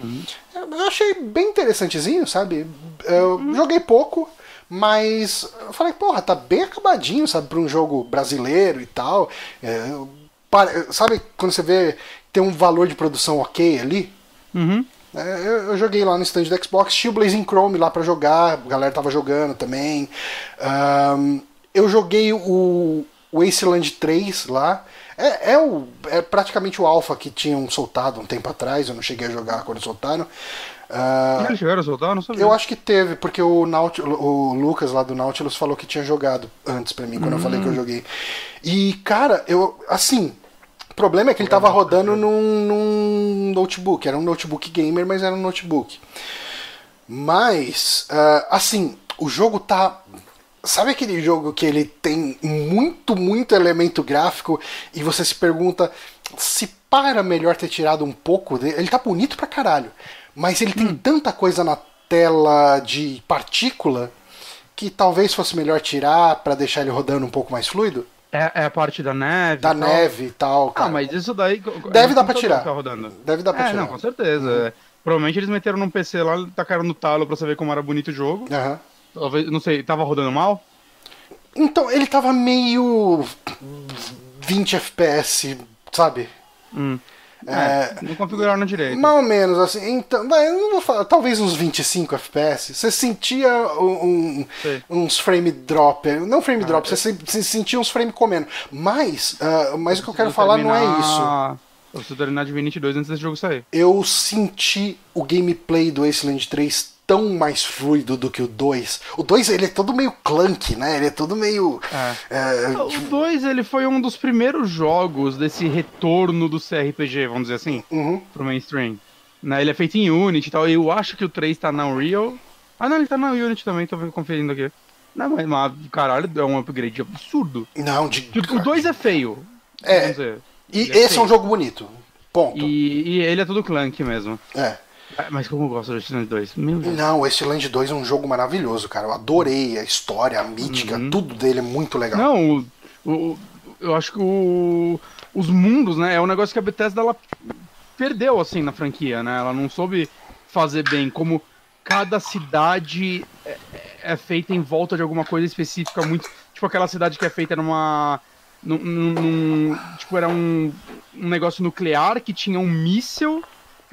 [SPEAKER 1] Eu achei bem interessantezinho, sabe? Eu joguei pouco, mas eu falei, porra, tá bem acabadinho, sabe, pra um jogo brasileiro e tal. É, pare- sabe quando você vê tem um valor de produção ok ali?
[SPEAKER 2] Uhum.
[SPEAKER 1] É, eu, eu joguei lá no stand do Xbox, tinha o Blazing Chrome lá pra jogar, a galera tava jogando também. Ahn, eu joguei o Wasteland 3 lá. É, é, o, é praticamente o Alpha que tinham soltado um tempo atrás, eu não cheguei a jogar quando soltaram. Ah,
[SPEAKER 2] Eles chegaram a soltar? Eu não sabia.
[SPEAKER 1] eu acho que teve, porque o, o Lucas lá do Nautilus falou que tinha jogado antes pra mim, quando eu falei que eu joguei. E, cara, eu. Assim. O problema é que ele tava rodando num, num notebook. Era um notebook gamer, mas era um notebook. Mas, ah, assim, o jogo tá. Sabe aquele jogo que ele tem muito, muito elemento gráfico e você se pergunta se para melhor ter tirado um pouco dele? Ele tá bonito pra caralho, mas ele tem tanta coisa na tela de partícula que talvez fosse melhor tirar pra deixar ele rodando um pouco mais fluido.
[SPEAKER 2] É, é a parte da neve.
[SPEAKER 1] Da
[SPEAKER 2] e
[SPEAKER 1] neve e tal.
[SPEAKER 2] Ah,
[SPEAKER 1] cara.
[SPEAKER 2] mas isso daí.
[SPEAKER 1] Deve dar pra tirar.
[SPEAKER 2] Tá rodando.
[SPEAKER 1] Deve dar pra
[SPEAKER 2] é,
[SPEAKER 1] tirar.
[SPEAKER 2] não, com certeza. É. Provavelmente eles meteram num PC lá, tacaram no talo pra saber como era bonito o jogo.
[SPEAKER 1] Aham.
[SPEAKER 2] Talvez, não sei, tava rodando mal?
[SPEAKER 1] Então, ele tava meio 20 FPS, sabe?
[SPEAKER 2] Hum.
[SPEAKER 1] É,
[SPEAKER 2] É, não configuraram direito.
[SPEAKER 1] Mais ou menos, assim. Então, eu não vou falar, talvez uns 25 FPS. Você sentia um- uns frame drop. Não frame drop, você, se- você sentia uns frame comendo. Mas, ah, mas o que eu quero falar não é isso.
[SPEAKER 2] Eu preciso terminar de 22 antes desse jogo sair.
[SPEAKER 1] Eu senti o gameplay do Wasteland 3 tão mais fluido do que o 2. O 2 ele é todo meio clunky, né? Ele é todo meio.
[SPEAKER 2] É. É, o 2 ele foi um dos primeiros jogos desse retorno do CRPG, vamos dizer assim,
[SPEAKER 1] uhum.
[SPEAKER 2] pro mainstream. Né? Ele é feito em Unity e tal. Eu acho que o 3 tá na Unreal. Ah, não, ele tá na Unity também, tô conferindo aqui. Não, mas, mas caralho, é um upgrade absurdo.
[SPEAKER 1] Não, de.
[SPEAKER 2] Tipo, o 2 é feio.
[SPEAKER 1] É. Dizer. E esse é, é um jogo bonito. Ponto.
[SPEAKER 2] E, e, ele é tudo clank mesmo.
[SPEAKER 1] É.
[SPEAKER 2] é mas como eu gosto do Wasteland 2? Meu Deus.
[SPEAKER 1] Não, o Wasteland 2 é um jogo maravilhoso, cara. Eu adorei a história, a mítica, uhum. tudo dele é muito legal.
[SPEAKER 2] Não, o, o, eu acho que o, os mundos, né, é um negócio que a Bethesda ela perdeu, assim, na franquia, né? Ela não soube fazer bem, como cada cidade é, é feita em volta de alguma coisa específica, muito... Tipo aquela cidade que é feita numa num, num, tipo, era um, um negócio nuclear que tinha um míssil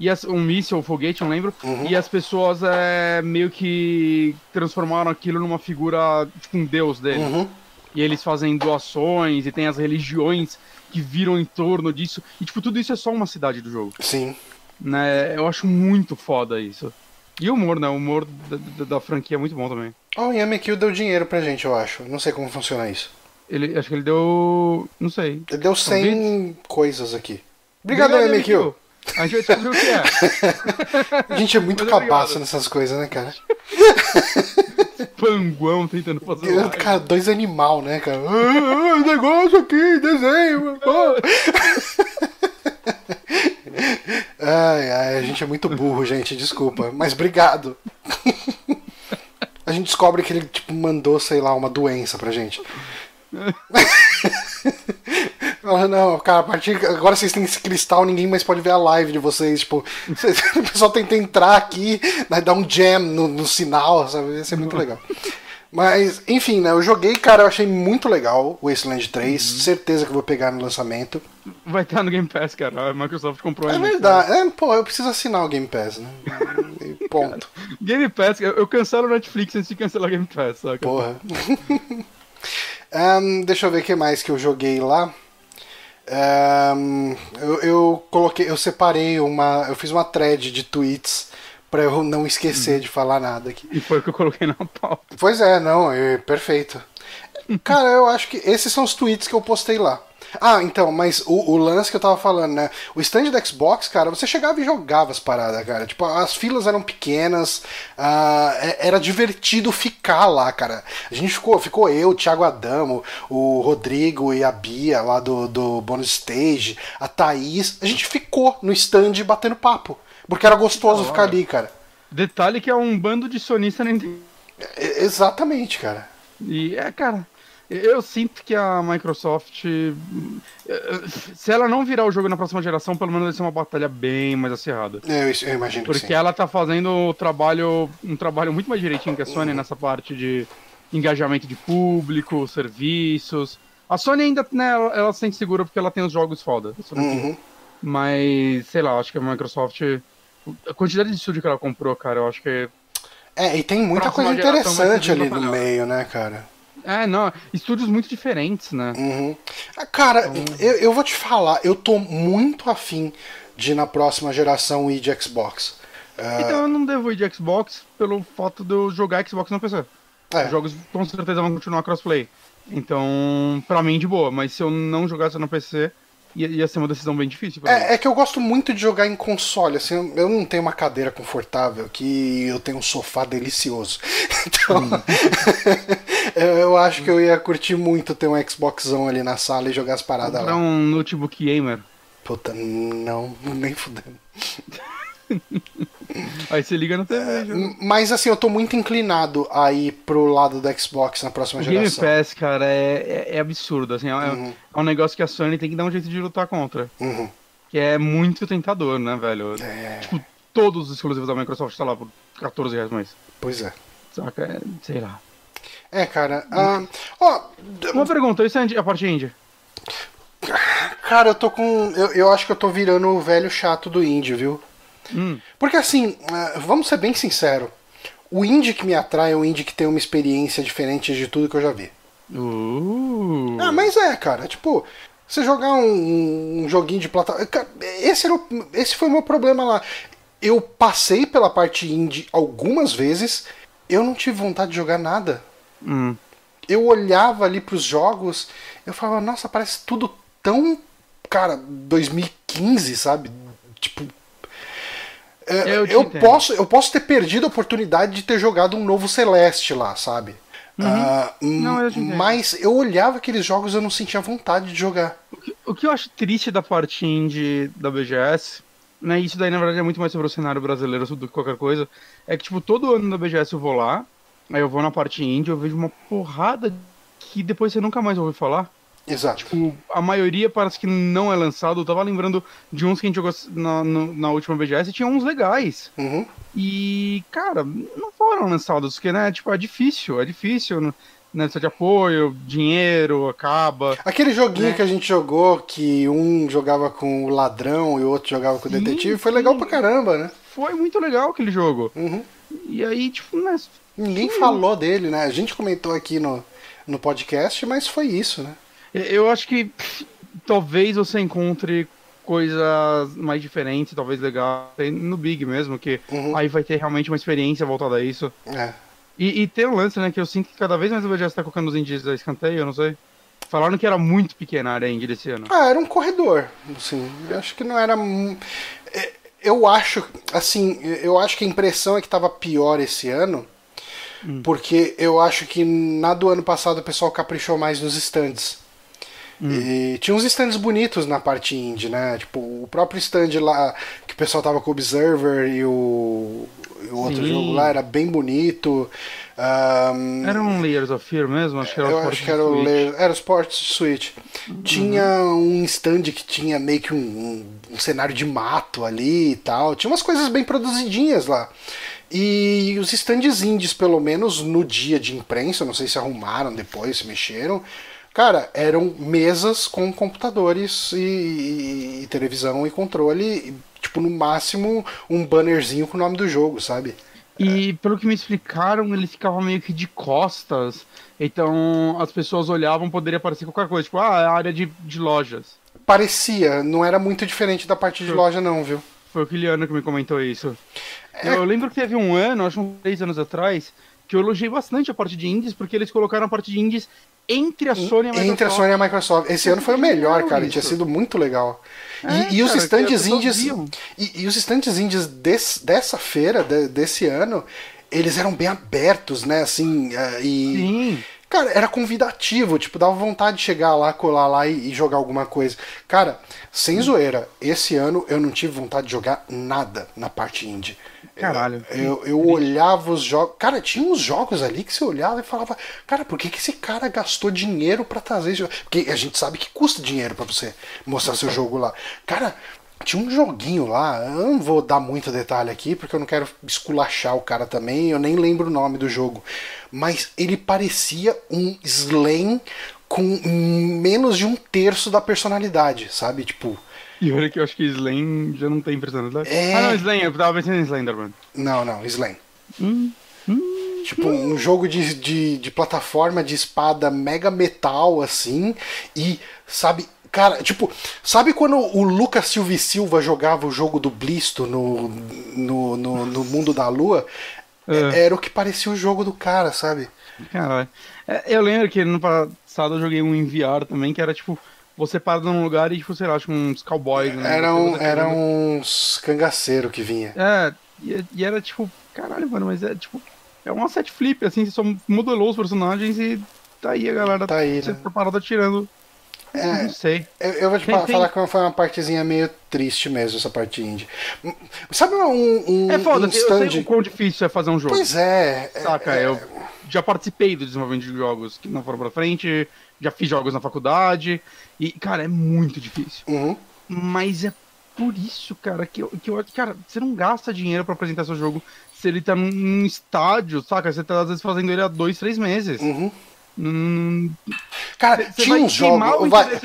[SPEAKER 2] e as, um míssil, um foguete, não lembro. Uhum. E as pessoas é, meio que transformaram aquilo numa figura, tipo, um deus dele.
[SPEAKER 1] Uhum.
[SPEAKER 2] E eles fazem doações e tem as religiões que viram em torno disso. E, tipo, tudo isso é só uma cidade do jogo.
[SPEAKER 1] Sim.
[SPEAKER 2] Né? Eu acho muito foda isso. E o humor, né? O humor da, da, da franquia é muito bom também.
[SPEAKER 1] Oh, o Yamekill deu dinheiro pra gente, eu acho. Não sei como funciona isso.
[SPEAKER 2] Ele, acho que ele deu. Não sei.
[SPEAKER 1] Ele deu 100 coisas aqui. Obrigado, obrigado MQ.
[SPEAKER 2] A gente vai descobrir o que é.
[SPEAKER 1] A gente é muito cabaço nessas coisas, né, cara?
[SPEAKER 2] Panguão tentando fazer.
[SPEAKER 1] Eu, cara, dois animal, né, cara? Ah, ah, negócio aqui, desenho. ai, ai, a gente é muito burro, gente, desculpa. Mas obrigado. A gente descobre que ele, tipo, mandou, sei lá, uma doença pra gente. Não, cara, a partir agora vocês têm esse cristal, ninguém mais pode ver a live de vocês. Tipo, o pessoal tenta entrar aqui, né, dar um jam no, no sinal, sabe? Ia ser muito legal. Mas, enfim, né? Eu joguei, cara, eu achei muito legal o Wasteland 3. Uhum. Certeza que eu vou pegar no lançamento.
[SPEAKER 2] Vai estar no Game Pass, cara. A Microsoft comprou
[SPEAKER 1] É verdade. É, pô, eu preciso assinar o Game Pass, né? Ponto.
[SPEAKER 2] Cara, Game Pass, eu cancelo o Netflix antes de cancelar o Game Pass, saca?
[SPEAKER 1] Porra. Um, deixa eu ver o que mais que eu joguei lá. Um, eu, eu, coloquei, eu separei uma, eu fiz uma thread de tweets para eu não esquecer hum. de falar nada aqui.
[SPEAKER 2] E foi o que eu coloquei na pauta.
[SPEAKER 1] Pois é, não, é perfeito. Cara, eu acho que esses são os tweets que eu postei lá. Ah, então, mas o, o, lance que eu tava falando, né? O stand do Xbox, cara, você chegava e jogava as paradas, cara. Tipo, as filas eram pequenas, uh, era divertido ficar lá, cara. A gente ficou, ficou eu, o Thiago Adamo, o Rodrigo e a Bia lá do, do Bonus Stage, a Thaís. A gente ficou no stand batendo papo. Porque era gostoso ficar ali, cara.
[SPEAKER 2] Detalhe que é um bando de sonista nem.
[SPEAKER 1] É, exatamente, cara.
[SPEAKER 2] E é, cara, eu sinto que a Microsoft, se ela não virar o jogo na próxima geração, pelo menos vai ser uma batalha bem mais acirrada.
[SPEAKER 1] É, eu, eu imagino
[SPEAKER 2] Porque
[SPEAKER 1] que sim.
[SPEAKER 2] ela tá fazendo o trabalho, um trabalho muito mais direitinho que a Sony uhum. nessa parte de engajamento de público, serviços. A Sony ainda, né, ela, ela se sente segura porque ela tem os jogos foda.
[SPEAKER 1] Uhum.
[SPEAKER 2] Mas, sei lá, acho que a Microsoft. A quantidade de estúdio que ela comprou, cara, eu acho que.
[SPEAKER 1] É, e tem muita coisa interessante ali no meio, né, cara?
[SPEAKER 2] É, não, estúdios muito diferentes, né?
[SPEAKER 1] Uhum. Ah, cara, então... eu, eu vou te falar, eu tô muito afim de na próxima geração ir de Xbox.
[SPEAKER 2] Uh... Então eu não devo ir de Xbox pelo fato de eu jogar Xbox no PC. É. Os jogos com certeza vão continuar crossplay. Então, pra mim, de boa. Mas se eu não jogasse no PC, ia, ia ser uma decisão bem difícil.
[SPEAKER 1] É, é, que eu gosto muito de jogar em console. Assim, eu não tenho uma cadeira confortável, que eu tenho um sofá delicioso. Então, hum. eu acho que eu ia curtir muito ter um Xboxão ali na sala e jogar as paradas lá.
[SPEAKER 2] um notebook gamer.
[SPEAKER 1] Puta, não, nem fudendo.
[SPEAKER 2] Aí você liga na TV. É,
[SPEAKER 1] mas assim, eu tô muito inclinado a ir pro lado do Xbox na próxima o geração.
[SPEAKER 2] Game Pass, cara, é, é, é absurdo. Assim, é, uhum. é, um negócio que a Sony tem que dar um jeito de lutar contra.
[SPEAKER 1] Uhum.
[SPEAKER 2] Que é muito tentador, né, velho?
[SPEAKER 1] É.
[SPEAKER 2] Tipo, todos os exclusivos da Microsoft estão tá lá por 14 reais mais.
[SPEAKER 1] Pois é.
[SPEAKER 2] Saca? É, sei lá.
[SPEAKER 1] É, cara. Uh, oh,
[SPEAKER 2] Uma pergunta, isso é a parte indie?
[SPEAKER 1] Cara, eu tô com. Eu, eu acho que eu tô virando o velho chato do indie, viu?
[SPEAKER 2] Hum.
[SPEAKER 1] Porque assim, é, vamos ser bem sinceros. O indie que me atrai é o indie que tem uma experiência diferente de tudo que eu já vi.
[SPEAKER 2] Uh.
[SPEAKER 1] Ah, mas é, cara. Tipo, você jogar um, um joguinho de plataforma. Esse, era o, esse foi o meu problema lá. eu passei pela parte indie algumas vezes, eu não tive vontade de jogar nada.
[SPEAKER 2] Hum.
[SPEAKER 1] Eu olhava ali pros jogos, eu falava, nossa, parece tudo tão, cara, 2015, sabe? Tipo,
[SPEAKER 2] Eu te
[SPEAKER 1] eu,
[SPEAKER 2] entendo.
[SPEAKER 1] posso, eu posso ter perdido a oportunidade de ter jogado um novo Celeste lá, sabe?
[SPEAKER 2] Uhum. Não, eu
[SPEAKER 1] mas eu olhava aqueles jogos e eu não sentia vontade de jogar.
[SPEAKER 2] O que eu acho triste da parte indie da BGS, né? Isso daí na verdade é muito mais sobre o cenário brasileiro do que qualquer coisa. É que, tipo, todo ano da BGS eu vou lá, aí eu vou na parte indie, eu vejo uma porrada que depois você nunca mais ouve falar.
[SPEAKER 1] Exato.
[SPEAKER 2] Tipo, a maioria parece que não é lançado. Eu tava lembrando de uns que a gente jogou na, no- na última BGS e tinha uns legais.
[SPEAKER 1] Uhum.
[SPEAKER 2] E, cara, não foram lançados, porque, né, tipo, é difícil, é difícil, né? Precisa de apoio, dinheiro, acaba.
[SPEAKER 1] Aquele joguinho
[SPEAKER 2] Né?
[SPEAKER 1] que a gente jogou, que um jogava com o ladrão e o outro jogava com o
[SPEAKER 2] Sim,
[SPEAKER 1] detetive, foi
[SPEAKER 2] sim.
[SPEAKER 1] legal pra caramba, né?
[SPEAKER 2] Foi muito legal aquele jogo.
[SPEAKER 1] Uhum.
[SPEAKER 2] E aí, tipo, né,
[SPEAKER 1] Ninguém falou dele, né? A gente comentou aqui no, no podcast, mas foi isso, né?
[SPEAKER 2] Eu acho que talvez você encontre coisas mais diferentes, talvez legal, no Big mesmo, que
[SPEAKER 1] Uhum.
[SPEAKER 2] aí vai ter realmente uma experiência voltada a isso.
[SPEAKER 1] É.
[SPEAKER 2] E, e tem um lance, né, que eu sinto que cada vez mais a BGS tá colocando os indies a escanteio, eu não sei. Falaram que era muito pequena a área indie desse ano.
[SPEAKER 1] Ah, era um corredor, assim. Eu acho que não era. é, Eu acho, assim, eu acho que a impressão é que tava pior esse ano, porque eu acho que na do ano passado o pessoal caprichou mais nos stands. E tinha uns stands bonitos na parte indie, né? Tipo, o próprio stand lá, que o pessoal tava com o Observer e o, o outro jogo lá, era bem bonito. Ahn,
[SPEAKER 2] Era um Layers of Fear mesmo? Acho que era o
[SPEAKER 1] eu
[SPEAKER 2] Sport
[SPEAKER 1] acho que era o. Le- era o Sports Switch. Tinha um stand que tinha meio que um, um- um cenário de mato ali e tal. Tinha umas coisas bem produzidinhas lá. E os stands indies, pelo menos no dia de imprensa, não sei se arrumaram depois, se mexeram. Cara, eram mesas com computadores e, e- e televisão e controle. e, tipo, no máximo um bannerzinho com o nome do jogo, sabe?
[SPEAKER 2] E pelo que me explicaram, ele ficava meio que de costas. Então as pessoas olhavam, poderia parecer qualquer coisa. Tipo, ah, é a área de, de lojas.
[SPEAKER 1] Parecia, não era muito diferente da parte de
[SPEAKER 2] Sim.
[SPEAKER 1] loja, não, viu?
[SPEAKER 2] Foi o Kiliano que me comentou isso.
[SPEAKER 1] É.
[SPEAKER 2] Eu lembro que teve um ano, acho uns três anos atrás, que eu elogiei bastante a parte de indies, porque eles colocaram a parte de indies entre a Sony e a Microsoft.
[SPEAKER 1] Entre a Sony e a Microsoft. Esse ano foi o melhor, cara.
[SPEAKER 2] isso.
[SPEAKER 1] Tinha sido muito legal. E,
[SPEAKER 2] É,
[SPEAKER 1] e os
[SPEAKER 2] cara, que
[SPEAKER 1] stands indies. E, e os stands indies des- dessa feira, de- desse ano, eles eram bem abertos, né? Assim. eh, e.
[SPEAKER 2] Sim.
[SPEAKER 1] Cara, era convidativo, tipo, dava vontade de chegar lá, colar lá e, e jogar alguma coisa. Cara, sem zoeira, esse ano eu não tive vontade de jogar nada na parte indie.
[SPEAKER 2] Caralho.
[SPEAKER 1] Eu, eu olhava os jogos. Cara, tinha uns jogos ali que você olhava e falava, cara, por que, que esse cara gastou dinheiro pra trazer esse jogo? Porque a gente sabe que custa dinheiro pra você mostrar seu jogo lá. Cara, tinha um joguinho lá, eu não vou dar muito detalhe aqui, porque eu não quero esculachar o cara também, eu nem lembro o nome do jogo. Mas ele parecia um Slam com menos de um terço da personalidade, sabe? Tipo.
[SPEAKER 2] E olha que eu acho que Slam já não tem personalidade.
[SPEAKER 1] É.
[SPEAKER 2] Ah, não, Slam, eu tava pensando em Slenderman.
[SPEAKER 1] Não, não, Slam.
[SPEAKER 2] Hum,
[SPEAKER 1] Tipo, um jogo de, de, de plataforma de espada mega metal, assim, e, sabe, cara, tipo, sabe quando o Lucas Silva Silva jogava o jogo do Blisto no, no, no, no Mundo da Lua?
[SPEAKER 2] É.
[SPEAKER 1] Era o que parecia o jogo do cara, sabe?
[SPEAKER 2] Caralho. É, eu lembro que no passado eu joguei um em VR também, que era tipo, você para num lugar e, tipo, sei lá, tinha uns cowboys. né?
[SPEAKER 1] Eram,
[SPEAKER 2] Você-
[SPEAKER 1] eram uns cangaceiros que vinha.
[SPEAKER 2] É, e, e era tipo, caralho, mano, mas é tipo, é um asset flip, assim, você só modelou os personagens e tá aí a galera
[SPEAKER 1] Tá aí,
[SPEAKER 2] você
[SPEAKER 1] né?
[SPEAKER 2] preparada atirando.
[SPEAKER 1] É.
[SPEAKER 2] Não sei.
[SPEAKER 1] Eu, eu vou te
[SPEAKER 2] Tem-
[SPEAKER 1] fa-
[SPEAKER 2] tem-
[SPEAKER 1] falar que foi uma partezinha meio triste mesmo, essa parte indie. Sabe um, um,
[SPEAKER 2] É foda,
[SPEAKER 1] um
[SPEAKER 2] eu sei
[SPEAKER 1] stand...
[SPEAKER 2] o quão difícil é fazer um jogo.
[SPEAKER 1] Pois é. é-
[SPEAKER 2] Saca,
[SPEAKER 1] é-
[SPEAKER 2] eu já participei do desenvolvimento de jogos que não foram pra frente, já fiz jogos na faculdade, e, cara, é muito difícil.
[SPEAKER 1] Uhum.
[SPEAKER 2] Mas é por isso, cara, que eu, que eu cara, você não gasta dinheiro pra apresentar seu jogo se ele tá num, num estádio, saca? Você tá às vezes fazendo ele há dois, três meses.
[SPEAKER 1] Uhum.
[SPEAKER 2] Hum,
[SPEAKER 1] Cara, tinha
[SPEAKER 2] vai
[SPEAKER 1] uns
[SPEAKER 2] queimar
[SPEAKER 1] jogos.
[SPEAKER 2] o
[SPEAKER 1] vai-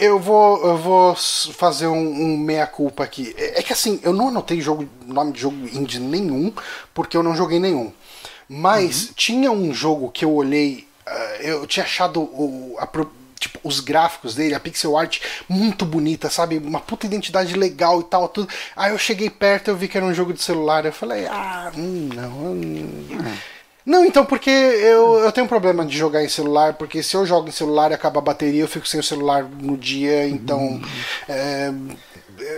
[SPEAKER 1] eu vou, eu vou fazer um, um meia-culpa aqui. É é que assim, eu não anotei jogo, nome de jogo indie nenhum, porque eu não joguei nenhum. Mas
[SPEAKER 2] Uhum.
[SPEAKER 1] tinha um jogo que eu olhei, ah, eu tinha achado o, a tipo, os gráficos dele, a pixel art muito bonita, sabe? Uma puta identidade legal e tal, tudo. Aí eu cheguei perto, eu vi que era um jogo de celular, eu falei, ah, hum, não. Hum. Não, então, porque eu, eu tenho um problema de jogar em celular, porque se eu jogo em celular e acaba a bateria, eu fico sem o celular no dia, então. É,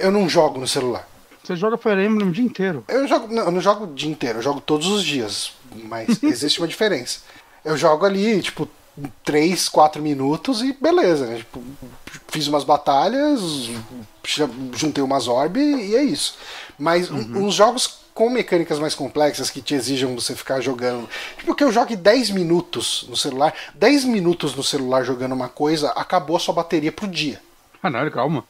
[SPEAKER 1] eu não jogo no celular.
[SPEAKER 2] Você joga Fire Emblem o dia inteiro.
[SPEAKER 1] Eu, jogo, não, eu não jogo o dia inteiro, eu jogo todos os dias. Mas existe uma diferença. Eu jogo ali, tipo, 3, 4 minutos e beleza, né? Tipo, fiz umas batalhas, juntei umas orb e é isso. Mas uhum. uns jogos com mecânicas mais complexas que te exijam você ficar jogando. Tipo, que eu jogue 10 minutos no celular, 10 minutos no celular jogando uma coisa, acabou a sua bateria pro dia.
[SPEAKER 2] Caralho, calma.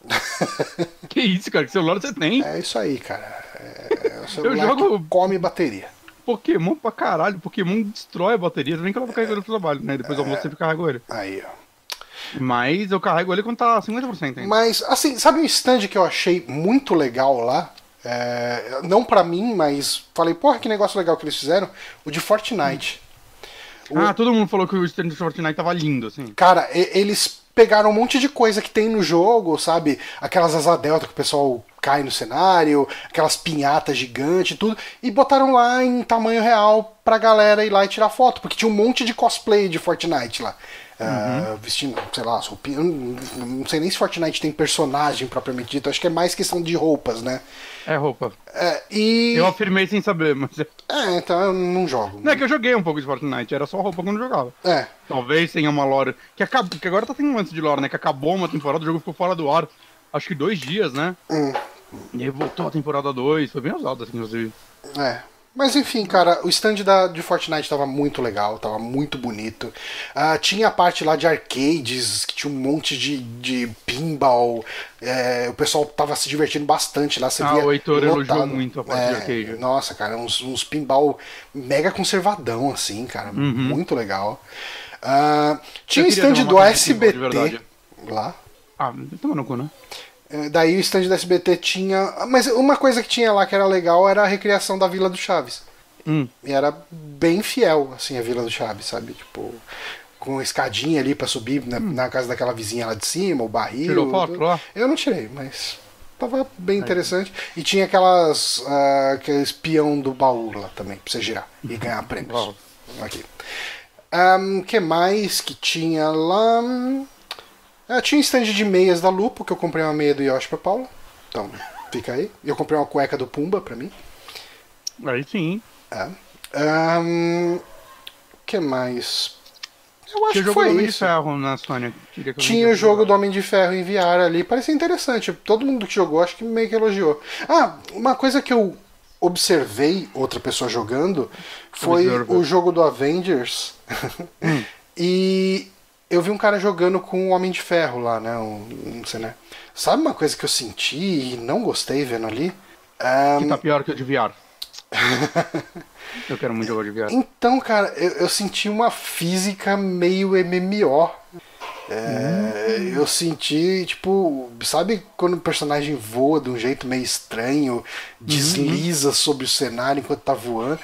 [SPEAKER 2] que isso, cara? Que celular você tem?
[SPEAKER 1] É isso aí, cara. É, o celular eu jogo... come bateria.
[SPEAKER 2] Pokémon pra caralho. Pokémon destrói a bateria. Também que ela vai carregando no trabalho, né? Depois do almoço você carrega ele.
[SPEAKER 1] Aí, ó.
[SPEAKER 2] Mas eu carrego ele quando tá 50% ainda.
[SPEAKER 1] Mas, assim, sabe um stand que eu achei muito legal lá? É, não para mim, mas falei, porra, que negócio legal que eles fizeram. O de Fortnite.
[SPEAKER 2] O... Ah, todo mundo falou que o stand de Fortnite tava lindo, assim.
[SPEAKER 1] Cara, eles pegaram um monte de coisa que tem no jogo, sabe? Aquelas asa delta que o pessoal cai no cenário, aquelas pinhatas gigantes e tudo, e botaram lá em tamanho real pra galera ir lá e tirar foto, porque tinha um monte de cosplay de Fortnite lá. Uhum. Uh, vestindo, sei lá, roupinhas. Não sei nem se Fortnite tem personagem propriamente dito, acho que é mais questão de roupas, né?
[SPEAKER 2] É roupa.
[SPEAKER 1] É, e...
[SPEAKER 2] Eu afirmei sem saber, mas. É,
[SPEAKER 1] é, então eu não jogo.
[SPEAKER 2] Não, é que eu joguei um pouco de Fortnite, era só roupa quando eu jogava.
[SPEAKER 1] É.
[SPEAKER 2] Talvez tenha uma lore. Que, acabou, que agora tá tendo um lance de lore, né? Que acabou uma temporada, o jogo ficou fora do ar. Acho que dois dias, né?
[SPEAKER 1] Hum.
[SPEAKER 2] E aí voltou a temporada 2, foi bem usado, assim, inclusive.
[SPEAKER 1] É. Mas enfim, cara, o stand da, de Fortnite tava muito legal, tava muito bonito. Uh, tinha a parte lá de arcades, que tinha um monte de, de pinball. É, o pessoal tava se divertindo bastante lá. Você
[SPEAKER 2] ah,
[SPEAKER 1] via
[SPEAKER 2] o Heitor elogiou muito a parte é, de arcade.
[SPEAKER 1] Nossa, cara, uns, uns pinball mega conservadão, assim, cara. Uhum. Muito legal. Uh, tinha um stand do SBT lá.
[SPEAKER 2] Ah, toma no cu, né?
[SPEAKER 1] É, daí o stand da SBT tinha. Mas uma coisa que tinha lá que era legal era a recriação da Vila do Chaves.
[SPEAKER 2] Hum.
[SPEAKER 1] E era bem fiel, assim, a Vila do Chaves, sabe? Tipo, com escadinha ali para subir na, hum. na, casa daquela vizinha lá de cima, o barril.
[SPEAKER 2] Tirou foto lá?
[SPEAKER 1] Eu não tirei, mas tava bem interessante. E tinha aquelas. Uh, aqueles peão do baú lá também, pra você girar e uhum. ganhar prêmios. Aqui. Um, que mais que tinha lá? Tinha um stand de meias da Lupo, que eu comprei uma meia do Yoshi pra Paula. Então, fica aí. E eu comprei uma cueca do Pumba pra mim.
[SPEAKER 2] Aí sim.
[SPEAKER 1] É. Um, que mais?
[SPEAKER 2] Eu acho Tinha que foi Homem de Ferro na Sony.
[SPEAKER 1] Tinha o jogo do Homem de Ferro em VR ali. Parecia interessante. Todo mundo que jogou, acho que meio que elogiou. Ah, uma coisa que eu observei outra pessoa jogando foi o jogo do Avengers. Hum. e eu vi um cara jogando com o Homem de Ferro lá, né? Um, não sei, né? Sabe uma coisa que eu senti e não gostei vendo ali?
[SPEAKER 2] Um... Que tá pior que o de VR. eu quero muito jogar de VR.
[SPEAKER 1] Então, cara, eu, eu senti uma física meio MMO. É, hum. Eu senti, tipo, sabe quando o personagem voa de um jeito meio estranho, desliza uhum. sobre o cenário enquanto tá voando?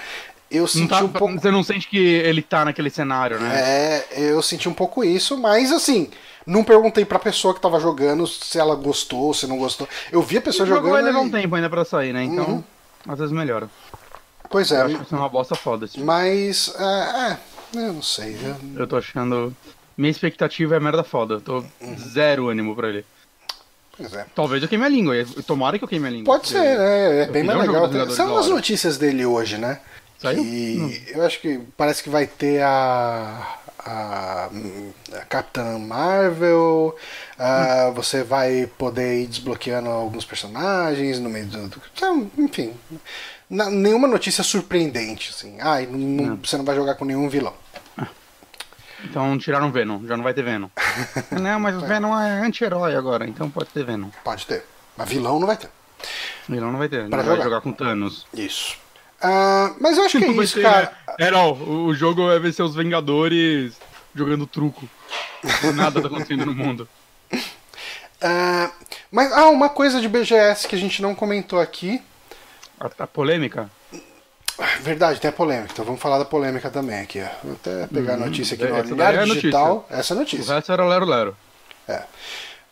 [SPEAKER 1] Eu senti
[SPEAKER 2] tá,
[SPEAKER 1] um pouco.
[SPEAKER 2] Você não sente que ele tá naquele cenário, né?
[SPEAKER 1] É, eu senti um pouco isso, mas assim, não perguntei pra pessoa que tava jogando se ela gostou, se não gostou. Eu vi a pessoa o jogando.
[SPEAKER 2] vai levar e... um tempo ainda pra sair, né? Então, uhum. às vezes melhora.
[SPEAKER 1] Pois é.
[SPEAKER 2] Eu acho que é uma bosta foda. Tipo.
[SPEAKER 1] Mas, é, é, eu não sei. Eu...
[SPEAKER 2] eu tô achando. Minha expectativa é merda foda. Eu tô uhum. zero ânimo pra ele.
[SPEAKER 1] Pois é.
[SPEAKER 2] Talvez eu queime a língua. Tomara que eu queime a língua.
[SPEAKER 1] Pode ser, né? É bem mais legal. São as notícias dele hoje, né?
[SPEAKER 2] Saiu?
[SPEAKER 1] E eu acho que parece que vai ter a, a, a Capitã Marvel. hum. Você vai poder ir desbloqueando alguns personagens no meio do. do então, enfim. Na, nenhuma notícia surpreendente, assim. Ah, não, não, você não vai jogar com nenhum vilão. Ah.
[SPEAKER 2] Então tiraram Venom, já não vai ter Venom. não, mas o é. Venom é anti-herói agora, então pode ter Venom.
[SPEAKER 1] Pode ter. Mas vilão não vai ter.
[SPEAKER 2] Vilão não vai ter. Pra não jogar. vai jogar com Thanos.
[SPEAKER 1] Isso. Uh, mas eu acho que é isso, cara.
[SPEAKER 2] É, não, o jogo vai ser os Vingadores jogando truco. Nada tá acontecendo no mundo.
[SPEAKER 1] Uh, mas, ah, uma coisa de BGS que a gente não comentou aqui.
[SPEAKER 2] A, a, polêmica?
[SPEAKER 1] Verdade, tem a polêmica. Então vamos falar da polêmica também aqui. Ó. Vou até pegar a hum, notícia aqui no Olhar é Digital. Notícia. Essa é a notícia.
[SPEAKER 2] O resto era Lero Lero.
[SPEAKER 1] É.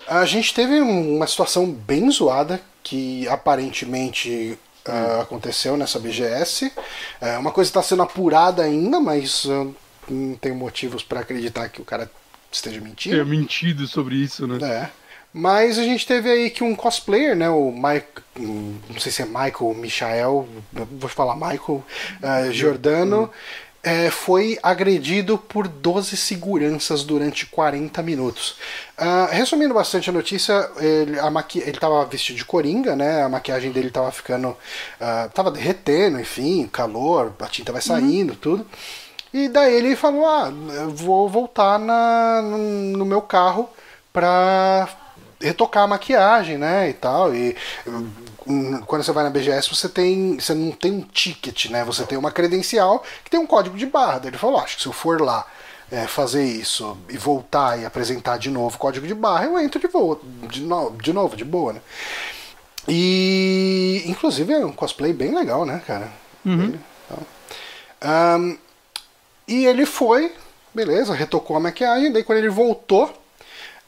[SPEAKER 1] A gente teve uma situação bem zoada que aparentemente uh, aconteceu nessa BGS. É uma coisa está sendo apurada ainda, mas eu não tenho motivos para acreditar que o cara esteja mentindo.
[SPEAKER 2] É mentido sobre isso, né?
[SPEAKER 1] É. Mas a gente teve aí que um cosplayer, né? O Mike. Não sei se é Michael, Michael, vou falar Michael uh, Giordano. É, foi agredido por 12 seguranças durante 40 minutos. Uh, resumindo bastante a notícia, ele, a maqui... ele tava vestido de coringa, né? A maquiagem dele tava ficando. Uh, tava derretendo, enfim, calor, a tinta vai saindo, uhum. tudo. E daí ele falou: Ah, vou voltar na, no meu carro pra retocar a maquiagem, né, e tal. E quando você vai na BGS, você tem, você não tem um ticket, né? Você tem uma credencial que tem um código de barra. Ele falou, acho que se eu for lá é, fazer isso e voltar e apresentar de novo o código de barra, eu entro de, vo de, no de novo, de boa, né? E inclusive é um cosplay bem legal, né, cara?
[SPEAKER 2] Uhum.
[SPEAKER 1] Então, um, e ele foi, beleza, retocou a maquiagem, daí quando ele voltou,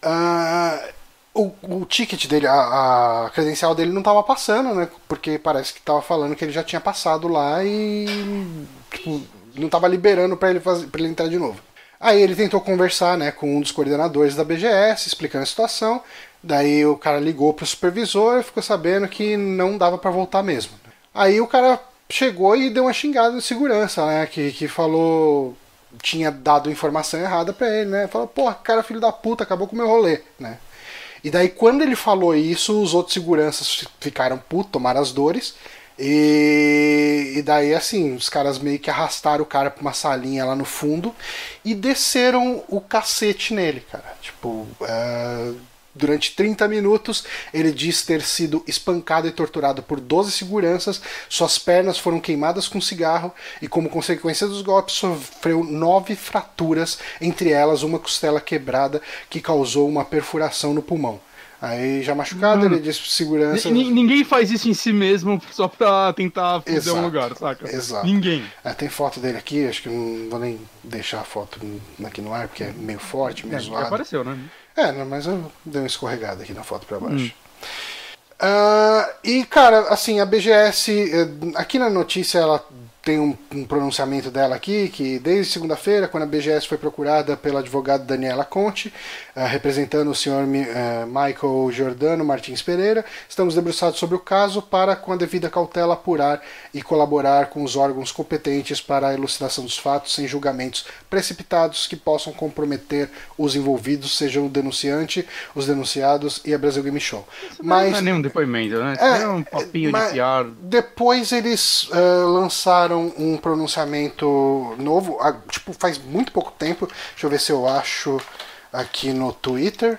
[SPEAKER 1] uh, o, o ticket dele, a, a, credencial dele não estava passando, né? Porque parece que estava falando que ele já tinha passado lá e tipo, não estava liberando para ele, fazer, ele entrar de novo. Aí ele tentou conversar né, com um dos coordenadores da BGS, explicando a situação. Daí o cara ligou para o supervisor e ficou sabendo que não dava para voltar mesmo. Aí o cara chegou e deu uma xingada de segurança, né? Que, que falou. Tinha dado informação errada para ele, né? Falou, porra, cara, filho da puta, acabou com o meu rolê, né? E daí, quando ele falou isso, os outros seguranças ficaram putos, tomaram as dores. E, e daí, assim, os caras meio que arrastaram o cara pra uma salinha lá no fundo e desceram o cacete nele, cara. Tipo, uh, Durante 30 minutos, ele diz ter sido espancado e torturado por 12 seguranças, suas pernas foram queimadas com cigarro e, como consequência dos golpes, sofreu nove fraturas, entre elas uma costela quebrada que causou uma perfuração no pulmão. Aí, já machucado, ele diz segurança.
[SPEAKER 2] N ninguém faz isso em si mesmo só pra tentar fazer um lugar, saca?
[SPEAKER 1] Exato.
[SPEAKER 2] Ninguém.
[SPEAKER 1] É, tem foto dele aqui, acho que não vou nem deixar a foto aqui no ar, porque é meio forte, meio é, zoado.
[SPEAKER 2] apareceu, né?
[SPEAKER 1] É, mas eu dei uma escorregada aqui na foto para baixo. Hum. Uh, e, cara, assim, a BGS, eh, aqui na notícia ela tem um, um, pronunciamento dela aqui, que desde segunda-feira, quando a BGS foi procurada pela advogada Daniela Conte, uh, representando o senhor uh, Michael Giordano Martins Pereira, estamos debruçados sobre o caso para, com a devida cautela, apurar e colaborar com os órgãos competentes para a elucidação dos fatos sem julgamentos precipitados que possam comprometer os envolvidos, sejam o denunciante, os denunciados e a Brasil Game Show.
[SPEAKER 2] Isso mas, não é nenhum depoimento, né? É, é um papinho de piar.
[SPEAKER 1] Depois eles uh, lançaram lançaram um pronunciamento novo, tipo, faz muito pouco tempo. Deixa eu ver se eu acho aqui no Twitter.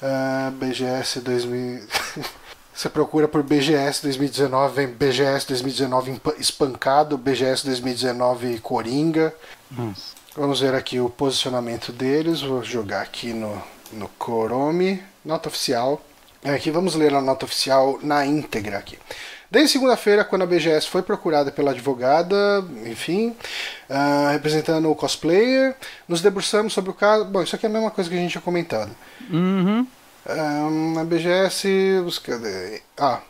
[SPEAKER 1] Uh, BGS 2000. Você procura por BGS 2019, vem BGS 2019 espancado, BGS 2019 Coringa. Nossa. Vamos ver aqui o posicionamento deles. Vou jogar aqui no, no Chrome, nota oficial. Aqui vamos ler a nota oficial na íntegra aqui. Desde segunda-feira, quando a BGS foi procurada pela advogada, enfim, uh, representando o cosplayer, nos debruçamos sobre o caso. Bom, isso aqui é a mesma coisa que a gente tinha comentado.
[SPEAKER 2] Uhum.
[SPEAKER 1] Um, a BGS. Cadê? Ah.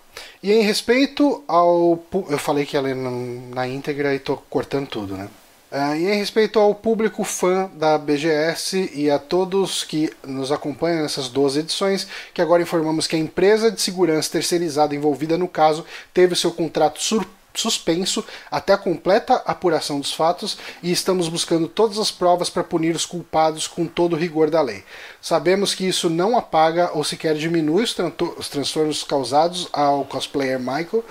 [SPEAKER 1] E em respeito ao. Eu falei que ia ler na íntegra e tô cortando tudo, né? Uh, e em respeito ao público fã da BGS e a todos que nos acompanham nessas 12 edições, que agora informamos que a empresa de segurança terceirizada envolvida no caso teve seu contrato surpreso suspenso até a completa apuração dos fatos e estamos buscando todas as provas para punir os culpados com todo o rigor da lei. Sabemos que isso não apaga ou sequer diminui os, os transtornos causados ao cosplayer Michael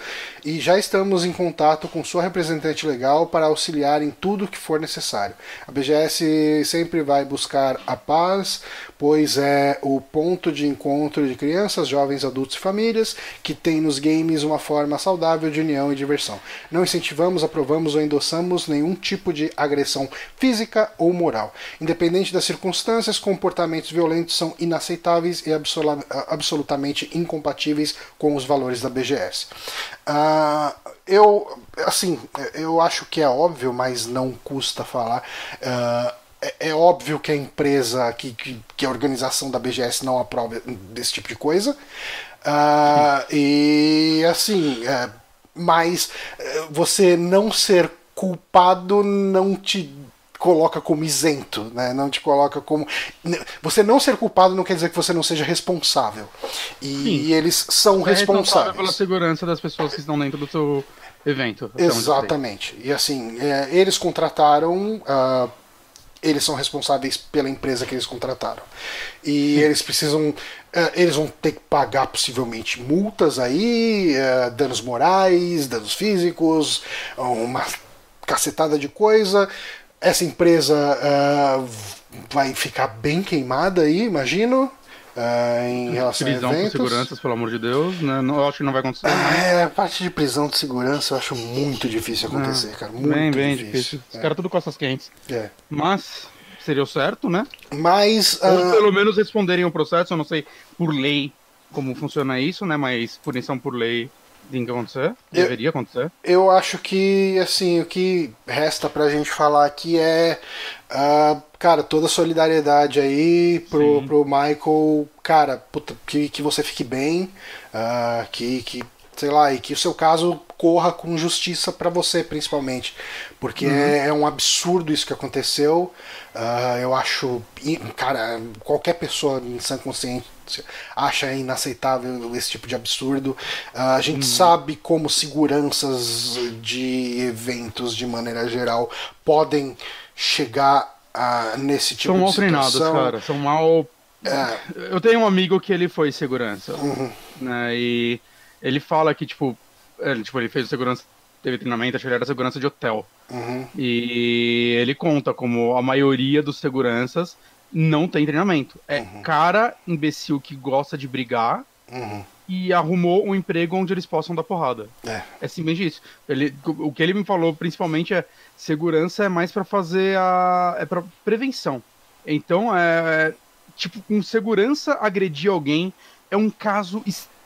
[SPEAKER 1] e já estamos em contato com sua representante legal para auxiliar em tudo que for necessário. A BGS sempre vai buscar a paz, pois é o ponto de encontro de crianças, jovens, adultos e famílias que tem nos games uma forma saudável de união e diversão. Não incentivamos, aprovamos ou endossamos nenhum tipo de agressão física ou moral. Independente das circunstâncias, comportamentos violentos são inaceitáveis e absolutamente incompatíveis com os valores da BGS. Uh, ah, eu, assim, eu acho que é óbvio, mas não custa falar. Uh, é, é óbvio que a empresa, que, que, que, a organização da BGS não aprova desse tipo de coisa. Uh, e assim, é, mas é, você não ser culpado não te coloca como isento, né? Não te coloca como você não ser culpado não quer dizer que você não seja responsável. E, e eles são
[SPEAKER 2] é
[SPEAKER 1] responsáveis
[SPEAKER 2] pela segurança das pessoas que estão dentro do seu evento.
[SPEAKER 1] Exatamente. E assim, é, eles contrataram uh, eles são responsáveis pela empresa que eles contrataram. E eles precisam. Uh, eles vão ter que pagar possivelmente multas aí, uh, danos morais, danos físicos, uma cacetada de coisa. Essa empresa uh, vai ficar bem queimada aí, imagino. Uh, em relação
[SPEAKER 2] prisão
[SPEAKER 1] a eventos.
[SPEAKER 2] por seguranças, pelo amor de Deus, né? Não, eu acho que não vai acontecer.
[SPEAKER 1] É, a parte de prisão de segurança eu acho muito difícil acontecer, cara. Muito
[SPEAKER 2] bem, bem
[SPEAKER 1] difícil.
[SPEAKER 2] difícil. Os é. caras tudo costas quentes.
[SPEAKER 1] É.
[SPEAKER 2] Mas seria o certo, né?
[SPEAKER 1] Mas.
[SPEAKER 2] Ou uh... pelo menos responderem o processo, eu não sei por lei como funciona isso, né? Mas punição por lei tem que acontecer, deveria acontecer.
[SPEAKER 1] Eu acho que, assim, o que resta pra gente falar aqui é, uh, cara, toda solidariedade aí pro, pro Michael, cara, puta, que, que você fique bem, uh, que, que, sei lá, e que o seu caso corra com justiça para você, principalmente, porque uhum. é, é, um absurdo isso que aconteceu, uh, eu acho, cara, qualquer pessoa em sã consciência acha inaceitável esse tipo de absurdo. Uh, a gente hum. sabe como seguranças de eventos, de maneira geral, podem chegar uh, nesse tipo
[SPEAKER 2] São
[SPEAKER 1] de
[SPEAKER 2] mal
[SPEAKER 1] situação.
[SPEAKER 2] treinados, cara. São mal. É. Eu tenho um amigo que ele foi segurança. Uhum. Né, e ele fala que, tipo, ele, tipo, ele fez segurança, teve treinamento, acho que ele era segurança de hotel.
[SPEAKER 1] Uhum.
[SPEAKER 2] E ele conta como a maioria dos seguranças não tem treinamento. É uhum. cara imbecil que gosta de brigar
[SPEAKER 1] uhum.
[SPEAKER 2] e arrumou um emprego onde eles possam dar porrada.
[SPEAKER 1] É,
[SPEAKER 2] é simplesmente isso. Ele, o que ele me falou principalmente é segurança é mais para fazer a. é para prevenção. Então é. Tipo, com segurança agredir alguém é um caso extremamente.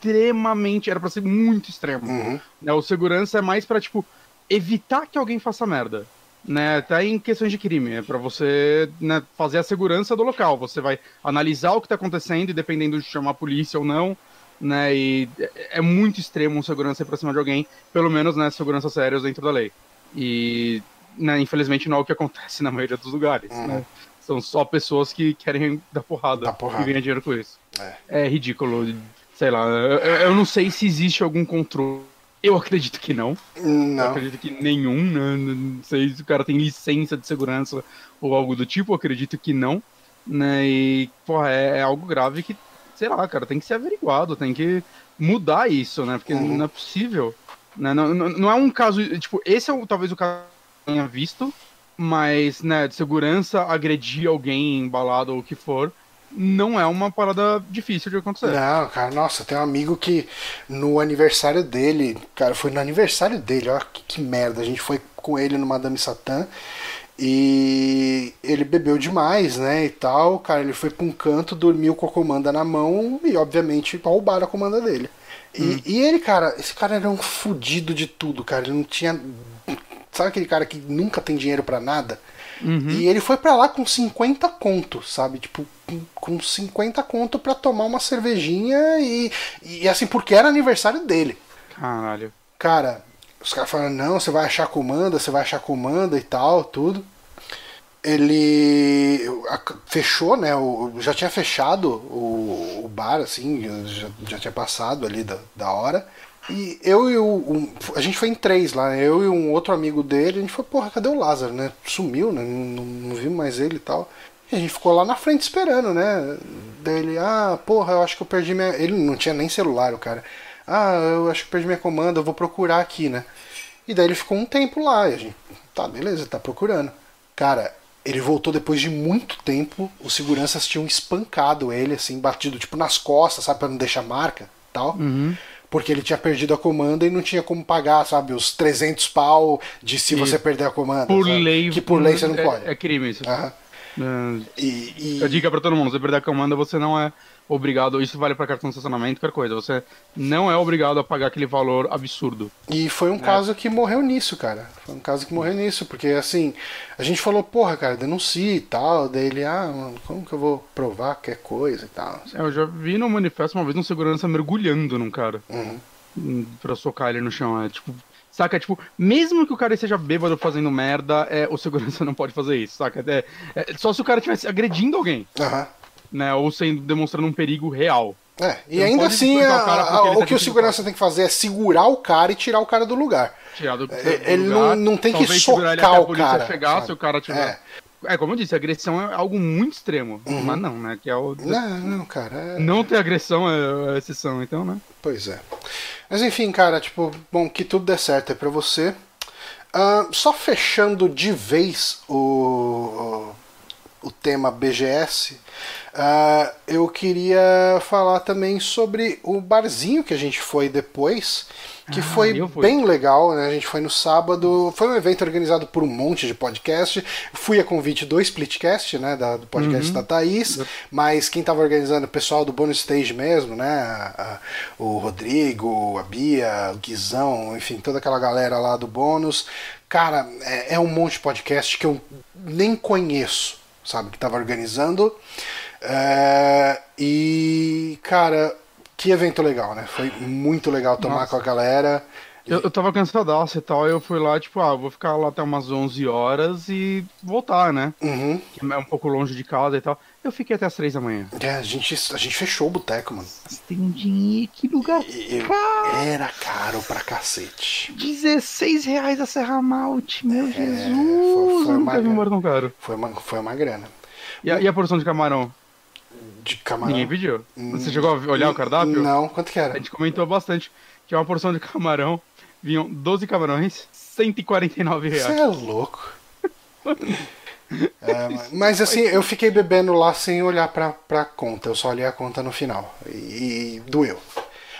[SPEAKER 2] Era para ser muito extremo.
[SPEAKER 1] Uhum.
[SPEAKER 2] É, o segurança é mais para tipo, evitar que alguém faça merda né, até em questões de crime, é para você né, fazer a segurança do local. Você vai analisar o que está acontecendo e dependendo de chamar a polícia ou não, né, e é muito extremo um segurança ir pra cima de alguém, pelo menos, né, segurança sérias dentro da lei. E, né, infelizmente não é o que acontece na maioria dos lugares, uhum. né. São só pessoas que querem dar porrada, dar porrada. e ganhar dinheiro com isso.
[SPEAKER 1] É,
[SPEAKER 2] é ridículo, sei lá, eu, eu não sei se existe algum controle eu acredito que não.
[SPEAKER 1] Não.
[SPEAKER 2] Eu acredito que nenhum. Né? Não sei se o cara tem licença de segurança ou algo do tipo. Eu acredito que não. Né? E, porra, é, é algo grave que, sei lá, cara, tem que ser averiguado. Tem que mudar isso, né? Porque uhum. não é possível. Né? Não, não, não, é um caso. Tipo, esse é o, talvez o caso que eu tenha visto. Mas, né, de segurança, agredir alguém embalado ou o que for não é uma parada difícil de acontecer.
[SPEAKER 1] Não, cara, nossa, tem um amigo que no aniversário dele, cara, foi no aniversário dele, olha que, que merda. A gente foi com ele no Madame Satã e ele bebeu demais, né, e tal. Cara, ele foi pra um canto, dormiu com a comanda na mão e, obviamente, roubaram a comanda dele. E, hum. e ele, cara, esse cara era um fudido de tudo, cara. Ele não tinha. Sabe aquele cara que nunca tem dinheiro para nada?
[SPEAKER 2] Uhum.
[SPEAKER 1] E ele foi para lá com 50 conto, sabe? Tipo, com 50 conto para tomar uma cervejinha e, e assim, porque era aniversário dele.
[SPEAKER 2] Caralho.
[SPEAKER 1] Cara, os caras falaram, não, você vai achar comanda, você vai achar comanda e tal, tudo. Ele fechou, né? O, já tinha fechado o, o bar, assim, já, já tinha passado ali da, da hora. E eu e o. Um, a gente foi em três lá, eu e um outro amigo dele, a gente falou, porra, cadê o Lázaro, né? Sumiu, né? Não, não vimos mais ele e tal. E a gente ficou lá na frente esperando, né? Daí ele, ah, porra, eu acho que eu perdi minha. Ele não tinha nem celular, o cara. Ah, eu acho que perdi minha comanda, eu vou procurar aqui, né? E daí ele ficou um tempo lá, e a gente, tá, beleza, tá procurando. Cara, ele voltou depois de muito tempo, os seguranças tinham espancado ele, assim, batido tipo nas costas, sabe, pra não deixar marca tal.
[SPEAKER 2] Uhum
[SPEAKER 1] porque ele tinha perdido a comanda e não tinha como pagar, sabe, os 300 pau de se você perder a comanda.
[SPEAKER 2] Por
[SPEAKER 1] sabe?
[SPEAKER 2] lei.
[SPEAKER 1] Que por lei você não
[SPEAKER 2] é,
[SPEAKER 1] pode.
[SPEAKER 2] É crime isso.
[SPEAKER 1] Uhum.
[SPEAKER 2] Uh,
[SPEAKER 1] e, e...
[SPEAKER 2] A dica pra todo mundo: você perder a comanda, você não é obrigado, isso vale para cartão de estacionamento, qualquer coisa. Você não é obrigado a pagar aquele valor absurdo.
[SPEAKER 1] E foi um é. caso que morreu nisso, cara. Foi um caso que morreu nisso, porque assim, a gente falou, porra, cara, denuncie e tal. Daí ele, ah, mano, como que eu vou provar qualquer coisa e tal?
[SPEAKER 2] É, eu já vi no manifesto uma vez um segurança mergulhando num cara.
[SPEAKER 1] Uhum.
[SPEAKER 2] Pra socar ele no chão. É tipo, Saca? Tipo, mesmo que o cara esteja bêbado fazendo merda, é, o segurança não pode fazer isso, saca? É, é só se o cara estivesse agredindo alguém.
[SPEAKER 1] Uhum.
[SPEAKER 2] Né? Ou sendo, demonstrando um perigo real.
[SPEAKER 1] É, e ainda assim, a, a, o, tá que o segurança tem que fazer é segurar o cara e tirar o cara do lugar.
[SPEAKER 2] Tirar do,
[SPEAKER 1] é, do ele lugar, não, não tem que socar o cara.
[SPEAKER 2] chegar, se o cara tiver. É. é. como eu disse, agressão é algo muito extremo. Uhum. Mas não, né? Que é o...
[SPEAKER 1] Não, não, cara. É...
[SPEAKER 2] Não ter agressão é, é exceção, então, né?
[SPEAKER 1] Pois é. Mas enfim, cara, tipo, bom, que tudo dê certo aí pra você. Uh, só fechando de vez o, o, o tema BGS, uh, eu queria falar também sobre o barzinho que a gente foi depois que ah, foi bem legal, né? A gente foi no sábado, foi um evento organizado por um monte de podcast. Fui a convite do Splitcast, né? Da, do podcast uhum. da Thaís, mas quem estava organizando, o pessoal do Bonus Stage mesmo, né? A, a, o Rodrigo, a Bia, o Guizão, enfim, toda aquela galera lá do bônus. Cara, é, é um monte de podcast que eu nem conheço, sabe? Que estava organizando. É, e, cara, que evento legal, né? Foi muito legal tomar Nossa. com a galera.
[SPEAKER 2] Eu, eu tava cansadaço e tal, eu fui lá, tipo, ah, vou ficar lá até umas 11 horas e voltar, né?
[SPEAKER 1] Uhum.
[SPEAKER 2] É um pouco longe de casa e tal. Eu fiquei até as 3 da manhã.
[SPEAKER 1] É, a gente, a gente fechou o boteco, mano.
[SPEAKER 2] Tem um dinheiro, que lugar
[SPEAKER 1] caro. Era caro pra cacete.
[SPEAKER 2] 16 reais a Serra Malte, meu é, Jesus. Foi, foi uma, grana. tão caro.
[SPEAKER 1] Foi uma, foi uma grana.
[SPEAKER 2] E a, e a porção de camarão?
[SPEAKER 1] De camarão.
[SPEAKER 2] Ninguém pediu. Você chegou a olhar o cardápio?
[SPEAKER 1] Não, quanto que era?
[SPEAKER 2] A gente comentou bastante que é uma porção de camarão. Vinham 12 camarões, 149 reais.
[SPEAKER 1] Você é louco. é, mas assim, eu fiquei bebendo lá sem olhar pra, pra conta. Eu só olhei a conta no final. E, e doeu.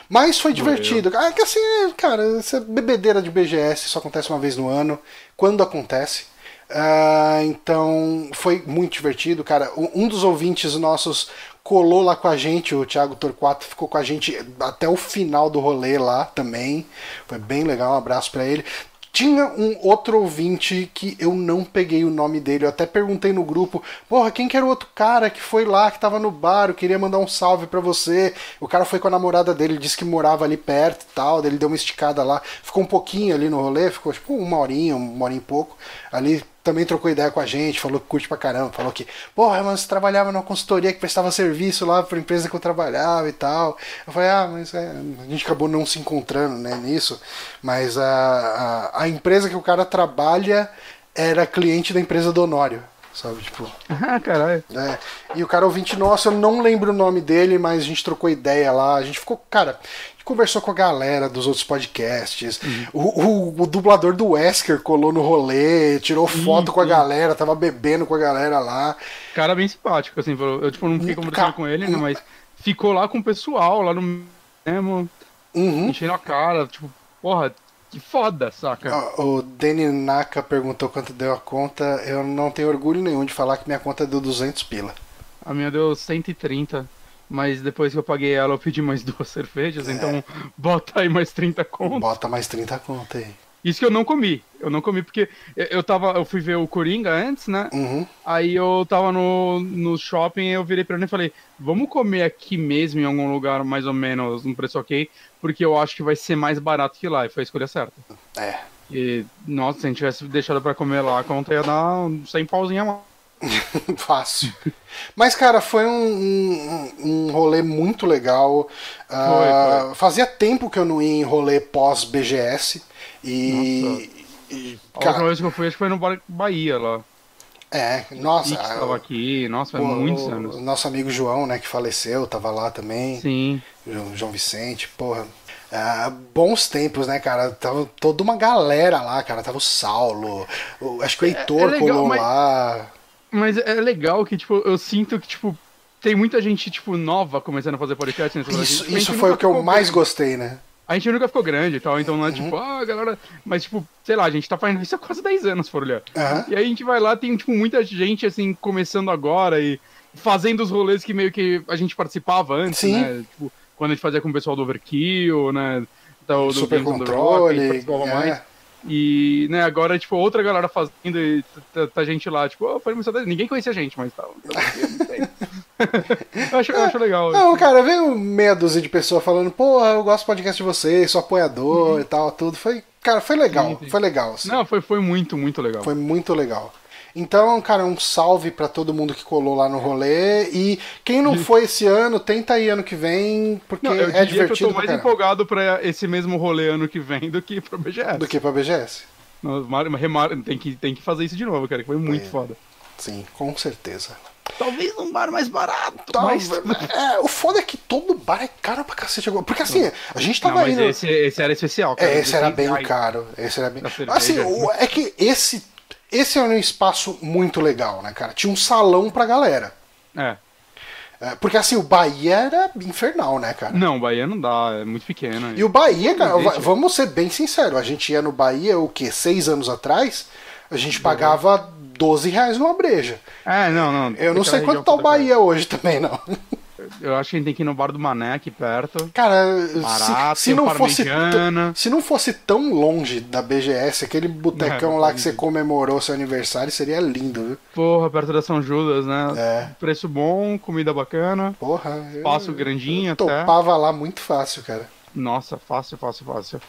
[SPEAKER 1] Mas foi divertido. Ah, que assim, cara, essa bebedeira de BGS só acontece uma vez no ano. Quando acontece. Uh, então foi muito divertido, cara. Um dos ouvintes nossos colou lá com a gente, o Thiago Torquato ficou com a gente até o final do rolê lá também. Foi bem legal, um abraço para ele. Tinha um outro ouvinte que eu não peguei o nome dele. Eu até perguntei no grupo: Porra, quem que era o outro cara que foi lá, que tava no bar? Eu queria mandar um salve para você. O cara foi com a namorada dele, disse que morava ali perto e tal. Ele deu uma esticada lá, ficou um pouquinho ali no rolê, ficou tipo uma horinha, uma hora e pouco. Ali também trocou ideia com a gente, falou que curte pra caramba, falou que, porra, mas você trabalhava numa consultoria que prestava serviço lá pra empresa que eu trabalhava e tal. Eu falei, ah, mas é, a gente acabou não se encontrando né, nisso, mas a, a, a empresa que o cara trabalha era cliente da empresa do Honório sabe? Tipo.
[SPEAKER 2] Ah, caralho.
[SPEAKER 1] É. E o cara ouvinte nosso, eu não lembro o nome dele, mas a gente trocou ideia lá. A gente ficou, cara, a gente conversou com a galera dos outros podcasts. Uhum. O, o, o, dublador do Wesker colou no rolê, tirou foto uhum. com a galera, tava bebendo com a galera lá.
[SPEAKER 2] Cara bem simpático, assim, eu tipo, não fiquei conversando com ele, né, mas ficou lá com o pessoal, lá no mesmo. Uhum. Enchendo a cara, tipo, porra, que foda, saca?
[SPEAKER 1] O Danny Naka perguntou quanto deu a conta. Eu não tenho orgulho nenhum de falar que minha conta deu 200 pila.
[SPEAKER 2] A minha deu 130. Mas depois que eu paguei ela, eu pedi mais duas cervejas. É. Então, bota aí mais 30 conto.
[SPEAKER 1] Bota mais 30 conto aí.
[SPEAKER 2] Isso que eu não comi. Eu não comi porque eu tava. Eu fui ver o Coringa antes, né?
[SPEAKER 1] Uhum.
[SPEAKER 2] Aí eu tava no, no shopping eu virei pra ele e falei, vamos comer aqui mesmo em algum lugar mais ou menos um preço ok, porque eu acho que vai ser mais barato que lá. E foi a escolha certa.
[SPEAKER 1] É.
[SPEAKER 2] E, nossa, se a gente tivesse deixado pra comer lá, a conta ia dar 100 pauzinho a mais.
[SPEAKER 1] Fácil. Mas, cara, foi um, um, um rolê muito legal. Foi, uh, foi. Fazia tempo que eu não ia em rolê pós-BGS. E.
[SPEAKER 2] e a última vez que eu fui, acho que foi no Bahia lá.
[SPEAKER 1] É, nossa.
[SPEAKER 2] Estava aqui, nossa, faz muitos anos.
[SPEAKER 1] O nosso amigo João, né, que faleceu, tava lá também.
[SPEAKER 2] Sim.
[SPEAKER 1] João Vicente, porra. Ah, bons tempos, né, cara? Tava toda uma galera lá, cara. Tava o Saulo, o, acho que o Heitor é, é legal, colou mas, lá.
[SPEAKER 2] Mas é legal que, tipo, eu sinto que, tipo, tem muita gente, tipo, nova começando a fazer podcast. Né,
[SPEAKER 1] isso, isso foi o que eu mais gostei, né?
[SPEAKER 2] A gente nunca ficou grande e tal, então não é tipo, uhum. tipo, ah, galera. Mas, tipo, sei lá, a gente tá fazendo isso há quase 10 anos, por olhar.
[SPEAKER 1] Uhum.
[SPEAKER 2] E aí a gente vai lá, tem, tipo, muita gente, assim, começando agora e, fazendo os rolês que meio que a gente participava antes,
[SPEAKER 1] Sim.
[SPEAKER 2] né? Tipo, quando a gente fazia com o pessoal do Overkill, né? Então, do
[SPEAKER 1] Super
[SPEAKER 2] Games Rock,
[SPEAKER 1] controle.
[SPEAKER 2] gente participava
[SPEAKER 1] é.
[SPEAKER 2] mais. E, né, agora, tipo, outra galera fazendo e tá, gente lá, tipo, oh, foi. Ninguém conhecia a gente, mas tá. eu, acho, eu acho legal.
[SPEAKER 1] Não, cara, veio meia dúzia de pessoas falando, porra, eu gosto do podcast de vocês, sou apoiador e tal, tudo. Foi, cara, foi legal,
[SPEAKER 2] Uhum. Sim, sim.
[SPEAKER 1] foi legal. assim.
[SPEAKER 2] Não, foi, foi muito, muito legal.
[SPEAKER 1] Foi muito legal. Então, cara, um salve pra todo mundo que colou lá no rolê. E quem não foi esse ano, tenta ir ano que vem, porque
[SPEAKER 2] Não, eu
[SPEAKER 1] é
[SPEAKER 2] diria que eu
[SPEAKER 1] divertido
[SPEAKER 2] tô
[SPEAKER 1] pra
[SPEAKER 2] mais
[SPEAKER 1] caramba.
[SPEAKER 2] empolgado pra esse mesmo rolê ano que vem do que pro BGS.
[SPEAKER 1] Do que pra BGS.
[SPEAKER 2] Não, tem, que, tem que fazer isso de novo, cara, que foi muito
[SPEAKER 1] É.
[SPEAKER 2] foda.
[SPEAKER 1] Sim, com certeza.
[SPEAKER 2] Talvez num bar mais barato,
[SPEAKER 1] Tá,
[SPEAKER 2] mas...
[SPEAKER 1] é, o foda é que todo bar é caro pra cacete agora. Porque assim, a gente
[SPEAKER 2] Não,
[SPEAKER 1] tava
[SPEAKER 2] mas
[SPEAKER 1] indo.
[SPEAKER 2] esse, esse era especial, cara.
[SPEAKER 1] É, esse era
[SPEAKER 2] 16
[SPEAKER 1] bem
[SPEAKER 2] reais.
[SPEAKER 1] caro. Esse era bem. Assim, o- é que esse esse era um espaço muito legal, né, cara? Tinha um salão pra galera.
[SPEAKER 2] É.
[SPEAKER 1] É, Porque assim, o Bahia era infernal, né, cara?
[SPEAKER 2] Não, Bahia não dá, é muito pequeno.
[SPEAKER 1] E o Bahia, cara, vamos ser bem sinceros, a gente ia no Bahia, o quê? Seis anos atrás, a gente pagava 12 reais numa breja.
[SPEAKER 2] É, não, não.
[SPEAKER 1] Eu não sei quanto tá o
[SPEAKER 2] cara.
[SPEAKER 1] Bahia hoje também, não.
[SPEAKER 2] Eu acho que a gente tem que ir no bar do Mané aqui perto.
[SPEAKER 1] Cara,
[SPEAKER 2] Barato,
[SPEAKER 1] se, se não fosse se não fosse tão longe da BGS, aquele botecão
[SPEAKER 2] É,
[SPEAKER 1] lá
[SPEAKER 2] faz
[SPEAKER 1] que você comemorou seu aniversário, seria lindo, viu?
[SPEAKER 2] Porra, perto da São Judas, né?
[SPEAKER 1] É.
[SPEAKER 2] Preço bom, comida bacana.
[SPEAKER 1] Porra,
[SPEAKER 2] Espaço grandinho
[SPEAKER 1] eu
[SPEAKER 2] até.
[SPEAKER 1] topava lá muito fácil, cara.
[SPEAKER 2] Nossa, fácil, fácil, fácil.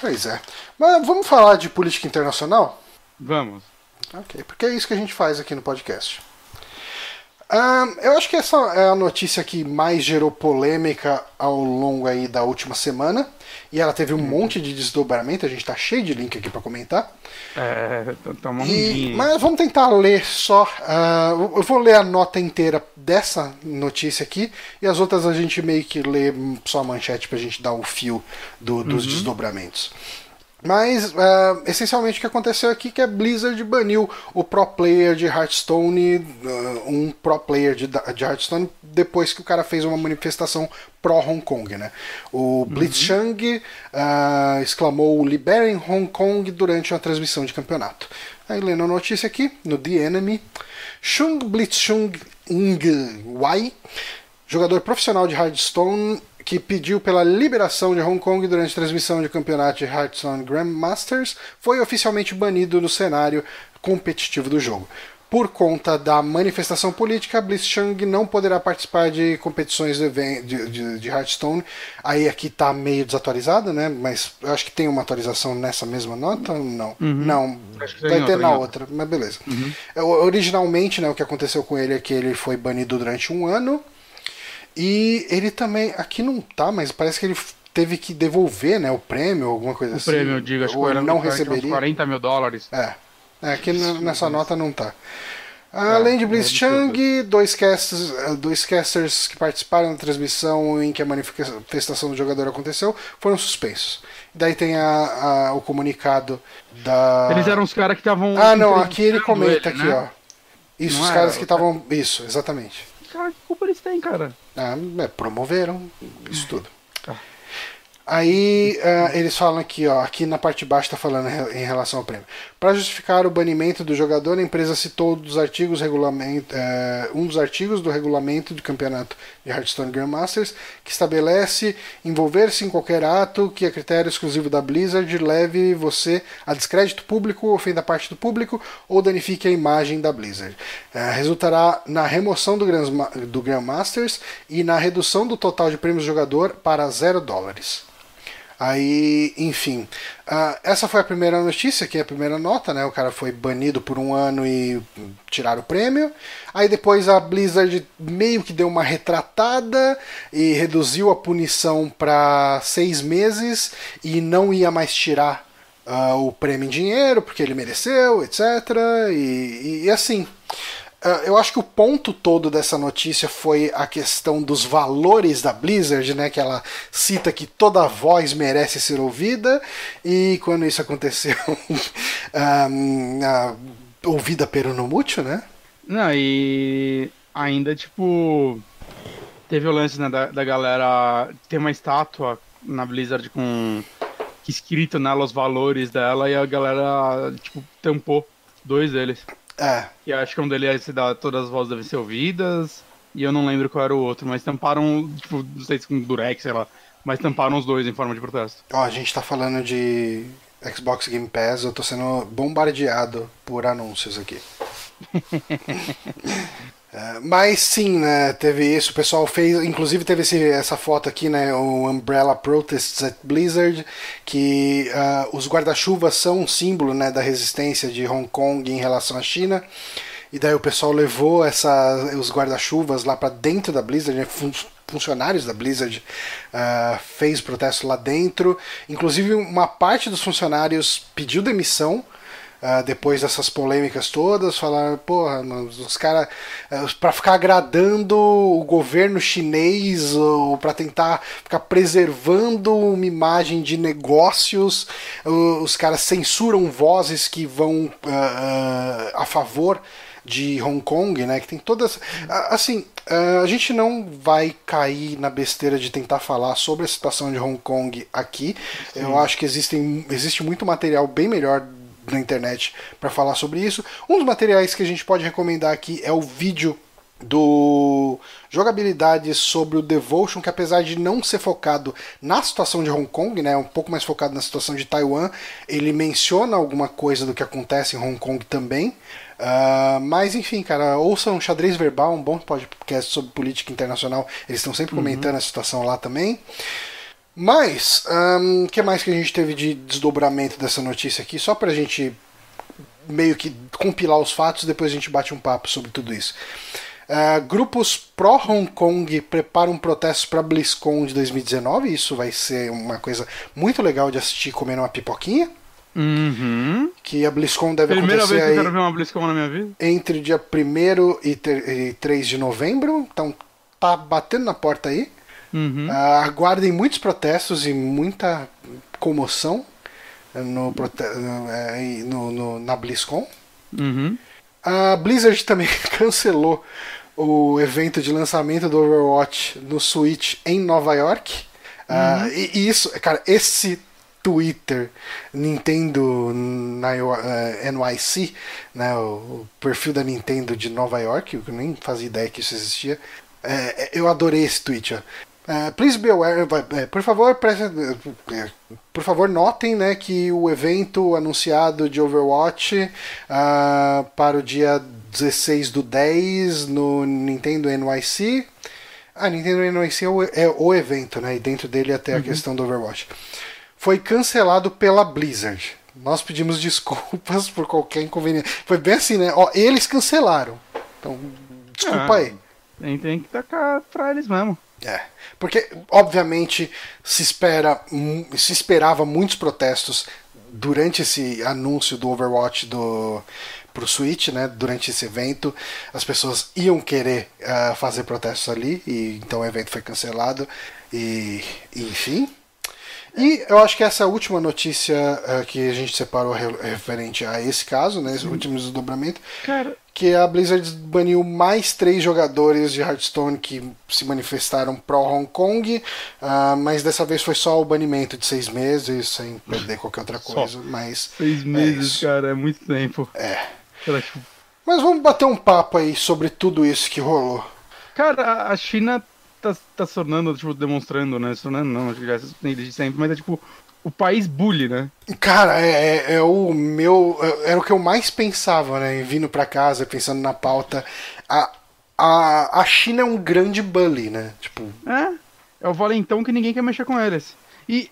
[SPEAKER 1] Pois é. Mas vamos falar de política internacional?
[SPEAKER 2] Vamos.
[SPEAKER 1] Ok, porque é isso que a gente faz aqui no podcast. Ahn, eu acho que essa é a notícia que mais gerou polêmica ao longo aí da última semana. E ela teve um monte de desdobramento, a gente tá cheio de link aqui para comentar.
[SPEAKER 2] É, tá uma
[SPEAKER 1] E- mas vamos tentar ler só. ah, eu vou ler a nota inteira dessa notícia aqui e as outras a gente meio que lê só a manchete pra gente dar o fio do- dos desdobramentos. Mas ah, essencialmente o que aconteceu aqui é que a Blizzard baniu o pro player de Hearthstone, ah, um pro player de, de Hearthstone, depois que o cara fez uma manifestação pró Hong Kong, né? O Blitzchung ah, exclamou liberem Hong Kong durante uma transmissão de campeonato. Aí lendo a notícia aqui, no The Enemy, Chung Blitzchung Ng Wai, jogador profissional de Hearthstone que pediu pela liberação de Hong Kong durante a transmissão de campeonato de Hearthstone Grandmasters, foi oficialmente banido do cenário competitivo do jogo. Por conta da manifestação política, Blitzchung não poderá participar de competições de, de, de, de Hearthstone. Aí aqui tá meio desatualizado, né? Mas eu acho que tem uma atualização nessa mesma nota? Não. Não,
[SPEAKER 2] Acho que tem
[SPEAKER 1] vai
[SPEAKER 2] outra,
[SPEAKER 1] ter na
[SPEAKER 2] tem
[SPEAKER 1] outra, mas beleza. É, o- Originalmente, né, o que aconteceu com ele é que ele foi banido durante um ano. E ele também. Aqui não tá, mas parece que ele teve que devolver né, o prêmio, alguma coisa
[SPEAKER 2] O
[SPEAKER 1] assim.
[SPEAKER 2] prêmio, eu digo, acho que
[SPEAKER 1] ou ele não receberia.
[SPEAKER 2] 40 mil dólares.
[SPEAKER 1] É. É, aqui n- nessa nota não tá.
[SPEAKER 2] É,
[SPEAKER 1] Além de
[SPEAKER 2] é
[SPEAKER 1] Bliss Chang, dois casters, eh, dois casters que participaram da transmissão em que a manifestação do jogador aconteceu foram suspensos. Daí tem a, a- o comunicado da.
[SPEAKER 2] Eles eram os caras que estavam.
[SPEAKER 1] Ah, não, aqui ele comenta
[SPEAKER 2] ele,
[SPEAKER 1] aqui,
[SPEAKER 2] né?
[SPEAKER 1] ó. Isso,
[SPEAKER 2] Não
[SPEAKER 1] os caras que
[SPEAKER 2] o-
[SPEAKER 1] estavam. Isso, exatamente.
[SPEAKER 2] Culpa eles têm, cara?
[SPEAKER 1] Ah, é, promoveram isso tudo.
[SPEAKER 2] Tá.
[SPEAKER 1] Aí ah, eles falam aqui, ó, aqui na parte de baixo está falando em relação ao prêmio. Para justificar o banimento do jogador, a empresa citou dos artigos regulamento, eh, um dos artigos do regulamento do campeonato de Hearthstone Grandmasters que estabelece envolver-se em qualquer ato que a critério exclusivo da Blizzard leve você a descrédito público, ofenda parte do público ou danifique a imagem da Blizzard. Eh, resultará na remoção do, Grandma- do Grandmasters e na redução do total de prêmios do jogador para zero dólares. Aí, enfim, ah, essa foi a primeira notícia, que é a primeira nota, né? O cara foi banido por um ano e tiraram o prêmio. Aí depois a Blizzard meio que deu uma retratada e reduziu a punição para seis meses e não ia mais tirar ah, o prêmio em dinheiro porque ele mereceu, etc. E, e- e assim. Ah, eu acho que o ponto todo dessa notícia foi a questão dos valores da Blizzard, né? Que ela cita que toda voz merece ser ouvida, e quando isso aconteceu, ah, ah, ouvida né?
[SPEAKER 2] Não, e ainda, tipo. Teve o lance, né, da, da galera ter uma estátua na Blizzard com escrito nela os valores dela e a galera, tipo, tampou dois deles.
[SPEAKER 1] É.
[SPEAKER 2] Que acho que um deles se dá todas as vozes devem ser ouvidas. E eu não lembro qual era o outro, mas tamparam, tipo, não sei se com durex, sei lá. Mas tamparam os dois em forma de protesto.
[SPEAKER 1] Ó, a gente tá falando de Xbox Game Pass, eu tô sendo bombardeado por anúncios aqui. É, mas sim, né, teve isso, o pessoal fez, inclusive teve esse, essa foto aqui, né, o Umbrella Protests at Blizzard, que uh, os guarda-chuvas são um símbolo, né, da resistência de Hong Kong em relação à China, e daí o pessoal levou essa, os guarda-chuvas lá para dentro da Blizzard, né, fun funcionários da Blizzard uh, fez protesto lá dentro, inclusive uma parte dos funcionários pediu demissão, Uh, depois dessas polêmicas todas, falaram, porra, os caras, uh, para ficar agradando o governo chinês ou para tentar ficar preservando uma imagem de negócios, uh, os caras censuram vozes que vão a favor de Hong Kong, né? Que tem todas. Assim, a gente não vai cair na besteira de tentar falar sobre a situação de Hong Kong aqui. Sim. Eu acho que existem, existe muito material bem melhor na internet para falar sobre isso. Um dos materiais que a gente pode recomendar aqui é o vídeo do jogabilidade sobre o Devotion, que apesar de não ser focado na situação de Hong Kong, né, um pouco mais focado na situação de Taiwan, ele menciona alguma coisa do que acontece em Hong Kong também. Uh, mas enfim, cara, ouçam Xadrez Verbal, um bom podcast sobre política internacional. Eles estão sempre uhum. comentando uhum. a situação lá também. Mas, o um, que mais que a gente teve de desdobramento dessa notícia aqui? Só pra gente meio que compilar os fatos, depois a gente bate um papo sobre tudo isso. Uh, grupos pró-Hong Kong preparam protestos para BlizzCon de 2019. Isso vai ser uma coisa muito legal de assistir comendo uma pipoquinha.
[SPEAKER 2] Uhum.
[SPEAKER 1] Que a BlizzCon deve
[SPEAKER 2] Primeira
[SPEAKER 1] acontecer
[SPEAKER 2] vez que eu quero ver uma BlizzCon na minha vida.
[SPEAKER 1] entre dia 1 e, e 3 de novembro. Então tá batendo na porta aí.
[SPEAKER 2] Uhum. Uh,
[SPEAKER 1] aguardem muitos protestos e muita comoção no, eh, no, no na BlizzCon.
[SPEAKER 2] Uhum.
[SPEAKER 1] A Blizzard também cancelou o evento de lançamento do Overwatch no Switch em Nova York. Ah, uhum. Uh, e, e, isso, cara, esse Twitter Nintendo NYC, né, o, o, perfil da Nintendo de Nova York, eu nem fazia ideia que isso existia. É, eu adorei esse tweet. Ó. Uh, please be aware, uh, por favor, preste, uh, por favor notem né, que o evento anunciado de Overwatch para o dia 16 do 10 no Nintendo NYC. Ah, Nintendo NYC é o, é o evento, né? E dentro dele até uhum. a questão do Overwatch. Foi cancelado pela Blizzard. Nós pedimos desculpas por qualquer inconveniente. Foi bem assim, né? Ó, eles cancelaram. Então, desculpa ah, aí.
[SPEAKER 2] Tem, tem que tacar pra eles mesmo.
[SPEAKER 1] É, porque obviamente se espera, se esperava muitos protestos durante esse anúncio do Overwatch do pro Switch, né? Durante esse evento, as pessoas iam querer uh, fazer protestos ali e então o evento foi cancelado e enfim. E eu acho que essa é a última notícia uh, que a gente separou referente a esse caso, né? Esse último desdobramento.
[SPEAKER 2] Cara,
[SPEAKER 1] que a Blizzard baniu mais três jogadores de Hearthstone que se manifestaram pró-Hong Kong, uh, mas dessa vez foi só o banimento de seis meses, sem perder qualquer outra coisa. Mas
[SPEAKER 2] seis é meses, é cara, é muito tempo.
[SPEAKER 1] É. Mas vamos bater um papo aí sobre tudo isso que rolou.
[SPEAKER 2] Cara, a China tá, tá se tornando, tipo, demonstrando, né? Se tornando não, já é desde sempre, mas é tipo o país bully, né?
[SPEAKER 1] Cara, é, é, é, o meu. É, era o que eu mais pensava, né? Vindo para casa, pensando na pauta. A, a, a China é um grande bully, né? Tipo.
[SPEAKER 2] É. É o valentão que ninguém quer mexer com eles. E.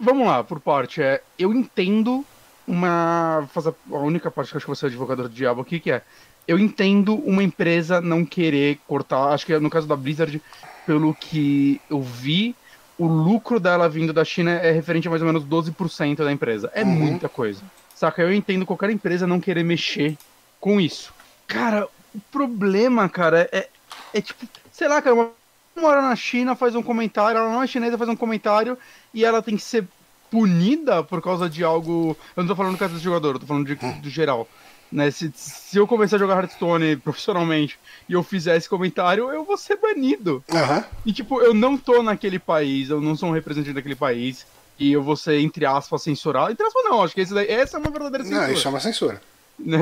[SPEAKER 2] Vamos lá, por parte. É, eu entendo uma. Fazer a única parte que eu acho que você é advogado do diabo aqui, que é. Eu entendo uma empresa não querer cortar. Acho que no caso da Blizzard, pelo que eu vi o lucro dela vindo da China é referente a mais ou menos 12% da empresa. É uhum. muita coisa. Saca? Eu entendo qualquer empresa não querer mexer com isso. Cara, o problema, cara, é, é tipo, sei lá, cara, uma mora na China, faz um comentário, ela não é chinesa, faz um comentário e ela tem que ser punida por causa de algo. Eu não tô falando no caso do jogador, eu tô falando de, do geral. Né? Se, se eu começar a jogar Hearthstone profissionalmente e eu fizer esse comentário, eu vou ser banido.
[SPEAKER 1] Uhum.
[SPEAKER 2] E tipo, eu não tô naquele país, eu não sou um representante daquele país, e eu vou ser, entre aspas, censurado. Entre aspas, não, acho que daí, essa é uma verdadeira censura.
[SPEAKER 1] Não, isso é uma censura.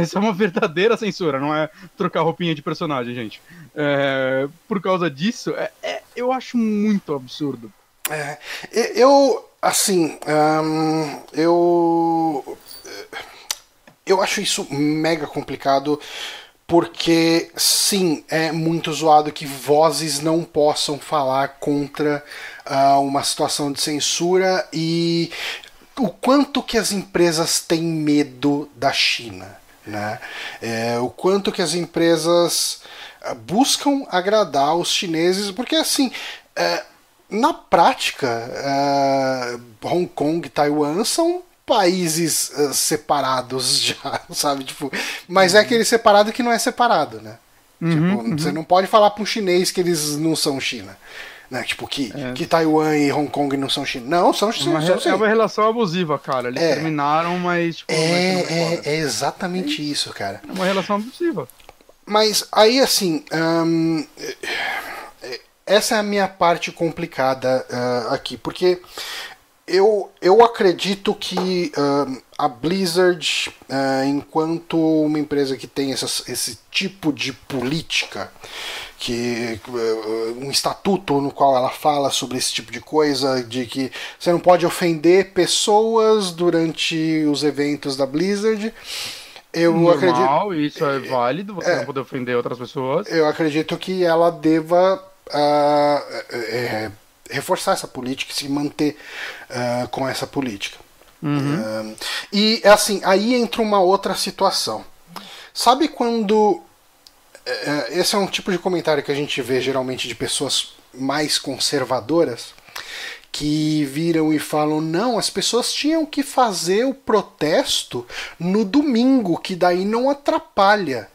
[SPEAKER 2] Essa é uma verdadeira censura, não é trocar roupinha de personagem, gente. É, por causa disso, é, é, eu acho muito absurdo.
[SPEAKER 1] É, eu, assim, um, eu. Eu acho isso mega complicado porque sim, é muito zoado que vozes não possam falar contra uh, uma situação de censura e o quanto que as empresas têm medo da China, né? É, o quanto que as empresas ah, buscam agradar os chineses, porque assim, é, na prática, é, Hong Kong e Taiwan são países uh, separados já, sabe? Tipo, mas é aquele separado que não é separado, né? Uhum, tipo, uhum. você não pode falar para um chinês que eles não são China. Né? Tipo, que, é. que Taiwan e Hong Kong não são China. Não, são China.
[SPEAKER 2] É, é uma relação abusiva, cara. Eles é. terminaram, mas. Tipo,
[SPEAKER 1] é, é, é, exatamente isso, cara.
[SPEAKER 2] É uma relação abusiva.
[SPEAKER 1] Mas aí, assim. Um, essa é a minha parte complicada uh, aqui, porque eu, eu acredito que uh, a Blizzard, uh, enquanto uma empresa que tem essas, esse tipo de política, que uh, um estatuto no qual ela fala sobre esse tipo de coisa, de que você não pode ofender pessoas durante os eventos da Blizzard. Eu
[SPEAKER 2] Normal, acredito. Isso é válido, você é, não poder ofender outras pessoas.
[SPEAKER 1] Eu acredito que ela deva. Uh, reforçar essa política e se manter uh, com essa política. Uhum. Uh, e assim, aí entra uma outra situação. Sabe quando. Uh, esse é um tipo de comentário que a gente vê geralmente de pessoas mais conservadoras que viram e falam: não, as pessoas tinham que fazer o protesto no domingo, que daí não atrapalha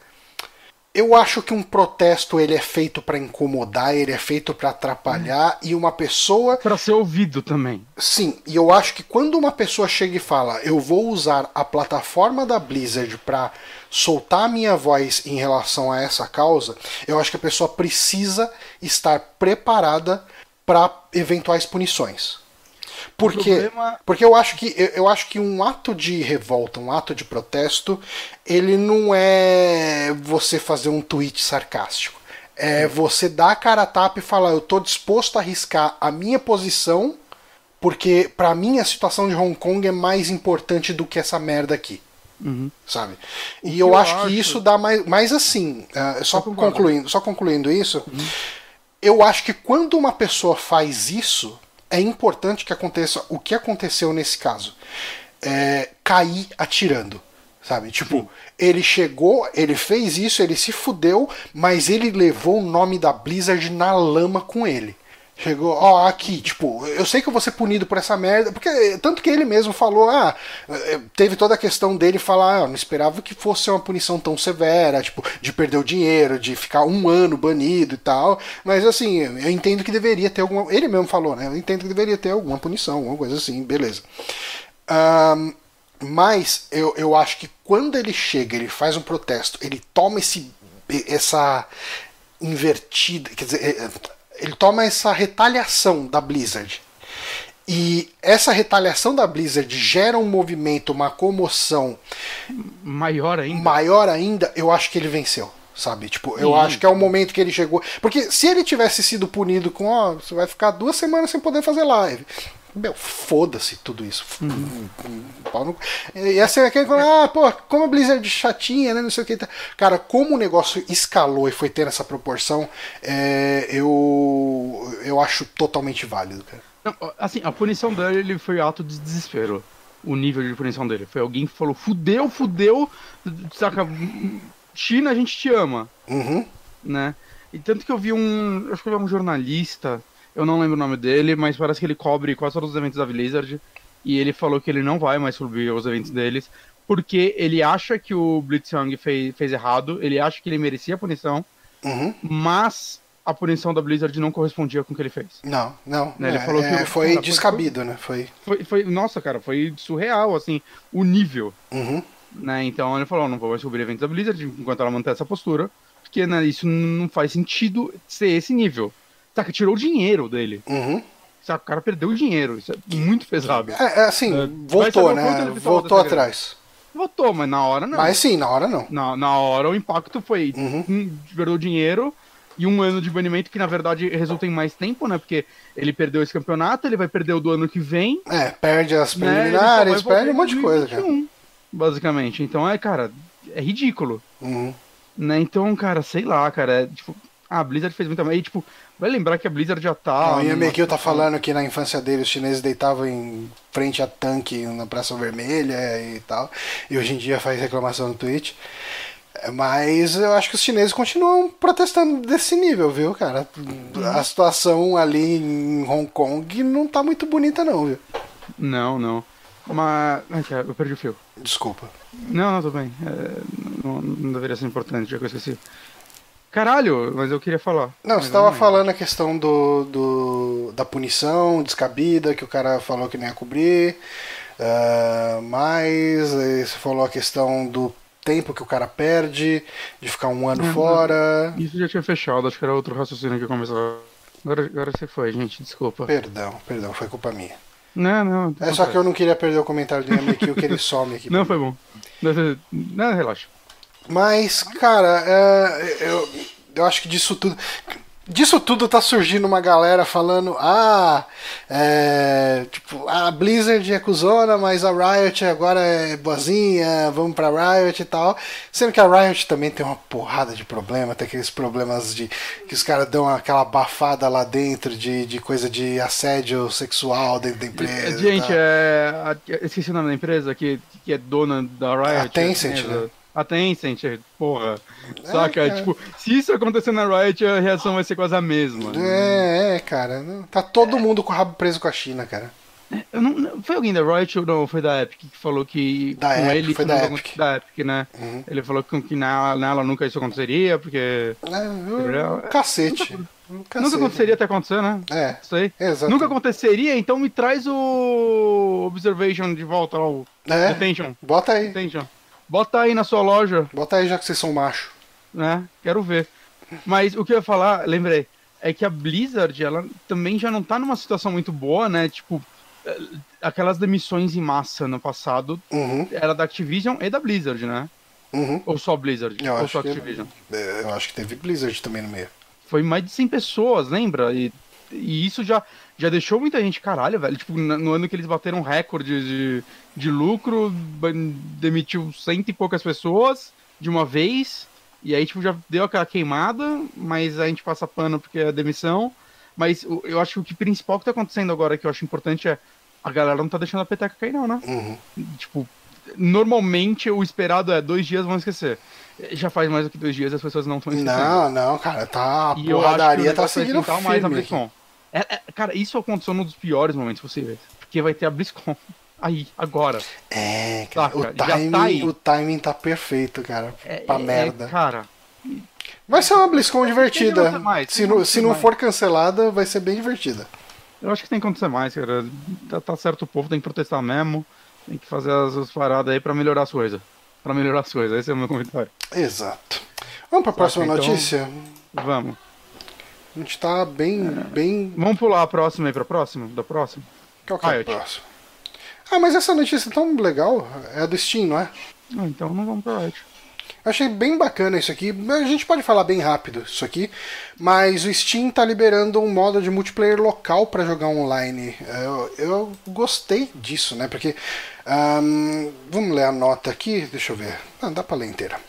[SPEAKER 1] eu acho que um protesto ele é feito para incomodar, ele é feito para atrapalhar hum. e uma pessoa
[SPEAKER 2] para ser ouvido também.
[SPEAKER 1] Sim, e eu acho que quando uma pessoa chega e fala, eu vou usar a plataforma da Blizzard para soltar a minha voz em relação a essa causa, eu acho que a pessoa precisa estar preparada para eventuais punições. Porque, problema... porque eu acho que eu acho que um ato de revolta, um ato de protesto, ele não é você fazer um tweet sarcástico. É você dar a cara a tapa e falar, eu tô disposto a arriscar a minha posição, porque para mim a situação de Hong Kong é mais importante do que essa merda aqui. Uhum. Sabe? O e eu, eu acho, acho, que isso dá mais. Mas assim, uh, só, concluindo, só concluindo isso, uhum. eu acho que quando uma pessoa faz isso, é importante que aconteça o que aconteceu nesse caso. É, cair atirando. Sabe? Tipo, ele chegou, ele fez isso, ele se fudeu, mas ele levou o nome da Blizzard na lama com ele. Chegou, ó, aqui, tipo, eu sei que eu vou ser punido por essa merda, porque tanto que ele mesmo falou, ah, eh, teve toda a questão dele falar, ah, não esperava que fosse uma punição tão severa, tipo, de perder o dinheiro, de ficar um ano banido e tal, mas assim, eu entendo que deveria ter alguma, ele mesmo falou, né, eu entendo que deveria ter alguma punição, alguma coisa assim, beleza. Um, mas eu, eu acho que quando ele chega, ele faz um protesto, ele toma esse, essa invertida, quer dizer, ele toma essa retaliação da Blizzard. E essa retaliação da Blizzard gera um movimento, uma comoção
[SPEAKER 2] maior ainda.
[SPEAKER 1] Maior ainda, eu acho que ele venceu. Sabe? Tipo, eu acho que é o momento que ele chegou. Porque se ele tivesse sido punido com, ó, você vai ficar duas semanas sem poder fazer live. Meu, foda-se tudo isso. Uhum. E assim, aquele que ah, pô, como a Blizzard chatinha, né? Não sei o que. Cara, como o negócio escalou e foi ter essa proporção, é, eu, eu acho totalmente válido, cara.
[SPEAKER 2] Não, assim, a punição dele foi ato de desespero. O nível de punição dele. Foi alguém que falou: fudeu, fudeu, saca? China, a gente te ama.
[SPEAKER 1] Uhum.
[SPEAKER 2] Né? E tanto que eu vi um. Acho que eu vi um jornalista eu não lembro o nome dele, mas parece que ele cobre quase todos os eventos da Blizzard. E ele falou que ele não vai mais cobrir os eventos deles, porque ele acha que o Blitzchung fez, fez errado, ele acha que ele merecia a punição,
[SPEAKER 1] uhum.
[SPEAKER 2] mas a punição da Blizzard não correspondia com o que ele fez.
[SPEAKER 1] Não, não. Né? Ele é, falou que é, foi cara, descabido,
[SPEAKER 2] foi,
[SPEAKER 1] né? Foi...
[SPEAKER 2] foi... Foi, Nossa, cara, foi surreal, assim, o nível.
[SPEAKER 1] Uhum.
[SPEAKER 2] Né? Então ele falou: não vou mais cobrir eventos da Blizzard enquanto ela manter essa postura, porque né, isso não faz sentido ser esse nível. Saca, tirou o dinheiro dele.
[SPEAKER 1] Uhum.
[SPEAKER 2] Saca, o cara perdeu o dinheiro. Isso é muito pesado.
[SPEAKER 1] É, é assim, é, voltou, né? Voltou atrás.
[SPEAKER 2] Votou, mas na hora não.
[SPEAKER 1] Mas sim, na hora não.
[SPEAKER 2] Na, na hora o impacto foi
[SPEAKER 1] Uhum.
[SPEAKER 2] um, perdeu dinheiro e um ano de banimento que na verdade resulta em mais tempo, né? Porque ele perdeu esse campeonato, ele vai perder o do ano que vem.
[SPEAKER 1] É, perde as
[SPEAKER 2] né?
[SPEAKER 1] Preliminares,
[SPEAKER 2] vai
[SPEAKER 1] perde um monte de coisa, cara.
[SPEAKER 2] 2021, Basicamente. Então é, cara, é ridículo.
[SPEAKER 1] Uhum.
[SPEAKER 2] Né? Então, cara, sei lá, cara. É, tipo, a Blizzard fez muita. E, tipo, vai lembrar que a Blizzard já tá.
[SPEAKER 1] Não, o
[SPEAKER 2] numa
[SPEAKER 1] Yamekio tá falando que na infância dele os chineses deitavam em frente a tanque na Praça Vermelha e tal. E hoje em dia faz reclamação no Twitch. Mas eu acho que os chineses continuam protestando desse nível, viu, cara? A situação ali em Hong Kong não tá muito bonita, não, viu?
[SPEAKER 2] Não, não. Mas. Eu perdi o fio.
[SPEAKER 1] Desculpa.
[SPEAKER 2] Não, não, tudo bem. É, não, não deveria ser importante, já que eu esqueci. Caralho, mas eu queria falar.
[SPEAKER 1] Não,
[SPEAKER 2] Mas
[SPEAKER 1] você tava
[SPEAKER 2] lembro.
[SPEAKER 1] falando a questão do, do- da punição descabida, que o cara falou que não ia cobrir. ah, mas aí você falou a questão do tempo que o cara perde, de ficar um ano
[SPEAKER 2] Uhum.
[SPEAKER 1] fora.
[SPEAKER 2] Isso já tinha fechado, acho que era outro raciocínio que começou. Agora, agora você foi, gente, desculpa.
[SPEAKER 1] Perdão, perdão, foi culpa minha.
[SPEAKER 2] Não, não.
[SPEAKER 1] É só que eu não queria perder o comentário do Yamekio que ele some aqui.
[SPEAKER 2] Não, foi bom. Não, relaxa.
[SPEAKER 1] Mas, cara, é, eu, eu acho que disso tudo. Disso tudo tá surgindo uma galera falando, ah, é, tipo, a Blizzard é cuzona, mas a Riot agora é boazinha, vamos pra Riot e tal. Sendo que a Riot também tem uma porrada de problema, tem aqueles problemas de que os caras dão aquela abafada lá dentro de, de coisa de assédio sexual dentro da empresa.
[SPEAKER 2] Gente,
[SPEAKER 1] tá?
[SPEAKER 2] é. esqueci o nome da empresa que, que é dona da Riot.
[SPEAKER 1] A Tencent,
[SPEAKER 2] é,
[SPEAKER 1] né?
[SPEAKER 2] A Tencent, porra. Saca?
[SPEAKER 1] cara.
[SPEAKER 2] Tipo, se isso acontecer na Riot, a reação vai ser quase a mesma.
[SPEAKER 1] É, é, cara. Tá todo mundo com o rabo preso com a China, cara.
[SPEAKER 2] Eu não, foi alguém da Riot ou não? Foi da Epic que falou que
[SPEAKER 1] Da
[SPEAKER 2] com
[SPEAKER 1] Epic,
[SPEAKER 2] ele
[SPEAKER 1] foi da Epic.
[SPEAKER 2] da Epic, né?
[SPEAKER 1] Uhum.
[SPEAKER 2] Ele falou que, que na, nela nunca isso aconteceria, porque
[SPEAKER 1] É, cacete. Cacete.
[SPEAKER 2] nunca aconteceria até acontecer, né?
[SPEAKER 1] É,
[SPEAKER 2] Isso aí.
[SPEAKER 1] exato.
[SPEAKER 2] Nunca aconteceria, então me traz o Observation de volta lá, o
[SPEAKER 1] É,
[SPEAKER 2] Detention.
[SPEAKER 1] bota aí.
[SPEAKER 2] Detention. Bota aí na sua loja,
[SPEAKER 1] Bota aí já que vocês são macho.
[SPEAKER 2] né? Quero ver. Mas o que eu ia falar, lembrei, é que a Blizzard, ela também já não tá numa situação muito boa, né? Tipo, eh, aquelas demissões em massa no passado
[SPEAKER 1] Uhum,
[SPEAKER 2] era da Activision e da Blizzard, né?
[SPEAKER 1] uhum.
[SPEAKER 2] Ou só Blizzard?
[SPEAKER 1] Eu
[SPEAKER 2] ou
[SPEAKER 1] acho
[SPEAKER 2] só
[SPEAKER 1] que-
[SPEAKER 2] Activision?
[SPEAKER 1] É, Eu acho que teve Blizzard também no meio.
[SPEAKER 2] Foi mais de 100 pessoas, lembra? E, e isso já, já deixou muita gente, caralho, velho. Tipo, no ano que eles bateram recorde de, de lucro, demitiu cento e poucas pessoas de uma vez. E aí, tipo, já deu aquela queimada, mas a gente passa pano porque é demissão. Mas eu acho que o que principal que tá acontecendo agora, que eu acho importante, é a galera não tá deixando a peteca cair, não, né?
[SPEAKER 1] Uhum.
[SPEAKER 2] Tipo, normalmente o esperado é dois dias vão esquecer. Já faz mais do que dois dias as pessoas não estão esquecendo.
[SPEAKER 1] Não, não, cara, tá. A
[SPEAKER 2] E eu acho que o
[SPEAKER 1] porradaria tá
[SPEAKER 2] vai
[SPEAKER 1] seguindo
[SPEAKER 2] esquentar mais
[SPEAKER 1] firme. aqui.
[SPEAKER 2] BlizzCon. É, é, cara, isso aconteceu num dos piores momentos possíveis. Porque vai ter a BlizzCon. Aí, agora.
[SPEAKER 1] É, cara,
[SPEAKER 2] Saca,
[SPEAKER 1] o
[SPEAKER 2] tá
[SPEAKER 1] timing,
[SPEAKER 2] aí.
[SPEAKER 1] o timing tá perfeito, cara.
[SPEAKER 2] É,
[SPEAKER 1] pra
[SPEAKER 2] é-
[SPEAKER 1] merda.
[SPEAKER 2] é, cara,
[SPEAKER 1] Vai ser uma BlizzCon divertida.
[SPEAKER 2] mais,
[SPEAKER 1] se não, se não for cancelada, vai ser bem divertida.
[SPEAKER 2] eu acho que tem que acontecer mais, cara. Tá, tá certo o povo, tem que protestar mesmo. Tem que fazer as, as paradas aí pra melhorar as coisas. Pra melhorar as coisas, esse é o meu comentário.
[SPEAKER 1] Exato. Vamos pra próxima
[SPEAKER 2] então-
[SPEAKER 1] notícia?
[SPEAKER 2] Vamos.
[SPEAKER 1] A gente tá bem. bem...
[SPEAKER 2] Vamos pular a próxima aí pra próxima? Da próxima?
[SPEAKER 1] Qual que é o
[SPEAKER 2] Riot.
[SPEAKER 1] próximo? Ah, mas essa notícia é tão legal. É a do Steam, não é?
[SPEAKER 2] Ah, então não vamos pra Riot.
[SPEAKER 1] Eu achei bem bacana isso aqui. A gente pode falar bem rápido isso aqui, mas o Steam tá liberando um modo de multiplayer local para jogar online. Eu, eu gostei disso, né? Porque ahn, vamos ler a nota aqui. Deixa eu ver. Ah, dá para ler inteira.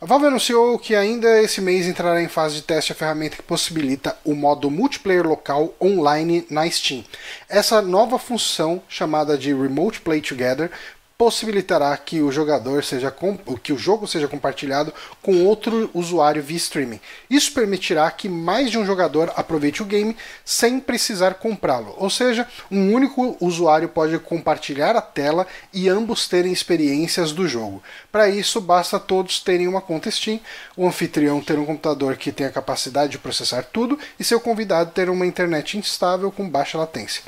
[SPEAKER 1] A Valve anunciou que ainda esse mês entrará em fase de teste a ferramenta que possibilita o modo multiplayer local online na Steam. Essa nova função, chamada de Remote Play Together, possibilitará que o jogador seja que o jogo seja compartilhado com outro usuário via streaming. Isso permitirá que mais de um jogador aproveite o game sem precisar comprá-lo. Ou seja, um único usuário pode compartilhar a tela e ambos terem experiências do jogo. Para isso, basta todos terem uma conta Steam, o anfitrião ter um computador que tenha capacidade de processar tudo e seu convidado ter uma internet instável com baixa latência.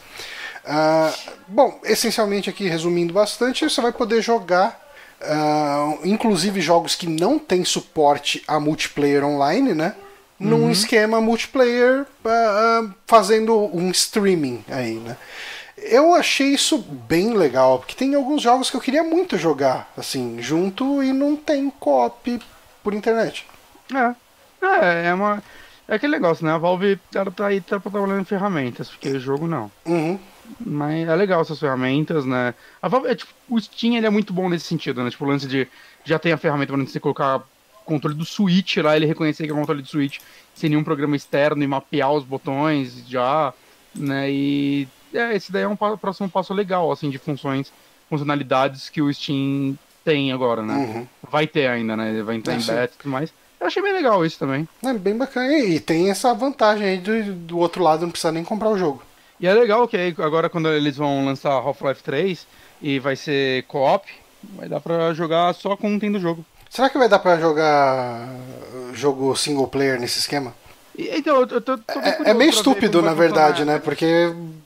[SPEAKER 1] Ah, bom, essencialmente aqui resumindo bastante, você vai poder jogar, ah, inclusive jogos que não têm suporte a multiplayer online, né? Num esquema multiplayer ah, fazendo um streaming aí, né? Eu achei isso bem legal, porque tem alguns jogos que eu queria muito jogar, assim, junto e não tem co-op por internet.
[SPEAKER 2] É. É, é uma. É aquele negócio, né? A Valve ela tá aí tá trabalhando em ferramentas, porque o jogo não.
[SPEAKER 1] Uhum.
[SPEAKER 2] Mas é legal essas ferramentas, né? A Valve, é, tipo, o Steam ele é muito bom nesse sentido, né? Tipo, o lance de já tem a ferramenta para você colocar controle do Switch lá, ele reconhecer que é um controle de Switch sem nenhum programa externo e mapear os botões já, né? E é, esse daí é um próximo passo legal, assim, de funções, funcionalidades que o Steam tem agora, né?
[SPEAKER 1] Uhum.
[SPEAKER 2] Vai ter ainda, né? Vai entrar
[SPEAKER 1] É,
[SPEAKER 2] em beta e tudo mais. Eu achei bem legal isso também.
[SPEAKER 1] É bem bacana. E tem essa vantagem aí do, do outro lado, não precisa nem comprar o jogo.
[SPEAKER 2] E é legal que aí, agora quando eles vão lançar Half-Life 3 e vai ser co-op, vai dar pra jogar só com um tem do jogo.
[SPEAKER 1] Será que vai dar pra jogar jogo single player nesse esquema?
[SPEAKER 2] E, então, eu, eu tô, tô
[SPEAKER 1] É, é meio estúpido, na verdade, né? Porque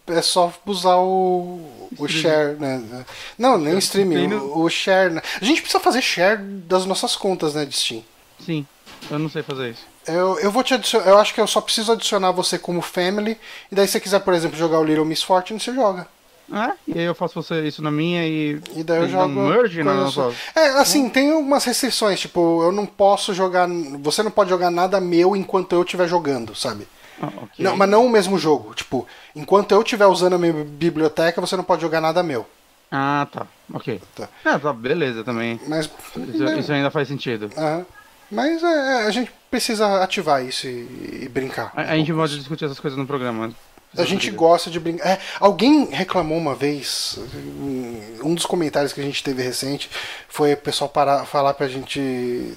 [SPEAKER 1] é só usar o, o share, né? Não, nem streaming,
[SPEAKER 2] Tem no-
[SPEAKER 1] o, o share. né? A gente precisa fazer share das nossas contas, né, de Steam.
[SPEAKER 2] Sim, eu não sei fazer isso.
[SPEAKER 1] Eu, eu vou te adicionar, eu acho que eu só preciso adicionar você como family, e daí se você quiser, por exemplo, jogar o Little Miss Fortune, você joga.
[SPEAKER 2] É, e aí eu faço você isso na minha e.
[SPEAKER 1] E daí eu jogo.
[SPEAKER 2] merge na
[SPEAKER 1] coisa
[SPEAKER 2] nossa-.
[SPEAKER 1] É, assim, tem algumas restrições, tipo, eu não posso jogar. Você não pode jogar nada meu enquanto eu estiver jogando, sabe?
[SPEAKER 2] Ah, ok.
[SPEAKER 1] Não, mas não o mesmo jogo. Tipo, enquanto eu estiver usando a minha biblioteca, você não pode jogar nada meu.
[SPEAKER 2] Ah, tá. Ok.
[SPEAKER 1] Tá.
[SPEAKER 2] É, tá, beleza também.
[SPEAKER 1] Mas.
[SPEAKER 2] Isso,
[SPEAKER 1] né,
[SPEAKER 2] isso ainda faz sentido.
[SPEAKER 1] aham. Mas é, é, a gente precisa ativar isso e, e brincar.
[SPEAKER 2] A, a gente pode discutir essas coisas no programa.
[SPEAKER 1] A gente gosta de brincar. É, alguém reclamou uma vez, um dos comentários que a gente teve recente foi o pessoal parar, falar pra gente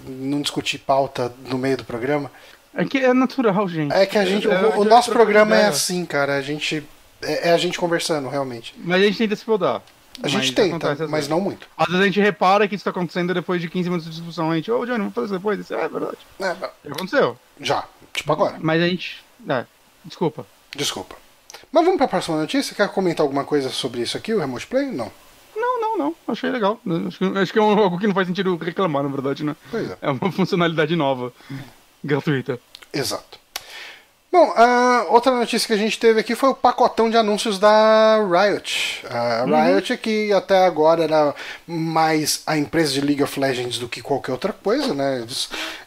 [SPEAKER 1] não discutir pauta no meio do programa.
[SPEAKER 2] É que é natural, gente.
[SPEAKER 1] É que a gente.
[SPEAKER 2] É,
[SPEAKER 1] o, o
[SPEAKER 2] é
[SPEAKER 1] nosso
[SPEAKER 2] trocar
[SPEAKER 1] programa é assim, cara. A gente. É, é a gente conversando, realmente.
[SPEAKER 2] Mas a gente tenta se podar.
[SPEAKER 1] A gente tenta, mas
[SPEAKER 2] vezes.
[SPEAKER 1] não muito.
[SPEAKER 2] Às vezes a gente repara que isso tá acontecendo depois de 15 minutos de discussão. A gente, ô Johnny, vamos fazer isso depois. Isso é verdade.
[SPEAKER 1] É,
[SPEAKER 2] Já aconteceu.
[SPEAKER 1] já, tipo agora.
[SPEAKER 2] Mas a gente. É, desculpa.
[SPEAKER 1] Desculpa. Mas vamos pra próxima notícia? Quer comentar alguma coisa sobre isso aqui, o Remote Play? Não.
[SPEAKER 2] Não, não, não. Achei legal. Acho que, acho que é um- algo que não faz sentido reclamar, na verdade, né?
[SPEAKER 1] Pois é.
[SPEAKER 2] É uma funcionalidade nova. Gratuita.
[SPEAKER 1] Exato. Bom, a outra notícia que a gente teve aqui foi o pacotão de anúncios da Riot. A Riot, que até agora era mais a empresa de League of Legends do que qualquer outra coisa, né?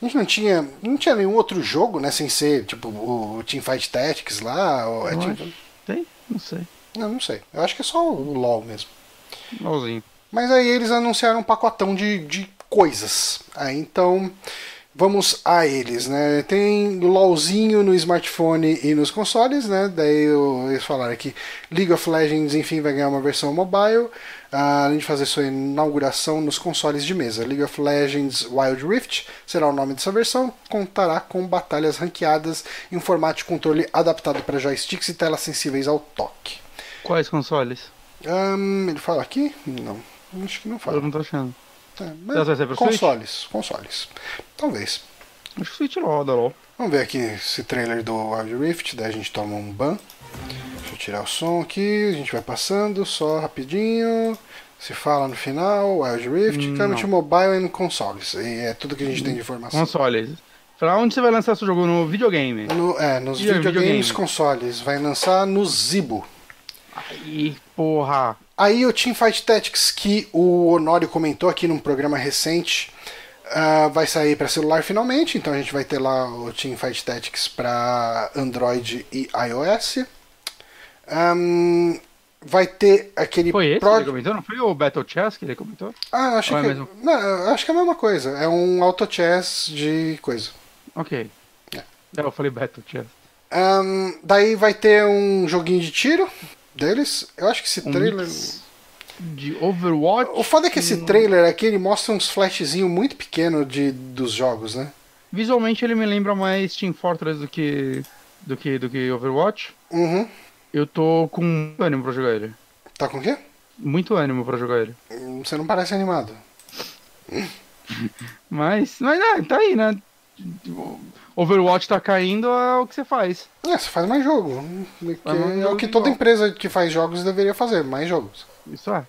[SPEAKER 1] A gente não tinha, não tinha nenhum outro jogo, né? Sem ser, tipo, o Teamfight Tactics lá. Ou, é
[SPEAKER 2] acho. Tem? Não sei.
[SPEAKER 1] Não, não sei. Eu acho que é só o LoL mesmo.
[SPEAKER 2] Malzinho.
[SPEAKER 1] Mas aí eles anunciaram um pacotão de, de coisas. Aí então vamos a eles, né? Tem LOLzinho no smartphone e nos consoles, né? Daí o- eles falaram que League of Legends, enfim, vai ganhar uma versão mobile, ah, além de fazer sua inauguração nos consoles de mesa. League of Legends Wild Rift será o nome dessa versão, contará com batalhas ranqueadas em um formato de controle adaptado para joysticks e telas sensíveis ao toque.
[SPEAKER 2] Quais consoles?
[SPEAKER 1] Ahn, ele fala aqui? Não. Acho que não fala.
[SPEAKER 2] Eu não tô achando.
[SPEAKER 1] É,
[SPEAKER 2] vai ser pro
[SPEAKER 1] consoles, consoles. Talvez.
[SPEAKER 2] Acho que o Switch roda, LOL.
[SPEAKER 1] Vamos ver aqui esse trailer do Wild Rift, daí a gente toma um ban. Deixa eu tirar o som aqui, a gente vai passando só rapidinho. Se fala no final, Wild Rift,
[SPEAKER 2] Hum,
[SPEAKER 1] to mobile and consoles. E é tudo que a gente tem de informação.
[SPEAKER 2] Consoles. Pra onde você vai lançar seu jogo? No videogame.
[SPEAKER 1] No- é, nos
[SPEAKER 2] Video-
[SPEAKER 1] videogames
[SPEAKER 2] videogame.
[SPEAKER 1] consoles. Vai lançar no Zibo.
[SPEAKER 2] Aí, porra.
[SPEAKER 1] Aí o Teamfight Tactics, que o Honório comentou aqui num programa recente, ah, vai sair para celular finalmente. Então a gente vai ter lá o Teamfight Tactics para Android e iOS. Ahn, vai ter aquele
[SPEAKER 2] Foi esse
[SPEAKER 1] Pro-
[SPEAKER 2] que ele comentou? Não foi o Battle Chess que ele comentou?
[SPEAKER 1] Ah, acho
[SPEAKER 2] Ou é
[SPEAKER 1] que
[SPEAKER 2] mesmo?
[SPEAKER 1] não, acho que é a mesma coisa. É um auto chess de coisa.
[SPEAKER 2] Ok.
[SPEAKER 1] É.
[SPEAKER 2] É, eu falei Battle Chess.
[SPEAKER 1] Ahn, daí vai ter um joguinho de tiro deles. Eu acho que esse
[SPEAKER 2] Um
[SPEAKER 1] trailer
[SPEAKER 2] de Overwatch.
[SPEAKER 1] O foda é que esse trailer aqui ele mostra uns flashzinho muito pequeno de, dos jogos, né?
[SPEAKER 2] Visualmente ele me lembra mais Team Fortress do que do que do que Overwatch.
[SPEAKER 1] Uhum.
[SPEAKER 2] Eu tô com muito ânimo pra jogar ele.
[SPEAKER 1] Tá com o quê?
[SPEAKER 2] Muito ânimo pra jogar ele.
[SPEAKER 1] Hum, Você não parece animado.
[SPEAKER 2] Mas, mas é, tá aí, né? Overwatch tá caindo, é o que você faz.
[SPEAKER 1] É, você faz mais jogo.
[SPEAKER 2] Faz mais
[SPEAKER 1] é o que toda
[SPEAKER 2] igual.
[SPEAKER 1] empresa que faz jogos deveria fazer, mais jogos.
[SPEAKER 2] Isso é.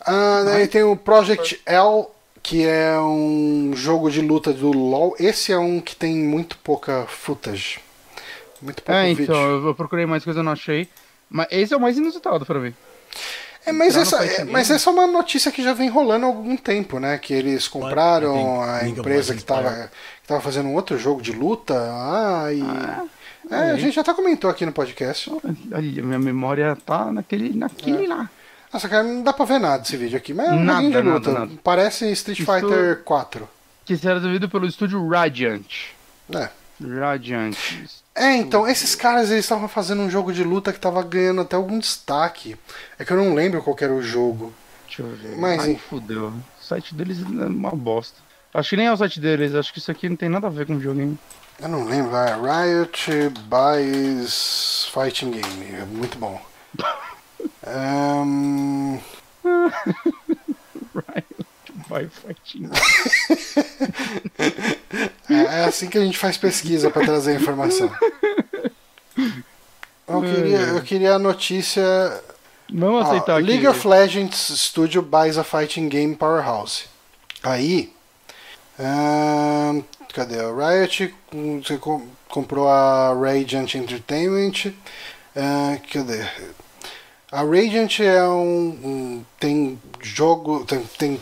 [SPEAKER 1] Ah, daí tem o Project L, que é um jogo de luta do LoL. Esse é um que tem muito pouca footage. Muito pouco
[SPEAKER 2] É,
[SPEAKER 1] vídeo.
[SPEAKER 2] então, eu procurei mais coisa, eu não achei. Mas esse é o mais inusitado pra mim.
[SPEAKER 1] É, mas,
[SPEAKER 2] Entrar no
[SPEAKER 1] essa, é, mas essa é uma notícia que já vem rolando há algum tempo, né? Que eles compraram a empresa que estava
[SPEAKER 3] Player.
[SPEAKER 1] que tava fazendo um outro jogo de luta. Ah, e. é, a gente já até comentou aqui no podcast.
[SPEAKER 2] Olha, minha memória tá naquele, naquele lá.
[SPEAKER 1] Nossa, cara, não dá pra ver nada desse vídeo aqui, mas é um
[SPEAKER 2] Nada,
[SPEAKER 1] de
[SPEAKER 2] nada,
[SPEAKER 1] luta.
[SPEAKER 2] nada.
[SPEAKER 1] Parece Street Fighter 4.
[SPEAKER 2] Que será desenvolvido pelo estúdio Radiant.
[SPEAKER 1] É.
[SPEAKER 2] Radiant.
[SPEAKER 1] É, então, esses caras eles estavam fazendo um jogo de luta que tava ganhando até algum destaque. É que eu não lembro qual era o jogo.
[SPEAKER 2] Deixa eu ver.
[SPEAKER 1] Mas,
[SPEAKER 2] Ai, fudeu. O site deles é uma bosta. Acho que nem é o site deles, acho que isso aqui não tem nada a ver com videogame.
[SPEAKER 1] Eu não lembro, é Riot buys Fighting Game. É muito bom. Ahn,
[SPEAKER 2] Riot by Fighting.
[SPEAKER 1] é é assim que a gente faz pesquisa para trazer a informação. Eu queria, eu queria a notícia.
[SPEAKER 2] Vamos
[SPEAKER 1] ó,
[SPEAKER 2] aceitar aqui.
[SPEAKER 1] League of Legends Studio buys a fighting game powerhouse. Aí. ahn, cadê? O Riot hum, comprou a Radiant Entertainment. ahn, cadê? A Radiant é um. um- tem jogo. Tem, tem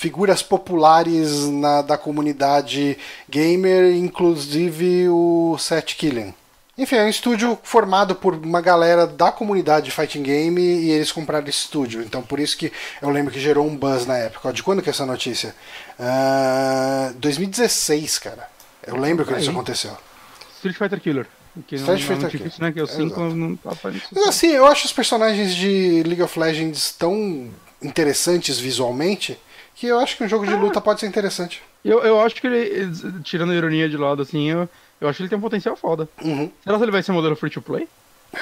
[SPEAKER 1] figuras populares na, da comunidade gamer, inclusive o Seth Killing. Enfim, é um estúdio formado por uma galera da comunidade de fighting game e eles compraram esse estúdio. Então por isso que eu lembro que gerou um buzz na época. De quando que é essa notícia? Ah, 2016, cara. Eu lembro que
[SPEAKER 2] Aí.
[SPEAKER 1] isso aconteceu.
[SPEAKER 2] Street Fighter Killer. Que
[SPEAKER 1] Street
[SPEAKER 2] não é
[SPEAKER 1] Fighter Killer.
[SPEAKER 2] né? Que é o 5
[SPEAKER 1] Exato.
[SPEAKER 2] não tá
[SPEAKER 1] Mas assim, eu acho os personagens de League of Legends tão interessantes visualmente que eu acho que um jogo de luta pode ser interessante.
[SPEAKER 2] Eu, eu acho que ele, tirando a ironia de lado, assim, eu, eu acho que ele tem um potencial foda.
[SPEAKER 1] Uhum.
[SPEAKER 2] Será que ele vai ser modelo free to play?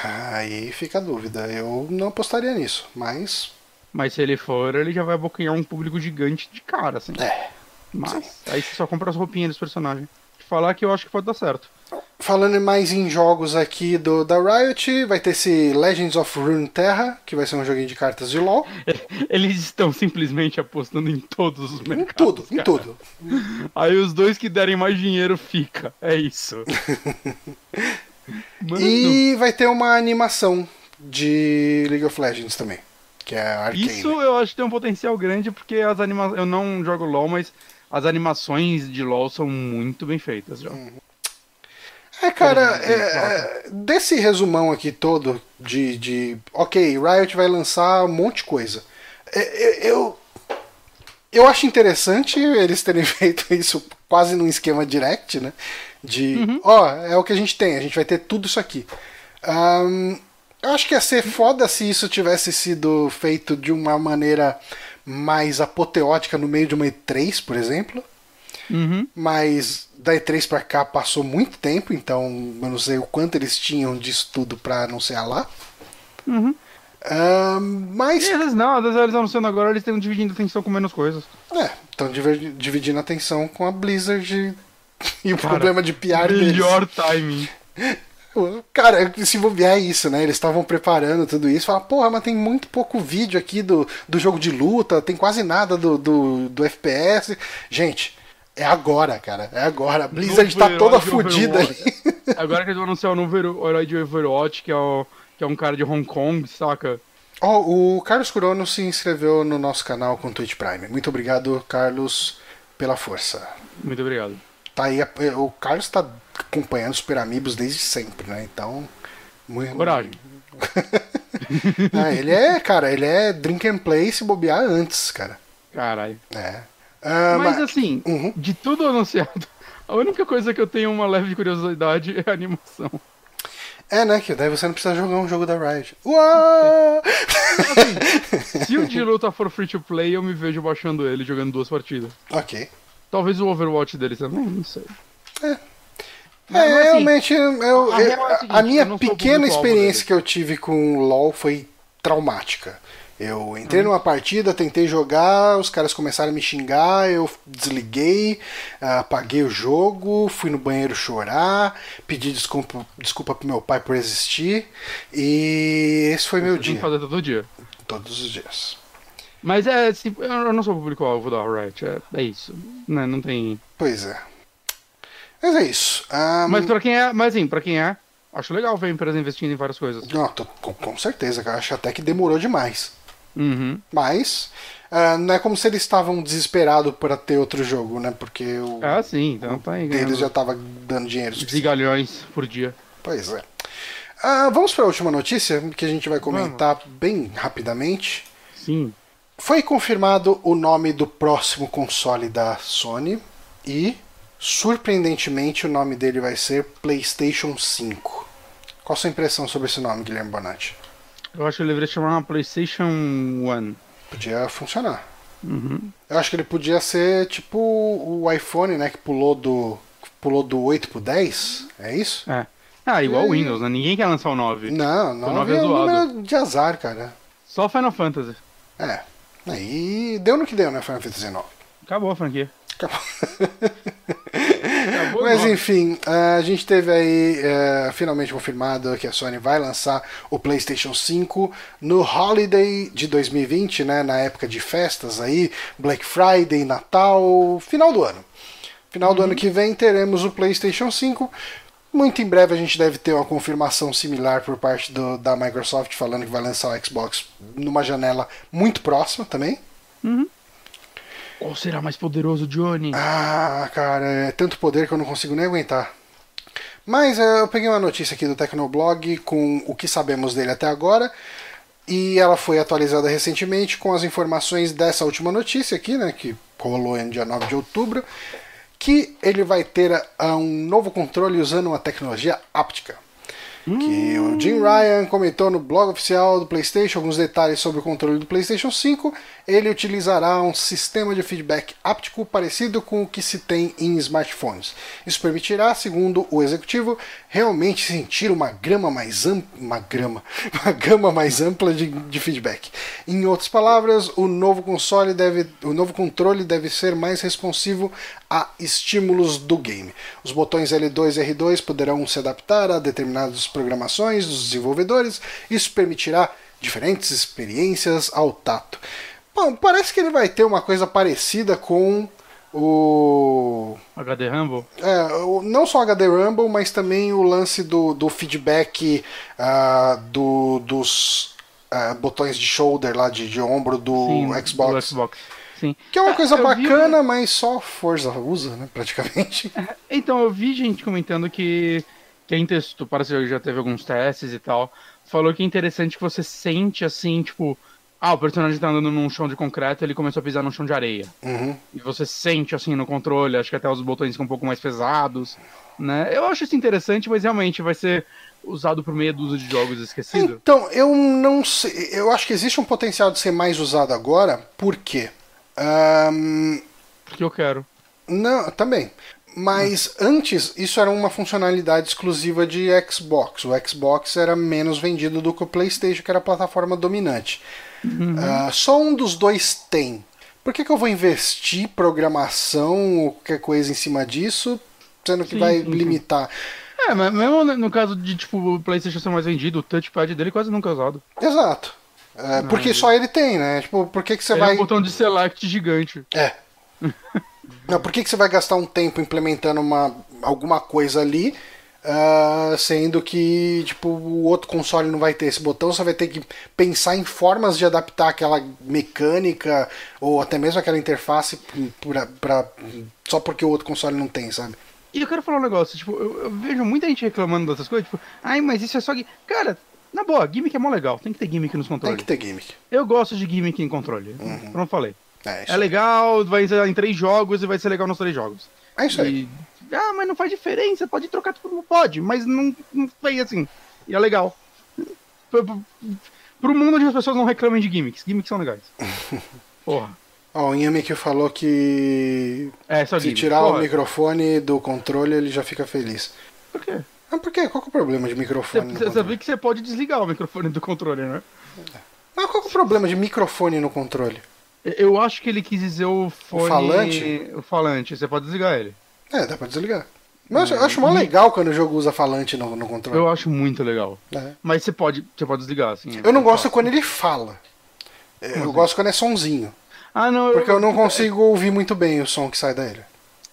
[SPEAKER 1] Aí fica a dúvida. Eu não apostaria nisso, mas.
[SPEAKER 2] Mas se ele for, ele já vai abocanhar um público gigante de cara, assim.
[SPEAKER 1] É.
[SPEAKER 2] Mas aí você só compra as roupinhas dos personagens. Falar que eu acho que pode dar certo.
[SPEAKER 1] Falando mais em jogos aqui do da Riot, vai ter esse Legends of Runeterra, que vai ser um joguinho de cartas de LoL.
[SPEAKER 2] Eles estão simplesmente apostando em todos os
[SPEAKER 1] Em
[SPEAKER 2] mercados.
[SPEAKER 1] tudo, em
[SPEAKER 2] cara.
[SPEAKER 1] tudo.
[SPEAKER 2] Aí os dois que derem mais dinheiro fica. É isso.
[SPEAKER 1] E vai ter uma animação de League of Legends também, que é Arcane.
[SPEAKER 2] isso eu acho que tem um potencial grande porque as animações. Eu não jogo LOL, mas as animações de LOL são muito bem feitas já.
[SPEAKER 1] É, cara, é, é, desse resumão aqui todo de, de. Ok, Riot vai lançar um monte de coisa. É, é, Eu. Eu acho interessante eles terem feito isso quase num esquema direct, né? De, ó, é o que a gente tem, a gente vai ter tudo isso aqui. Ahn, eu acho que ia ser foda se isso tivesse sido feito de uma maneira mais apoteótica no meio de uma E3, por exemplo.
[SPEAKER 2] Uhum.
[SPEAKER 1] Mas da E3 pra cá passou muito tempo, então eu não sei o quanto eles tinham de estudo pra anunciar lá.
[SPEAKER 2] Uhum. E
[SPEAKER 1] mas,
[SPEAKER 2] às vezes não, às vezes eles anunciando agora, eles estão dividindo atenção com menos coisas.
[SPEAKER 1] é, estão dividindo a atenção com a Blizzard e o
[SPEAKER 2] Cara,
[SPEAKER 1] problema de deles.
[SPEAKER 2] Melhor timing.
[SPEAKER 1] Cara, se bobear é isso, né? Eles estavam preparando tudo isso. Fala, porra, mas tem muito pouco vídeo aqui do, do jogo de luta, tem quase nada do, do, do FPS. Gente, é agora, cara. É agora. A Blizzard
[SPEAKER 2] Novo
[SPEAKER 1] tá toda fodida ali.
[SPEAKER 2] Agora que eles vão anunciar o novo herói de Overwatch, que é, o, que é um cara de Hong Kong, saca?
[SPEAKER 1] Ó, o Carlos Curono se inscreveu no nosso canal com Twitch Prime. Muito obrigado, Carlos, pela força.
[SPEAKER 2] Muito obrigado.
[SPEAKER 1] Tá aí, o Carlos tá acompanhando os Super Amigos desde sempre, né? Então. Muito...
[SPEAKER 2] Coragem.
[SPEAKER 1] Ah, ele é, cara, ele é drink and play se bobear antes, cara.
[SPEAKER 2] Caralho.
[SPEAKER 1] É. Ah,
[SPEAKER 2] Mas
[SPEAKER 1] ma-
[SPEAKER 2] assim,
[SPEAKER 1] Uhum.
[SPEAKER 2] de tudo anunciado, a única coisa que eu tenho uma leve curiosidade é a animação.
[SPEAKER 1] É, né? Que daí você não precisa jogar um jogo da Riot. Uau!
[SPEAKER 2] Se o de luta for free to play, eu me vejo baixando ele jogando duas partidas.
[SPEAKER 1] ok.
[SPEAKER 2] Talvez o Overwatch dele também, não sei.
[SPEAKER 1] É,
[SPEAKER 2] Mas, assim,
[SPEAKER 1] realmente, eu,
[SPEAKER 2] a
[SPEAKER 1] eu-
[SPEAKER 2] é a seguinte,
[SPEAKER 1] a minha
[SPEAKER 2] o
[SPEAKER 1] pequena experiência que eu tive com LoL foi traumática. Eu
[SPEAKER 2] Uhum.
[SPEAKER 1] entrei numa partida, tentei jogar, os caras começaram a me xingar, eu desliguei, apaguei o jogo, fui no banheiro chorar, pedi desculpa, desculpa pro meu pai por existir, e esse foi meu
[SPEAKER 2] Você tem que
[SPEAKER 1] dia,
[SPEAKER 2] fazer todo dia.
[SPEAKER 1] todos os dias.
[SPEAKER 2] Mas é, assim, eu não sou público-alvo da Riot, é, é isso. Né, não tem.
[SPEAKER 1] Pois é. Mas é isso. Ah,
[SPEAKER 2] Mas pra quem é, mas assim, pra quem é, acho legal ver a empresa investindo em várias coisas.
[SPEAKER 1] não, tô- com, com certeza, cara. Acho até que demorou demais.
[SPEAKER 2] Uhum.
[SPEAKER 1] Mas ah, não é como se eles estavam desesperados para ter outro jogo, né? Porque o
[SPEAKER 2] Ah, sim, então tá aí.
[SPEAKER 1] deles já tava dando dinheiro.
[SPEAKER 2] Zigalhões por dia.
[SPEAKER 1] Pois é. Ah, vamos para a última notícia, que a gente vai comentar bem rapidamente.
[SPEAKER 2] Sim.
[SPEAKER 1] Foi confirmado o nome do próximo console da Sony e, surpreendentemente, o nome dele vai ser PlayStation 5. Qual a sua impressão sobre esse nome, Guilherme Bonatti?
[SPEAKER 2] Eu acho que ele deveria chamar uma PlayStation One.
[SPEAKER 1] Podia funcionar.
[SPEAKER 2] Uhum.
[SPEAKER 1] Eu acho que ele podia ser tipo o iPhone, né, que pulou do pulou do 8 pro 10, é isso?
[SPEAKER 2] É. Ah, igual
[SPEAKER 1] E-
[SPEAKER 2] o Windows, né? Ninguém quer lançar o 9.
[SPEAKER 1] Não, não,
[SPEAKER 2] nove
[SPEAKER 1] é
[SPEAKER 2] é
[SPEAKER 1] um
[SPEAKER 2] zoado.
[SPEAKER 1] número de azar, cara.
[SPEAKER 2] Só Final Fantasy.
[SPEAKER 1] É. Aí deu no que deu, né, Final Fantasy IX.
[SPEAKER 2] Acabou a franquia.
[SPEAKER 1] Acabou. Mas enfim, a gente teve aí eh, finalmente confirmado que a Sony vai lançar o PlayStation 5 no Holiday de 2020, né? Na época de festas aí, Black Friday, Natal, final do ano. Final do ano que vem teremos o PlayStation 5. Muito em breve a gente deve ter uma confirmação similar por parte do- da Microsoft falando que vai lançar o Xbox numa janela muito próxima também.
[SPEAKER 2] Qual será mais poderoso, Johnny?
[SPEAKER 1] Ah, cara, é tanto poder que eu não consigo nem aguentar. Mas é, eu peguei uma notícia aqui do Tecnoblog com o que sabemos dele até agora. E ela foi atualizada recentemente com as informações dessa última notícia aqui, né? Que rolou no dia 9 de outubro. Que ele vai ter ah, um novo controle usando uma tecnologia áptica. Que o Jim Ryan comentou no blog oficial do PlayStation alguns detalhes sobre o controle do PlayStation 5. Ele utilizará um sistema de feedback áptico parecido com o que se tem em smartphones. Isso permitirá, segundo o executivo, realmente sentir uma grama mais ampla, uma grama, uma gama mais ampla de, de feedback. Em outras palavras, o novo console deve, o novo controle deve ser mais responsivo a estímulos do game. Os botões L2 e R2 poderão se adaptar a determinadas programações dos desenvolvedores. Isso permitirá diferentes experiências ao tato. Bom, parece que ele vai ter uma coisa parecida com o
[SPEAKER 2] HD Rumble?
[SPEAKER 1] é, o- não só HD Rumble, mas também o lance do, do feedback ah, do, dos ah, botões de shoulder lá, de, de ombro do
[SPEAKER 2] Sim,
[SPEAKER 1] Xbox.
[SPEAKER 2] do Xbox. Sim.
[SPEAKER 1] Que é uma
[SPEAKER 2] Ah,
[SPEAKER 1] coisa
[SPEAKER 2] eu vi
[SPEAKER 1] bacana, mas só Forza usa, né, praticamente.
[SPEAKER 2] Então, eu vi gente comentando que quem testou, parece que já teve alguns testes e tal, falou que é interessante que você sente assim, tipo, ah, o personagem tá andando num chão de concreto ele começou a pisar num chão de areia.
[SPEAKER 1] Uhum.
[SPEAKER 2] E você sente assim no controle, acho que até os botões ficam um pouco mais pesados, né? Eu acho isso interessante, mas realmente vai ser usado por meia dúzia de jogos esquecido.
[SPEAKER 1] Então, eu não sei. Eu acho que existe um potencial de ser mais usado agora, por quê? Ahn,
[SPEAKER 2] Porque eu quero.
[SPEAKER 1] Não, também. Mas antes, isso era uma funcionalidade exclusiva de Xbox. O Xbox era menos vendido do que o PlayStation, que era a plataforma dominante. Ah, só um dos dois tem. Por que, que eu vou investir programação ou qualquer coisa em cima disso, sendo que
[SPEAKER 2] Sim,
[SPEAKER 1] vai limitar?
[SPEAKER 2] É, mas mesmo no caso de, tipo, o PlayStation ser mais vendido, o touchpad dele quase nunca é usado.
[SPEAKER 1] Exato. Ah, porque só ele tem, né? Tipo, por que, que você
[SPEAKER 2] Ele
[SPEAKER 1] vai.
[SPEAKER 2] é um botão de select gigante.
[SPEAKER 1] É. Não, por que, que você vai gastar um tempo implementando uma, alguma coisa ali, ah, sendo que tipo, o outro console não vai ter esse botão, você vai ter que pensar em formas de adaptar aquela mecânica ou até mesmo aquela interface pra, pra- só porque o outro console não tem, sabe?
[SPEAKER 2] E eu quero falar um negócio, tipo, eu, eu vejo muita gente reclamando dessas coisas, tipo, ai, mas isso é só. gui-". Cara, na boa, gimmick é mó legal, tem que ter gimmick nos
[SPEAKER 1] Tem
[SPEAKER 2] controles.
[SPEAKER 1] que ter gimmick.
[SPEAKER 2] Eu gosto de gimmick em controle. Pronto, falei.
[SPEAKER 1] É
[SPEAKER 2] É legal, vai ser em três jogos e vai ser legal nos três jogos.
[SPEAKER 1] é isso aí.
[SPEAKER 2] E, ah, mas não faz diferença, pode trocar tudo, pode, mas não, não foi assim. E é legal. Pro, pro, pro mundo onde as pessoas não reclamem de gimmicks, gimmicks são legais. Porra.
[SPEAKER 1] Ó, o Yamik falou que
[SPEAKER 2] É, só
[SPEAKER 1] se
[SPEAKER 2] gimmick.
[SPEAKER 1] tirar o
[SPEAKER 2] Porra,
[SPEAKER 1] microfone do controle ele já fica feliz.
[SPEAKER 2] Por quê?
[SPEAKER 1] Ah, por quê? Qual que é o problema de
[SPEAKER 2] Você,
[SPEAKER 1] microfone
[SPEAKER 2] você
[SPEAKER 1] controle?
[SPEAKER 2] sabia que você pode desligar o microfone do controle, né?
[SPEAKER 1] Mas qual que é o problema de microfone no controle?
[SPEAKER 2] Eu acho que ele quis dizer o fone.
[SPEAKER 1] falante?
[SPEAKER 2] O falante, você pode desligar ele.
[SPEAKER 1] É, dá pra desligar. Mas eu acho mó legal quando o jogo usa falante no, no controle.
[SPEAKER 2] Eu acho muito legal.
[SPEAKER 1] É.
[SPEAKER 2] Mas você pode, você pode desligar, assim.
[SPEAKER 1] Eu não gosto quando ele fala. É, Eu gosto quando é sonzinho.
[SPEAKER 2] Ah, não.
[SPEAKER 1] Porque eu não consigo ouvir muito bem o som que sai dele.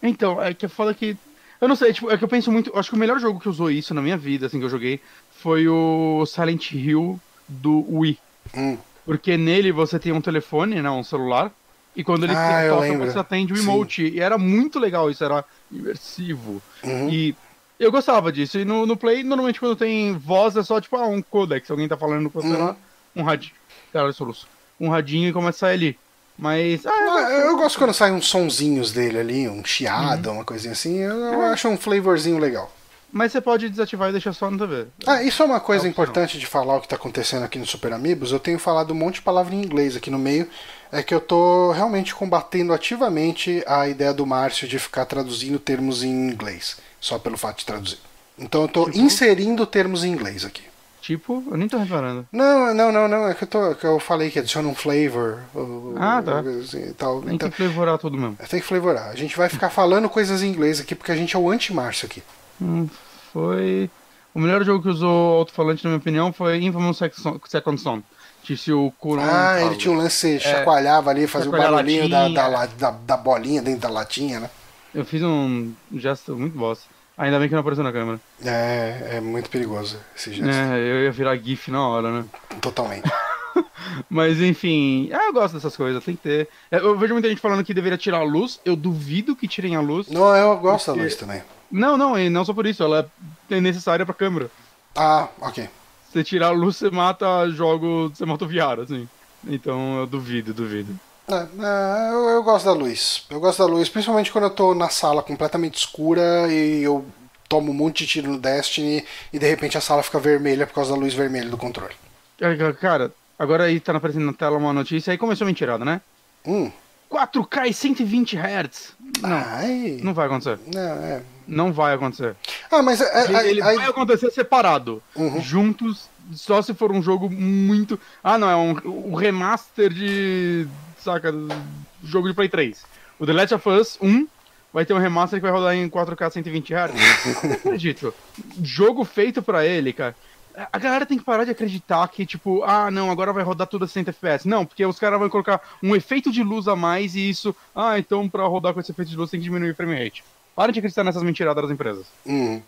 [SPEAKER 2] Então, é que foda que. Eu não sei, tipo, é que eu penso muito. Acho que o melhor jogo que usou isso na minha vida, assim, que eu joguei, foi o Silent Hill do Wii.
[SPEAKER 1] Hum.
[SPEAKER 2] Porque nele você tem um telefone, né? Um celular. E quando ele
[SPEAKER 1] Ah,
[SPEAKER 2] toca, você atende o
[SPEAKER 1] Sim.
[SPEAKER 2] emote. E era muito legal isso, era imersivo.
[SPEAKER 1] Uhum.
[SPEAKER 2] E eu gostava disso. E no, no Play, normalmente quando tem voz, é só tipo, ah, um codec. Se alguém tá falando com você
[SPEAKER 1] Uhum.
[SPEAKER 2] lá, um radinho. Cara, soluço. Um radinho e começa a sair ali. Mas. Ah,
[SPEAKER 1] Ah, eu gosto quando saem uns sonzinhos dele ali, um chiado, uma coisinha assim. Eu, eu acho um flavorzinho legal.
[SPEAKER 2] Mas você pode desativar e deixar só no TV.
[SPEAKER 1] Ah, isso é uma coisa
[SPEAKER 2] É
[SPEAKER 1] importante de falar o que está acontecendo aqui no Super Amigos. Eu tenho falado um monte de palavra em inglês aqui no meio. É que eu tô realmente combatendo ativamente a ideia do Márcio de ficar traduzindo termos em inglês, só pelo fato de traduzir. Então eu tô
[SPEAKER 2] Tipo?
[SPEAKER 1] inserindo termos em inglês aqui.
[SPEAKER 2] Tipo, eu nem tô reparando.
[SPEAKER 1] Não, não, não, não. É que eu, tô, que eu falei que adiciona um flavor. ou-
[SPEAKER 2] Ah, tá.
[SPEAKER 1] assim, tal.
[SPEAKER 2] Tem
[SPEAKER 1] Então,
[SPEAKER 2] que flavorar tudo mesmo.
[SPEAKER 1] tem que flavorar. A gente vai ficar falando coisas em inglês aqui porque a gente é o anti-Márcio aqui.
[SPEAKER 2] Hum, foi. O melhor jogo que usou alto-falante, na minha opinião, foi Infamous Second Son. Disse o Kuron.
[SPEAKER 1] Ah, ele tinha um lance, chacoalhava ali, fazia o barulhinho da, da, da, da bolinha dentro da latinha, né?
[SPEAKER 2] Eu fiz um gesto muito bosta. Ainda bem que não apareceu na câmera.
[SPEAKER 1] É, é muito perigoso esse gesto.
[SPEAKER 2] É, eu ia virar GIF na hora, né?
[SPEAKER 1] Totalmente.
[SPEAKER 2] Mas enfim, ah, eu gosto dessas coisas, tem que ter. É, Eu vejo muita gente falando que deveria tirar a luz. Eu duvido que tirem a luz.
[SPEAKER 1] Não, eu gosto da
[SPEAKER 2] Porque-
[SPEAKER 1] luz também.
[SPEAKER 2] Não, não, e não só por isso, ela é necessária pra câmera.
[SPEAKER 1] Ah, ok.
[SPEAKER 2] Se tirar a luz, você mata jogo, você mata o VR, assim. Então eu duvido, duvido.
[SPEAKER 1] É, é, eu, eu gosto da luz. Eu gosto da luz, principalmente quando eu tô na sala completamente escura e eu tomo um monte de tiro no Destiny e de repente a sala fica vermelha por causa da luz vermelha do controle.
[SPEAKER 2] Cara, Cara, agora aí tá aparecendo na tela uma notícia, aí começou a mentirada, né?
[SPEAKER 1] Hum.
[SPEAKER 2] 4K e 120 Hz. Não,
[SPEAKER 1] Ai.
[SPEAKER 2] não vai acontecer.
[SPEAKER 1] Não, é.
[SPEAKER 2] Não vai acontecer.
[SPEAKER 1] Ah, mas é, é,
[SPEAKER 2] Ele, vai acontecer separado.
[SPEAKER 1] Uhum.
[SPEAKER 2] Juntos, só se for um jogo muito. Ah, não, é um, um remaster de. Saca? Jogo de Play 3. O The Last of Us 1 vai ter um remaster que vai rodar em 4K 120 Hz. Não acredito. Jogo feito pra ele, cara. A galera tem que parar de acreditar que, tipo, ah, não, agora vai rodar tudo a 60 FPS. Não, porque os caras vão colocar um efeito de luz a mais e isso. Ah, então pra rodar com esse efeito de luz tem que diminuir o frame rate. Para de acreditar nessas mentiradas das empresas.
[SPEAKER 1] Hum.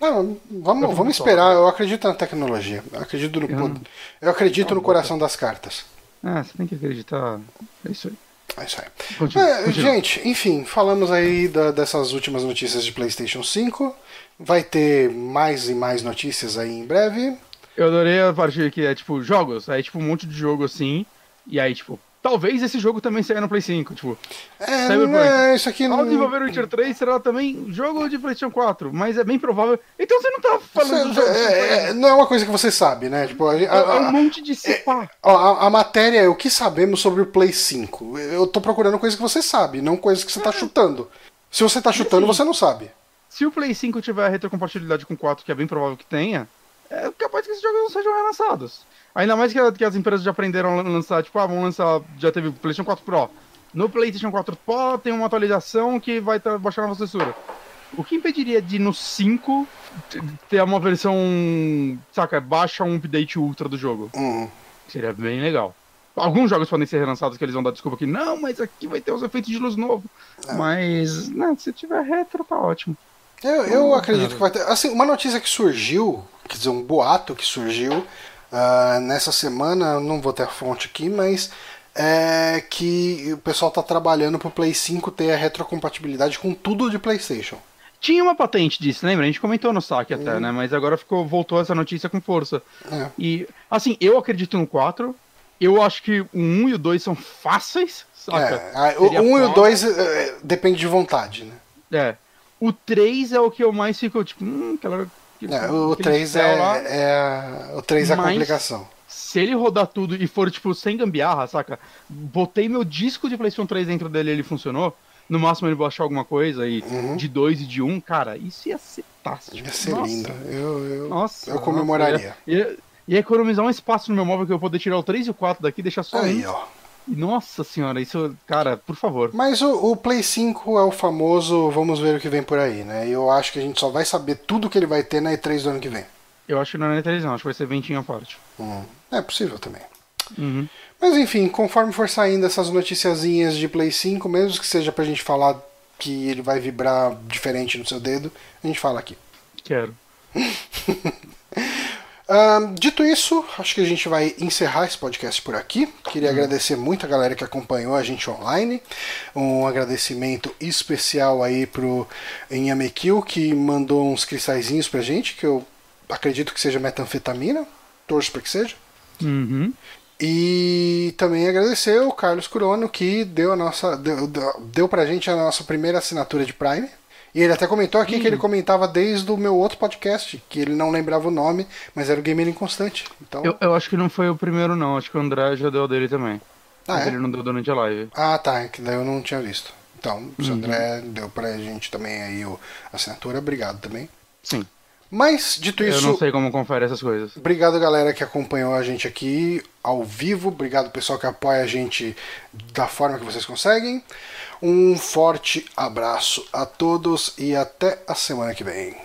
[SPEAKER 1] Não, vamos, vamos esperar. Eu acredito na tecnologia. Eu acredito no,
[SPEAKER 2] Eu
[SPEAKER 1] acredito no coração das cartas.
[SPEAKER 2] Ah, você tem que acreditar. É isso aí.
[SPEAKER 1] É isso aí.
[SPEAKER 2] Continua,
[SPEAKER 1] É,
[SPEAKER 2] continua.
[SPEAKER 1] gente, enfim, falamos aí da- dessas últimas notícias de PlayStation 5. Vai ter mais e mais notícias aí em breve.
[SPEAKER 2] Eu adorei a parte que é tipo jogos. Aí, tipo, um monte de jogo assim. E aí, tipo, talvez esse jogo também saia no Play 5. Tipo,
[SPEAKER 1] É,
[SPEAKER 2] Cyberpunk.
[SPEAKER 1] é, isso aqui não.
[SPEAKER 2] ao desenvolver o Witcher 3 será também jogo de PlayStation 4. Mas é bem provável. Então você não tá falando
[SPEAKER 1] Você-
[SPEAKER 2] jogo.
[SPEAKER 1] é, é, não é uma coisa que você sabe, né? Tipo, a, gente- a-
[SPEAKER 2] É um monte de cipá.
[SPEAKER 1] ó, a- a matéria é o que sabemos sobre o Play 5. Eu tô procurando coisa que você sabe, não coisas que você tá chutando. Se você tá chutando,
[SPEAKER 2] assim,
[SPEAKER 1] você não sabe.
[SPEAKER 2] Se o Play 5 tiver retrocompatibilidade com 4, que é bem provável que tenha, é capaz que esses jogos não sejam relançados. Ainda mais que, que as empresas já aprenderam a lançar, tipo, ah, vamos lançar, já teve o PlayStation 4 Pro. No PlayStation 4 Pro tem uma atualização que vai baixar a nova censura. O que impediria de no 5 t- ter uma versão, saca, baixa um update ultra do jogo?
[SPEAKER 1] Hum.
[SPEAKER 2] Seria bem legal. Alguns jogos podem ser relançados que eles vão dar desculpa que não, mas aqui vai ter os efeitos de luz novo. Mas, não, se tiver retro, tá ótimo.
[SPEAKER 1] Eu, eu
[SPEAKER 2] Hum,
[SPEAKER 1] acredito que vai ter. Assim, uma notícia que surgiu, quer dizer, um boato que surgiu ah, nessa semana, não vou ter a fonte aqui, mas é que o pessoal tá trabalhando pro Play 5 ter a retrocompatibilidade com tudo de PlayStation.
[SPEAKER 2] Tinha uma patente disso, lembra? A gente comentou no saque até, né? Mas agora ficou, voltou essa notícia com força.
[SPEAKER 1] É.
[SPEAKER 2] E, assim, eu acredito no 4. Eu acho que o 1 e o 2 são fáceis, saca?
[SPEAKER 1] É, o
[SPEAKER 2] Seria
[SPEAKER 1] 1 e o
[SPEAKER 2] foda.
[SPEAKER 1] 2 é, depende de vontade, né?
[SPEAKER 2] É. O 3 é o que eu mais fico, tipo, hum, aquela.
[SPEAKER 1] É, o
[SPEAKER 2] aquele
[SPEAKER 1] 3
[SPEAKER 2] céu
[SPEAKER 1] é,
[SPEAKER 2] lá.
[SPEAKER 1] é a- o 3 é a complicação.
[SPEAKER 2] Se ele rodar tudo e for, tipo, sem gambiarra, saca? Botei meu disco de PlayStation 3 dentro dele e ele funcionou. No máximo ele baixar alguma coisa e
[SPEAKER 1] Uhum.
[SPEAKER 2] de 2 e de 1, um, cara, isso ia ser fantástico.
[SPEAKER 1] Ia ser
[SPEAKER 2] Nossa.
[SPEAKER 1] lindo. Eu, eu,
[SPEAKER 2] Nossa.
[SPEAKER 1] eu comemoraria.
[SPEAKER 2] Ia, ia- ia economizar um espaço no meu móvel que eu poder tirar o 3 e o 4 daqui e deixar só
[SPEAKER 1] Aí,
[SPEAKER 2] um.
[SPEAKER 1] ó.
[SPEAKER 2] Nossa senhora, isso, cara, por favor.
[SPEAKER 1] Mas o, o Play 5 é o famoso vamos ver o que vem por aí, né? E eu acho que a gente só vai saber tudo que ele vai ter na E3 do ano que vem.
[SPEAKER 2] Eu acho que não é na televisão, acho que vai ser ventinho à parte.
[SPEAKER 1] Hum, É possível também.
[SPEAKER 2] Uhum.
[SPEAKER 1] Mas enfim, conforme for saindo essas noticiazinhas de Play 5, mesmo que seja pra gente falar que ele vai vibrar diferente no seu dedo, a gente fala aqui.
[SPEAKER 2] Quero.
[SPEAKER 1] Um, dito isso, acho que a gente vai encerrar esse podcast por aqui. Queria uhum. agradecer muito a galera que acompanhou a gente online. Um agradecimento especial aí pro Inhamekil, que mandou uns cristalzinhos pra gente, que eu acredito que seja metanfetamina. Torço para que seja.
[SPEAKER 2] Uhum.
[SPEAKER 1] E também agradecer o Carlos Curono, que deu a nossa. Deu, deu pra gente a nossa primeira assinatura de Prime. E ele até comentou aqui hum. que ele comentava desde o meu outro podcast, que ele não lembrava o nome, mas era o Gamer Inconstante. Então...
[SPEAKER 2] Eu, eu acho que não foi o primeiro, não. Acho que o André já deu dele também. Ah, mas é? ele não deu durante a live.
[SPEAKER 1] Ah, tá. É que daí eu não tinha visto. Então, se o uhum. André deu pra gente também aí o, a assinatura, obrigado também.
[SPEAKER 2] Sim.
[SPEAKER 1] Mas, dito isso.
[SPEAKER 2] Eu não sei como confere essas coisas.
[SPEAKER 1] Obrigado, galera, que acompanhou a gente aqui ao vivo. Obrigado, pessoal, que apoia a gente da forma que vocês conseguem. Um forte abraço a todos e até a semana que vem.